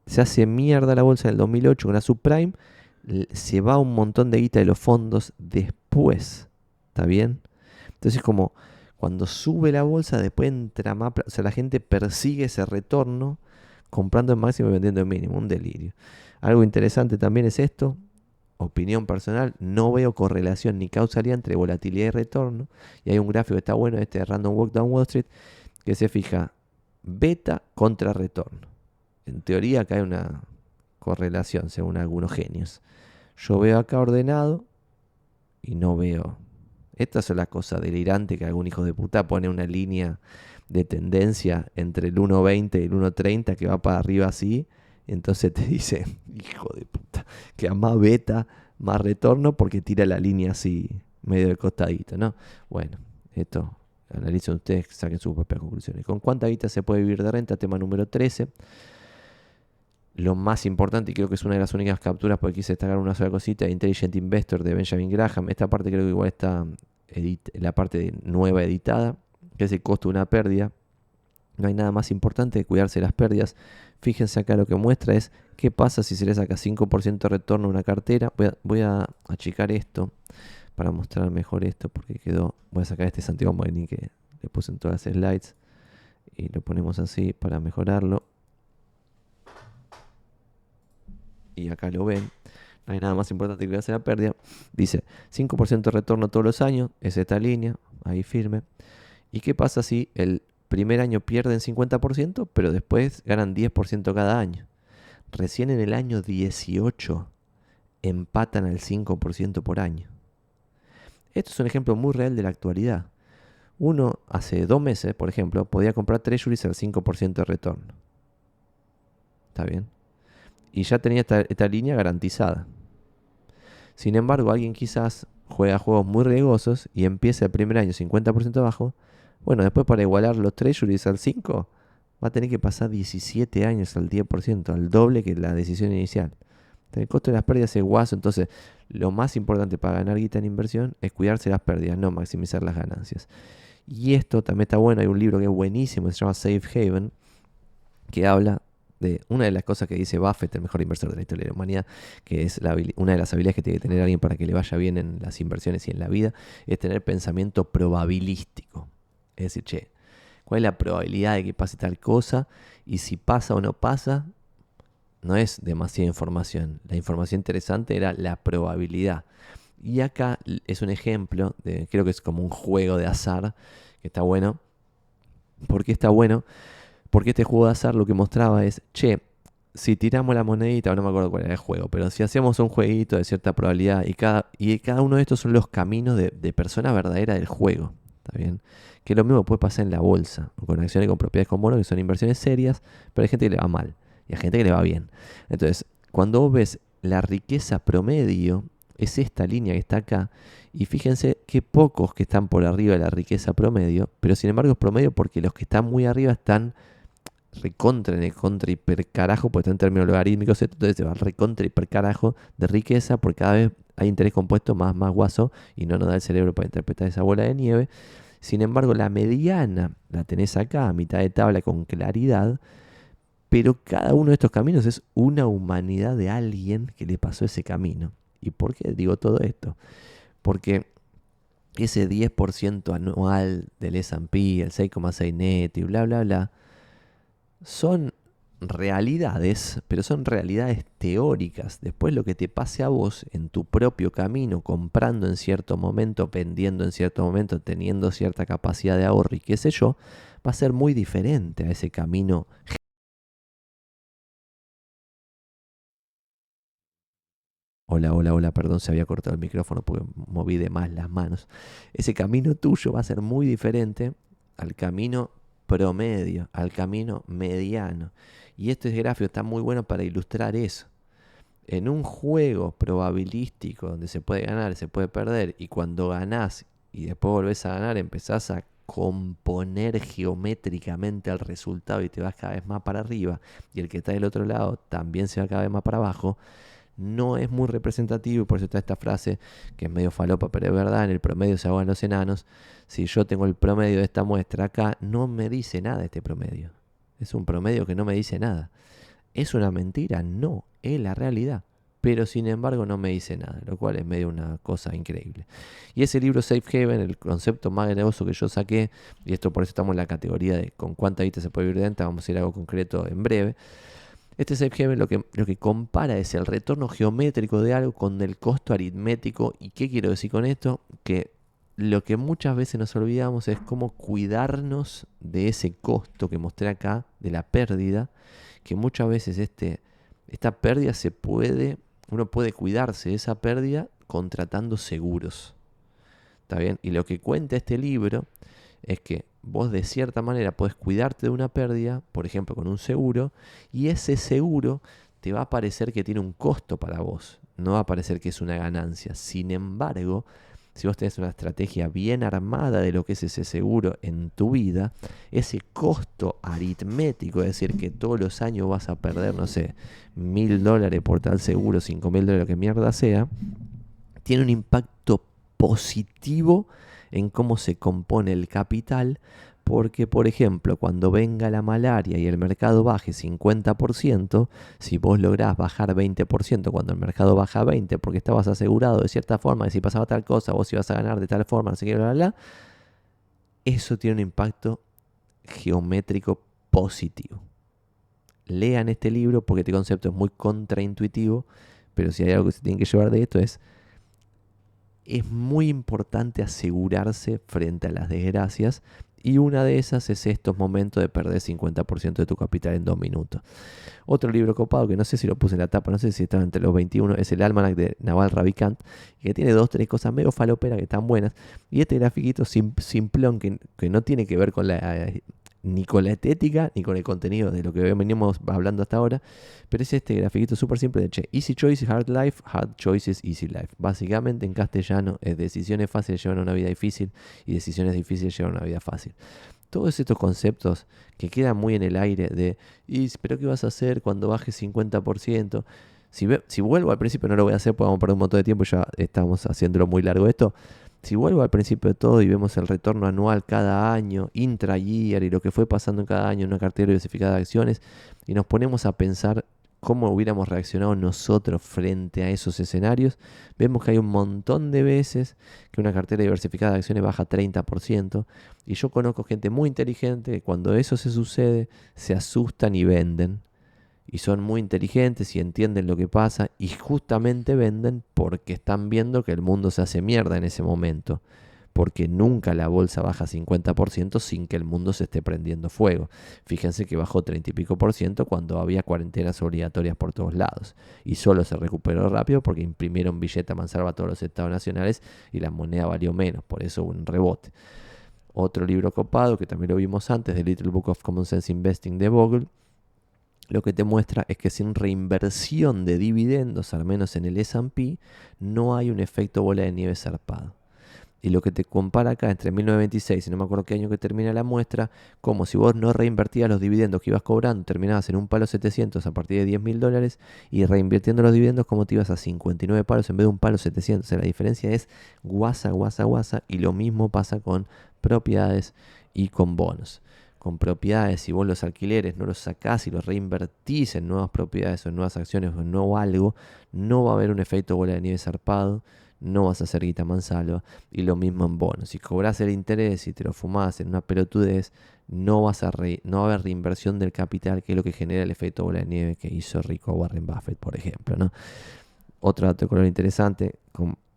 Speaker 1: se hace mierda la bolsa del 2008 con la subprime, se va un montón de guita de los fondos después. ¿Está bien? Entonces como cuando sube la bolsa, después entra más, o sea, la gente persigue ese retorno comprando en máximo y vendiendo en mínimo, un delirio. Algo interesante también es esto, opinión personal, no veo correlación ni causalidad entre volatilidad y retorno. Y hay un gráfico que está bueno, este de Random Walk Down Wall Street, que se fija beta contra retorno. En teoría acá hay una correlación según algunos genios. Yo veo acá ordenado y no veo. Esta es la cosa delirante que algún hijo de puta pone una línea de tendencia entre el 1.20 y el 1.30 que va para arriba así. Entonces te *laughs* dice, hijo de puta, que a más beta, más retorno porque tira la línea así medio de costadito, ¿no? Bueno, esto Analicen ustedes, saquen sus propias conclusiones. ¿Con cuánta guita se puede vivir de renta? Tema número 13. Lo más importante, y creo que es una de las únicas capturas porque quise destacar una sola cosita, Intelligent Investor de Benjamin Graham. Esta parte creo que igual está la parte nueva editada, que es el costo de una pérdida. No hay nada más importante que cuidarse de las pérdidas. Fíjense acá lo que muestra es qué pasa si se le saca 5% de retorno a una cartera. Voy a, achicar esto para mostrar mejor esto porque quedó, voy a sacar este Santiago Magni que le puse en todas las slides y lo ponemos así para mejorarlo. Y acá lo ven no hay nada más importante que hacer la pérdida. Dice 5% de retorno todos los años es esta línea ahí firme. Y qué pasa si el primer año pierden 50% pero después ganan 10% cada año recién en el año 18 empatan al 5% por año esto es un ejemplo muy real de la actualidad. Uno hace dos meses, por ejemplo, podía comprar treasuries al 5% de retorno. ¿Está bien? Y ya tenía esta, línea garantizada. Sin embargo, alguien quizás juega juegos muy riesgosos y empieza el primer año 50% abajo. Bueno, después para igualar los treasuries al 5, va a tener que pasar 17 años al 10%, al doble que la decisión inicial. El costo de las pérdidas es guaso, entonces lo más importante para ganar guita en inversión es cuidarse las pérdidas, no maximizar las ganancias. Y esto también está bueno, hay un libro que es buenísimo, se llama Safe Haven, que habla de una de las cosas que dice Buffett, el mejor inversor de la historia de la humanidad, que es una de las habilidades que tiene que tener alguien para que le vaya bien en las inversiones y en la vida, es tener pensamiento probabilístico. Es decir, che, ¿cuál es la probabilidad de que pase tal cosa? Y si pasa o no pasa, no es demasiada información. La información interesante era la probabilidad. Y acá es un ejemplo, de, creo que es como un juego de azar, que está bueno. ¿Por qué está bueno? Porque este juego de azar lo que mostraba es, che, si tiramos la monedita, no me acuerdo cuál era el juego, pero si hacemos un jueguito de cierta probabilidad y cada, y cada uno de estos son los caminos de, de persona verdadera del juego, ¿está bien? Que lo mismo puede pasar en la bolsa, con acciones con propiedades con bonos, que son inversiones serias, pero hay gente que le va mal y hay gente que le va bien. Entonces, cuando vos ves la riqueza promedio, es esta línea que está acá, y fíjense que pocos que están por arriba de la riqueza promedio, pero sin embargo es promedio porque los que están muy arriba están recontra en el contra hipercarajo, porque están en términos logarítmicos, entonces se va recontra hipercarajo de riqueza, porque cada vez hay interés compuesto más, más guaso y no nos da el cerebro para interpretar esa bola de nieve. Sin embargo, la mediana la tenés acá, a mitad de tabla con claridad, pero cada uno de estos caminos es una humanidad de alguien que le pasó ese camino. ¿Y por qué digo todo esto? Porque ese 10% anual del S&P, el 6,6 neto y bla, bla, bla, son realidades, pero son realidades teóricas. Después lo que te pase a vos en tu propio camino, comprando en cierto momento, vendiendo en cierto momento, teniendo cierta capacidad de ahorro y qué sé yo, va a ser muy diferente a ese camino. Hola, hola, hola, perdón, se había cortado el micrófono porque moví de más las manos. Ese camino tuyo va a ser muy diferente al camino promedio, al camino mediano. Y este gráfico está muy bueno para ilustrar eso. En un juego probabilístico donde se puede ganar, se puede perder, y cuando ganás y después volvés a ganar, empezás a componer geométricamente el resultado y te vas cada vez más para arriba, y el que está del otro lado también se va cada vez más para abajo, no es muy representativo y por eso está esta frase que es medio falopa, pero es verdad, en el promedio se ahogan los enanos. Si yo tengo el promedio de esta muestra acá, no me dice nada este promedio. Es un promedio que no me dice nada. ¿Es una mentira? No, es la realidad. Pero sin embargo no me dice nada, lo cual es medio una cosa increíble. Y ese libro Safe Haven, el concepto más negocio que yo saqué, y esto por eso estamos en la categoría de con cuánta guita se puede vivir de vamos a ir a algo concreto en breve. Este Safe Haven lo que, lo que compara es el retorno geométrico de algo con el costo aritmético. ¿Y qué quiero decir con esto? Que lo que muchas veces nos olvidamos es cómo cuidarnos de ese costo que mostré acá, de la pérdida, que muchas veces este, esta pérdida se puede, uno puede cuidarse de esa pérdida contratando seguros. ¿Está bien? Y lo que cuenta este libro es que vos de cierta manera podés cuidarte de una pérdida, por ejemplo con un seguro, y ese seguro te va a parecer que tiene un costo para vos, no va a parecer que es una ganancia. Sin embargo, si vos tenés una estrategia bien armada de lo que es ese seguro en tu vida, ese costo aritmético, es decir, que todos los años vas a perder, no sé, mil dólares por tal seguro, cinco mil dólares, lo que mierda sea, tiene un impacto positivo en cómo se compone el capital porque, por ejemplo, cuando venga la malaria y el mercado baje 50%, si vos lográs bajar 20% cuando el mercado baja 20%, porque estabas asegurado de cierta forma que si pasaba tal cosa, vos ibas a ganar de tal forma, no sé qué, bla, bla, bla, eso tiene un impacto geométrico positivo. Lean este libro porque este concepto es muy contraintuitivo, pero si hay algo que se tiene que llevar de esto es es muy importante asegurarse frente a las desgracias y una de esas es estos momentos de perder 50% de tu capital en dos minutos. Otro libro copado que no sé si lo puse en la tapa, no sé si está entre los 21, es el Almanac de Naval Ravikant, que tiene dos, tres cosas medio falopera que están buenas. Y este grafiquito simplón que, que no tiene que ver con la ni con la estética ni con el contenido de lo que venimos hablando hasta ahora, pero es este grafiquito súper simple de che, Easy Choices, Hard Life, Hard Choices, Easy Life. Básicamente en castellano es decisiones fáciles llevan a una vida difícil y decisiones difíciles llevan a una vida fácil. Todos estos conceptos que quedan muy en el aire de, y, pero ¿qué vas a hacer cuando bajes 50%? Si, si vuelvo al principio no lo voy a hacer porque vamos a perder un montón de tiempo, ya estamos haciéndolo muy largo esto, si vuelvo al principio de todo y vemos el retorno anual cada año, intra-year y lo que fue pasando en cada año en una cartera diversificada de acciones, y nos ponemos a pensar cómo hubiéramos reaccionado nosotros frente a esos escenarios, vemos que hay un montón de veces que una cartera diversificada de acciones baja 30%, y yo conozco gente muy inteligente que cuando eso se sucede se asustan y venden y son muy inteligentes y entienden lo que pasa y justamente venden porque están viendo que el mundo se hace mierda en ese momento. Porque nunca la bolsa baja 50% sin que el mundo se esté prendiendo fuego. Fíjense que bajó 30 y pico por ciento cuando había cuarentenas obligatorias por todos lados. Y solo se recuperó rápido porque imprimieron billete a mansalva a todos los estados nacionales y la moneda valió menos. Por eso un rebote. Otro libro copado que también lo vimos antes, The Little Book of Common Sense Investing de Bogle lo que te muestra es que sin reinversión de dividendos, al menos en el S&P, no hay un efecto bola de nieve zarpado. Y lo que te compara acá entre 1926 y no me acuerdo qué año que termina la muestra, como si vos no reinvertías los dividendos que ibas cobrando, terminabas en un palo 700 a partir de 10 mil dólares y reinvirtiendo los dividendos como te ibas a 59 palos en vez de un palo 700. O sea, la diferencia es guasa, guasa, guasa y lo mismo pasa con propiedades y con bonos con propiedades, si vos los alquileres no los sacás y los reinvertís en nuevas propiedades o en nuevas acciones o en nuevo algo, no va a haber un efecto bola de nieve zarpado, no vas a hacer guita mansalva. Y lo mismo en bonos. Si cobras el interés y te lo fumás en una pelotudez, no, vas a no va a haber reinversión del capital, que es lo que genera el efecto bola de nieve que hizo rico Warren Buffett, por ejemplo. ¿no? Otro dato de color interesante,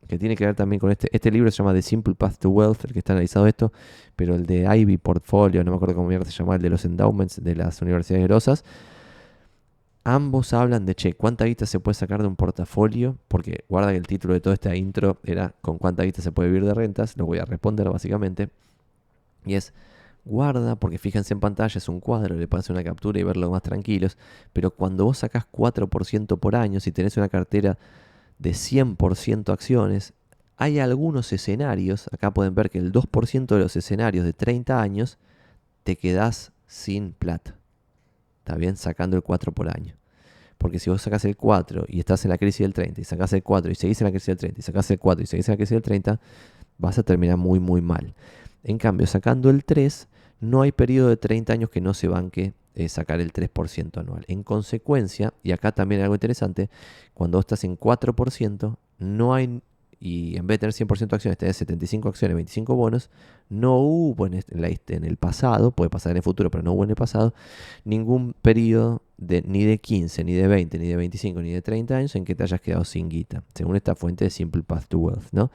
Speaker 1: que tiene que ver también con este. Este libro se llama The Simple Path to Wealth, el que está analizado esto, pero el de Ivy Portfolio, no me acuerdo cómo se llama, el de los endowments de las universidades grosas. Ambos hablan de, che, ¿cuánta guita se puede sacar de un portafolio? Porque guarda que el título de toda esta intro era ¿con cuánta guita se puede vivir de rentas? Lo voy a responder básicamente. Y es, guarda, porque fíjense en pantalla, es un cuadro, le hacer una captura y verlo más tranquilos. Pero cuando vos sacás 4% por año, si tenés una cartera de 100% acciones, hay algunos escenarios, acá pueden ver que el 2% de los escenarios de 30 años te quedás sin plata. ¿Está bien? Sacando el 4 por año. Porque si vos sacás el 4 y estás en la crisis del 30 y sacás el 4 y seguís en la crisis del 30 y sacás el 4 y seguís en la crisis del 30, vas a terminar muy muy mal. En cambio, sacando el 3, no hay periodo de 30 años que no se banque eh, sacar el 3% anual. En consecuencia, y acá también algo interesante, cuando estás en 4%, no hay, y en vez de tener 100% acciones, tenés 75 acciones, 25 bonos, no hubo en, el pasado, puede pasar en el futuro, pero no hubo en el pasado, ningún periodo de, ni de 15, ni de 20, ni de 25, ni de 30 años en que te hayas quedado sin guita, según esta fuente de Simple Path to Wealth, ¿no?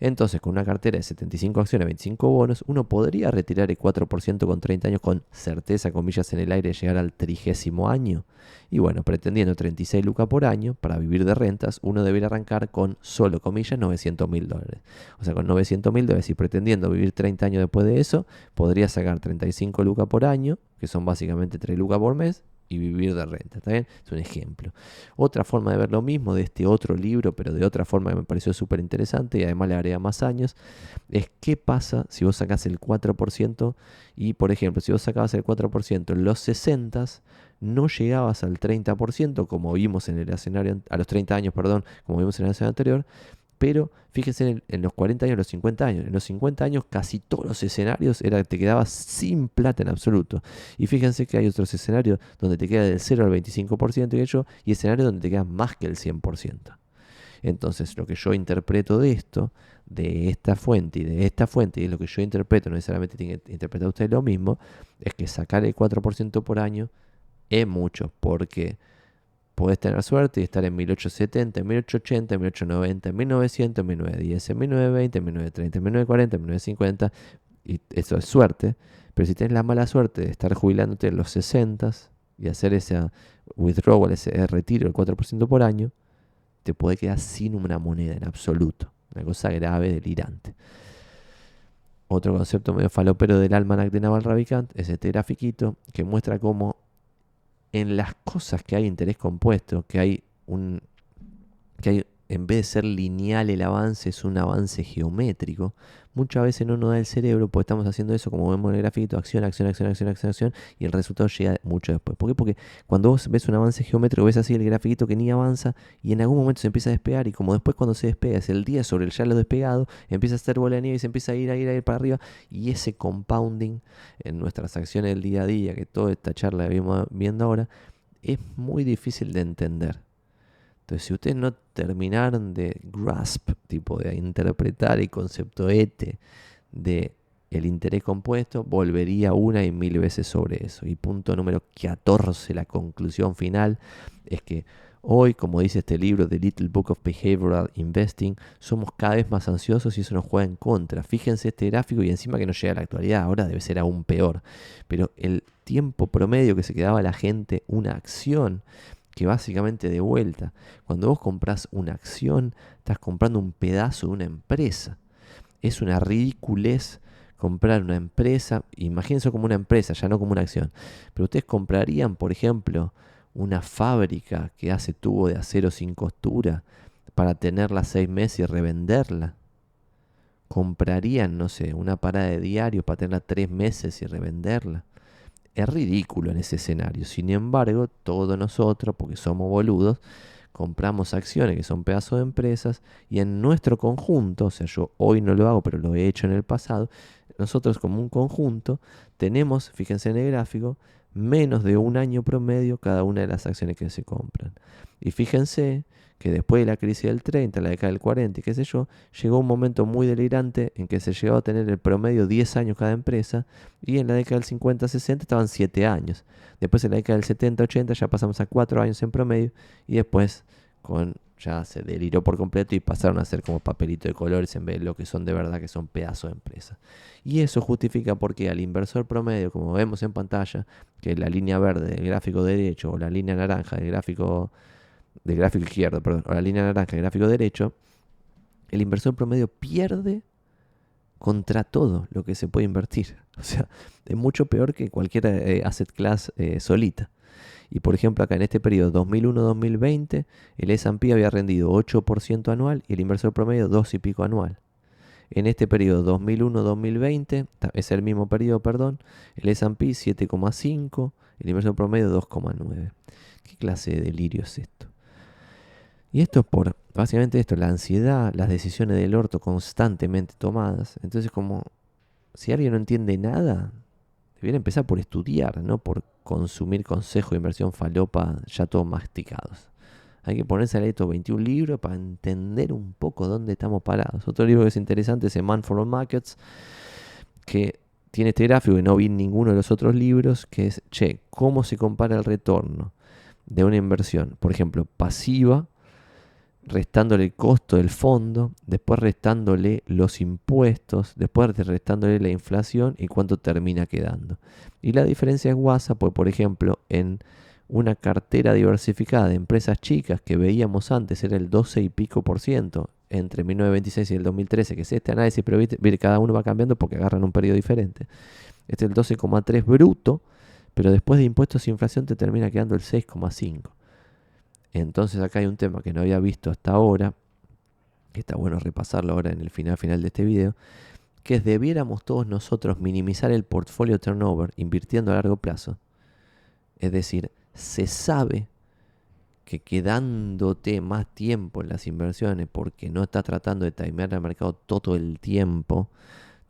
Speaker 1: Entonces, con una cartera de 75 acciones, 25 bonos, uno podría retirar el 4% con 30 años con certeza, comillas en el aire, llegar al trigésimo año. Y bueno, pretendiendo 36 lucas por año para vivir de rentas, uno debería arrancar con solo, comillas, 900 mil dólares. O sea, con 900 mil dólares y pretendiendo vivir 30 años después de eso, podría sacar 35 lucas por año, que son básicamente 3 lucas por mes, y vivir de renta. ¿Está bien? Es un ejemplo. Otra forma de ver lo mismo de este otro libro, pero de otra forma que me pareció súper interesante y además le agrega más años, es qué pasa si vos sacás el 4% y, por ejemplo, si vos sacabas el 4% en los 60 no llegabas al 30%, como vimos en el escenario, a los 30 años, perdón, como vimos en el escenario anterior, pero fíjense en, los 40 años, los 50 años. En los 50 años casi todos los escenarios era, te quedabas sin plata en absoluto. Y fíjense que hay otros escenarios donde te queda del 0 al 25% y hecho, y escenarios donde te queda más que el 100%. Entonces, lo que yo interpreto de esto, de esta fuente y de esta fuente, y lo que yo interpreto, no necesariamente tiene que interpretar usted lo mismo, es que sacar el 4% por año es mucho, porque Puedes tener suerte y estar en 1870, 1880, 1890, 1900, 1910, 1920, 1930, 1940, 1950. Y eso es suerte. Pero si tienes la mala suerte de estar jubilándote en los 60 y hacer ese withdrawal, ese retiro del 4% por año, te puede quedar sin una moneda en absoluto. Una cosa grave, delirante. Otro concepto medio falopero del almanac de Naval Ravikant es este grafiquito que muestra cómo en las cosas que hay interés compuesto, que hay un que hay en vez de ser lineal el avance, es un avance geométrico. Muchas veces no nos da el cerebro porque estamos haciendo eso, como vemos en el gráfico, acción, acción, acción, acción, acción, acción, y el resultado llega mucho después. ¿Por qué? Porque cuando vos ves un avance geométrico, ves así el grafiquito que ni avanza y en algún momento se empieza a despegar, y como después cuando se despega es el día sobre el ya lo despegado, empieza a hacer bola de nieve y se empieza a ir, a ir, a ir para arriba, y ese compounding en nuestras acciones del día a día, que toda esta charla que vimos viendo ahora, es muy difícil de entender. Entonces, si ustedes no terminaron de grasp, tipo de interpretar el concepto ETE de el interés compuesto, volvería una y mil veces sobre eso. Y punto número 14, la conclusión final, es que hoy, como dice este libro, The Little Book of Behavioral Investing, somos cada vez más ansiosos y eso nos juega en contra. Fíjense este gráfico y encima que no llega a la actualidad, ahora debe ser aún peor. Pero el tiempo promedio que se quedaba la gente una acción que básicamente de vuelta, cuando vos compras una acción, estás comprando un pedazo de una empresa. Es una ridiculez comprar una empresa, imagínense como una empresa, ya no como una acción, pero ustedes comprarían, por ejemplo, una fábrica que hace tubo de acero sin costura para tenerla seis meses y revenderla. Comprarían, no sé, una parada de diario para tenerla tres meses y revenderla es ridículo en ese escenario. Sin embargo, todos nosotros, porque somos boludos, compramos acciones que son pedazos de empresas y en nuestro conjunto, o sea, yo hoy no lo hago, pero lo he hecho en el pasado, nosotros como un conjunto tenemos, fíjense en el gráfico, menos de un año promedio cada una de las acciones que se compran. Y fíjense que después de la crisis del 30, la década del 40 y qué sé yo, llegó un momento muy delirante en que se llegó a tener el promedio 10 años cada empresa y en la década del 50-60 estaban 7 años. Después en la década del 70-80 ya pasamos a 4 años en promedio y después con ya se deliró por completo y pasaron a ser como papelito de colores en vez de lo que son de verdad, que son pedazos de empresa. Y eso justifica porque al inversor promedio, como vemos en pantalla, que la línea verde del gráfico derecho o la línea naranja del gráfico del gráfico izquierdo, perdón, o la línea naranja del gráfico derecho, el inversor promedio pierde contra todo lo que se puede invertir. *laughs* O sea, es mucho peor que cualquier eh, asset class eh, solita. Y por ejemplo, acá en este periodo 2001-2020, el S&P había rendido 8% anual y el inversor promedio 2 y pico anual. En este periodo 2001-2020, es el mismo periodo, perdón, el S&P 7,5, el inversor promedio 2,9. ¿Qué clase de delirio es esto? Y esto es por, básicamente esto, la ansiedad, las decisiones del orto constantemente tomadas. Entonces como, si alguien no entiende nada, debería empezar por estudiar, no por consumir consejos de inversión falopa ya todos masticados. Hay que ponerse a leer estos 21 libros para entender un poco dónde estamos parados. Otro libro que es interesante es Man for All Markets, que tiene este gráfico que no vi en ninguno de los otros libros, que es, che, ¿cómo se compara el retorno de una inversión, por ejemplo, pasiva, restándole el costo del fondo, después restándole los impuestos, después restándole la inflación y cuánto termina quedando. Y la diferencia es WhatsApp, pues por ejemplo, en una cartera diversificada de empresas chicas que veíamos antes era el 12 y pico por ciento entre 1926 y el 2013, que es este análisis, pero cada uno va cambiando porque agarran un periodo diferente. Este es el 12,3 bruto, pero después de impuestos e inflación te termina quedando el 6,5. Entonces acá hay un tema que no había visto hasta ahora, que está bueno repasarlo ahora en el final final de este video, que es debiéramos todos nosotros minimizar el portfolio turnover invirtiendo a largo plazo. Es decir, se sabe que quedándote más tiempo en las inversiones porque no estás tratando de timear el mercado todo el tiempo,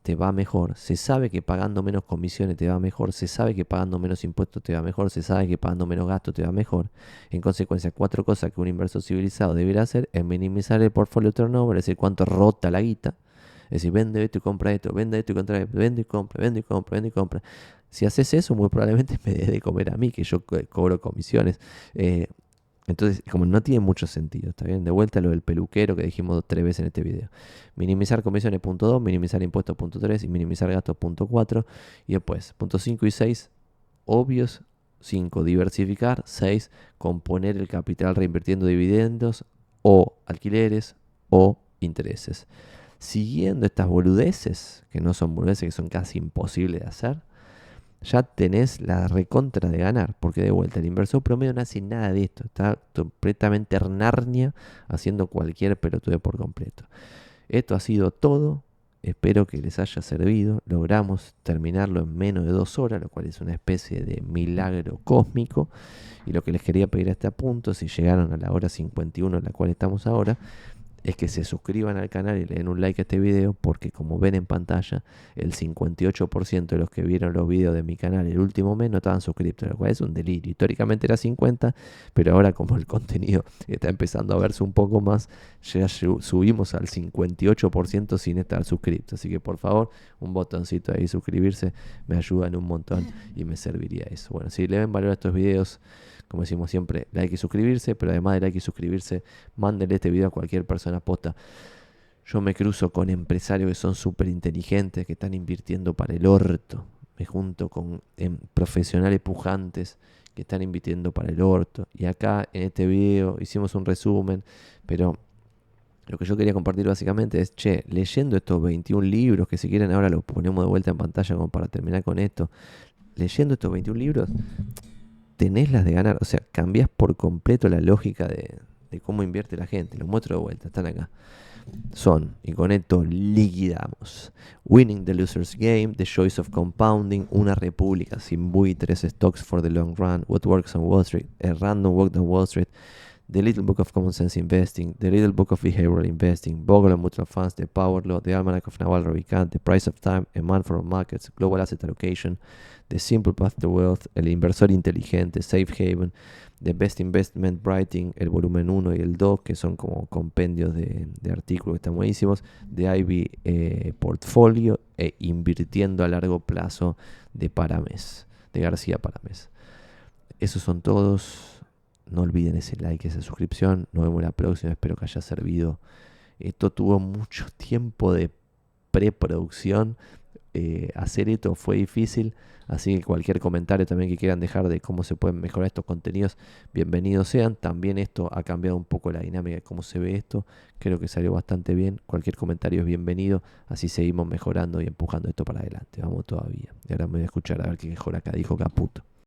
Speaker 1: te va mejor. Se sabe que pagando menos comisiones te va mejor. Se sabe que pagando menos impuestos te va mejor. Se sabe que pagando menos gastos te va mejor. En consecuencia, cuatro cosas que un inversor civilizado debería hacer es minimizar el portfolio turnover, es decir, cuánto rota la guita. Es decir, vende esto y compra esto, vende esto y compra esto, vende y compra, vende y compra, vende y compra. Si haces eso, muy probablemente *laughs* me des de comer a mí, que yo cobro comisiones. Eh, entonces, como no tiene mucho sentido, ¿está bien? De vuelta lo del peluquero que dijimos tres veces en este video. Minimizar comisiones punto 2, minimizar impuestos punto 3 y minimizar gastos punto 4. Y después, punto 5 y 6, obvios. 5, diversificar. 6, componer el capital reinvirtiendo dividendos o alquileres o intereses. Siguiendo estas boludeces, que no son boludeces, que son casi imposibles de hacer, ya tenés la recontra de ganar, porque de vuelta el inversor promedio no hace nada de esto, está completamente Narnia haciendo cualquier pelotude por completo. Esto ha sido todo, espero que les haya servido, logramos terminarlo en menos de dos horas, lo cual es una especie de milagro cósmico, y lo que les quería pedir a este punto, si llegaron a la hora 51 en la cual estamos ahora, es que se suscriban al canal y le den un like a este video porque como ven en pantalla el 58% de los que vieron los videos de mi canal el último mes no estaban suscritos, lo cual es un delirio. Históricamente era 50, pero ahora como el *laughs* contenido está empezando a verse un poco más, ya subimos al 58% sin estar suscritos. Así que por favor, un botoncito ahí suscribirse me ayudan un montón y me serviría eso. Bueno, si le ven valor a estos videos, como decimos siempre, like y suscribirse, pero además de like y suscribirse, mándenle este video a cualquier persona posta. Yo me cruzo con empresarios que son súper inteligentes, que están invirtiendo para el orto. Me junto con em, profesionales pujantes que están invirtiendo para el orto. Y acá en este video hicimos un resumen, pero lo que yo quería compartir básicamente es, che, leyendo estos 21 libros, que si quieren ahora los ponemos de vuelta en pantalla como para terminar con esto, leyendo estos 21 libros, tenés las de ganar. O sea, cambias por completo la lógica de, cómo invierte la gente. Los muestro de vuelta, están acá. Son, y con esto liquidamos. Winning the Loser's Game, The Choice of Compounding, Una República sin buitres, Stocks for the Long Run, What Works on Wall Street, A Random Walk on Wall Street, The Little Book of Common Sense Investing, The Little Book of Behavioral Investing, Bogle Mutual Funds, The Power Law, The Almanac of Naval Ravikant, The Price of Time, A Man for Markets, Global Asset Allocation, The Simple Path to Wealth, El Inversor Inteligente, Safe Haven, The Best Investment Writing, el volumen 1 y el 2, que son como compendios de, artículos que están buenísimos, The Ivy eh, Portfolio e Invirtiendo a Largo Plazo de Parames, de García Parames. Esos son todos no olviden ese like, esa suscripción. Nos vemos la próxima. Espero que haya servido. Esto tuvo mucho tiempo de preproducción. Eh, hacer esto fue difícil. Así que cualquier comentario también que quieran dejar de cómo se pueden mejorar estos contenidos, bienvenidos sean. También esto ha cambiado un poco la dinámica de cómo se ve esto. Creo que salió bastante bien. Cualquier comentario es bienvenido. Así seguimos mejorando y empujando esto para adelante. Vamos todavía. Y ahora me voy a escuchar a ver qué mejor acá dijo Caputo.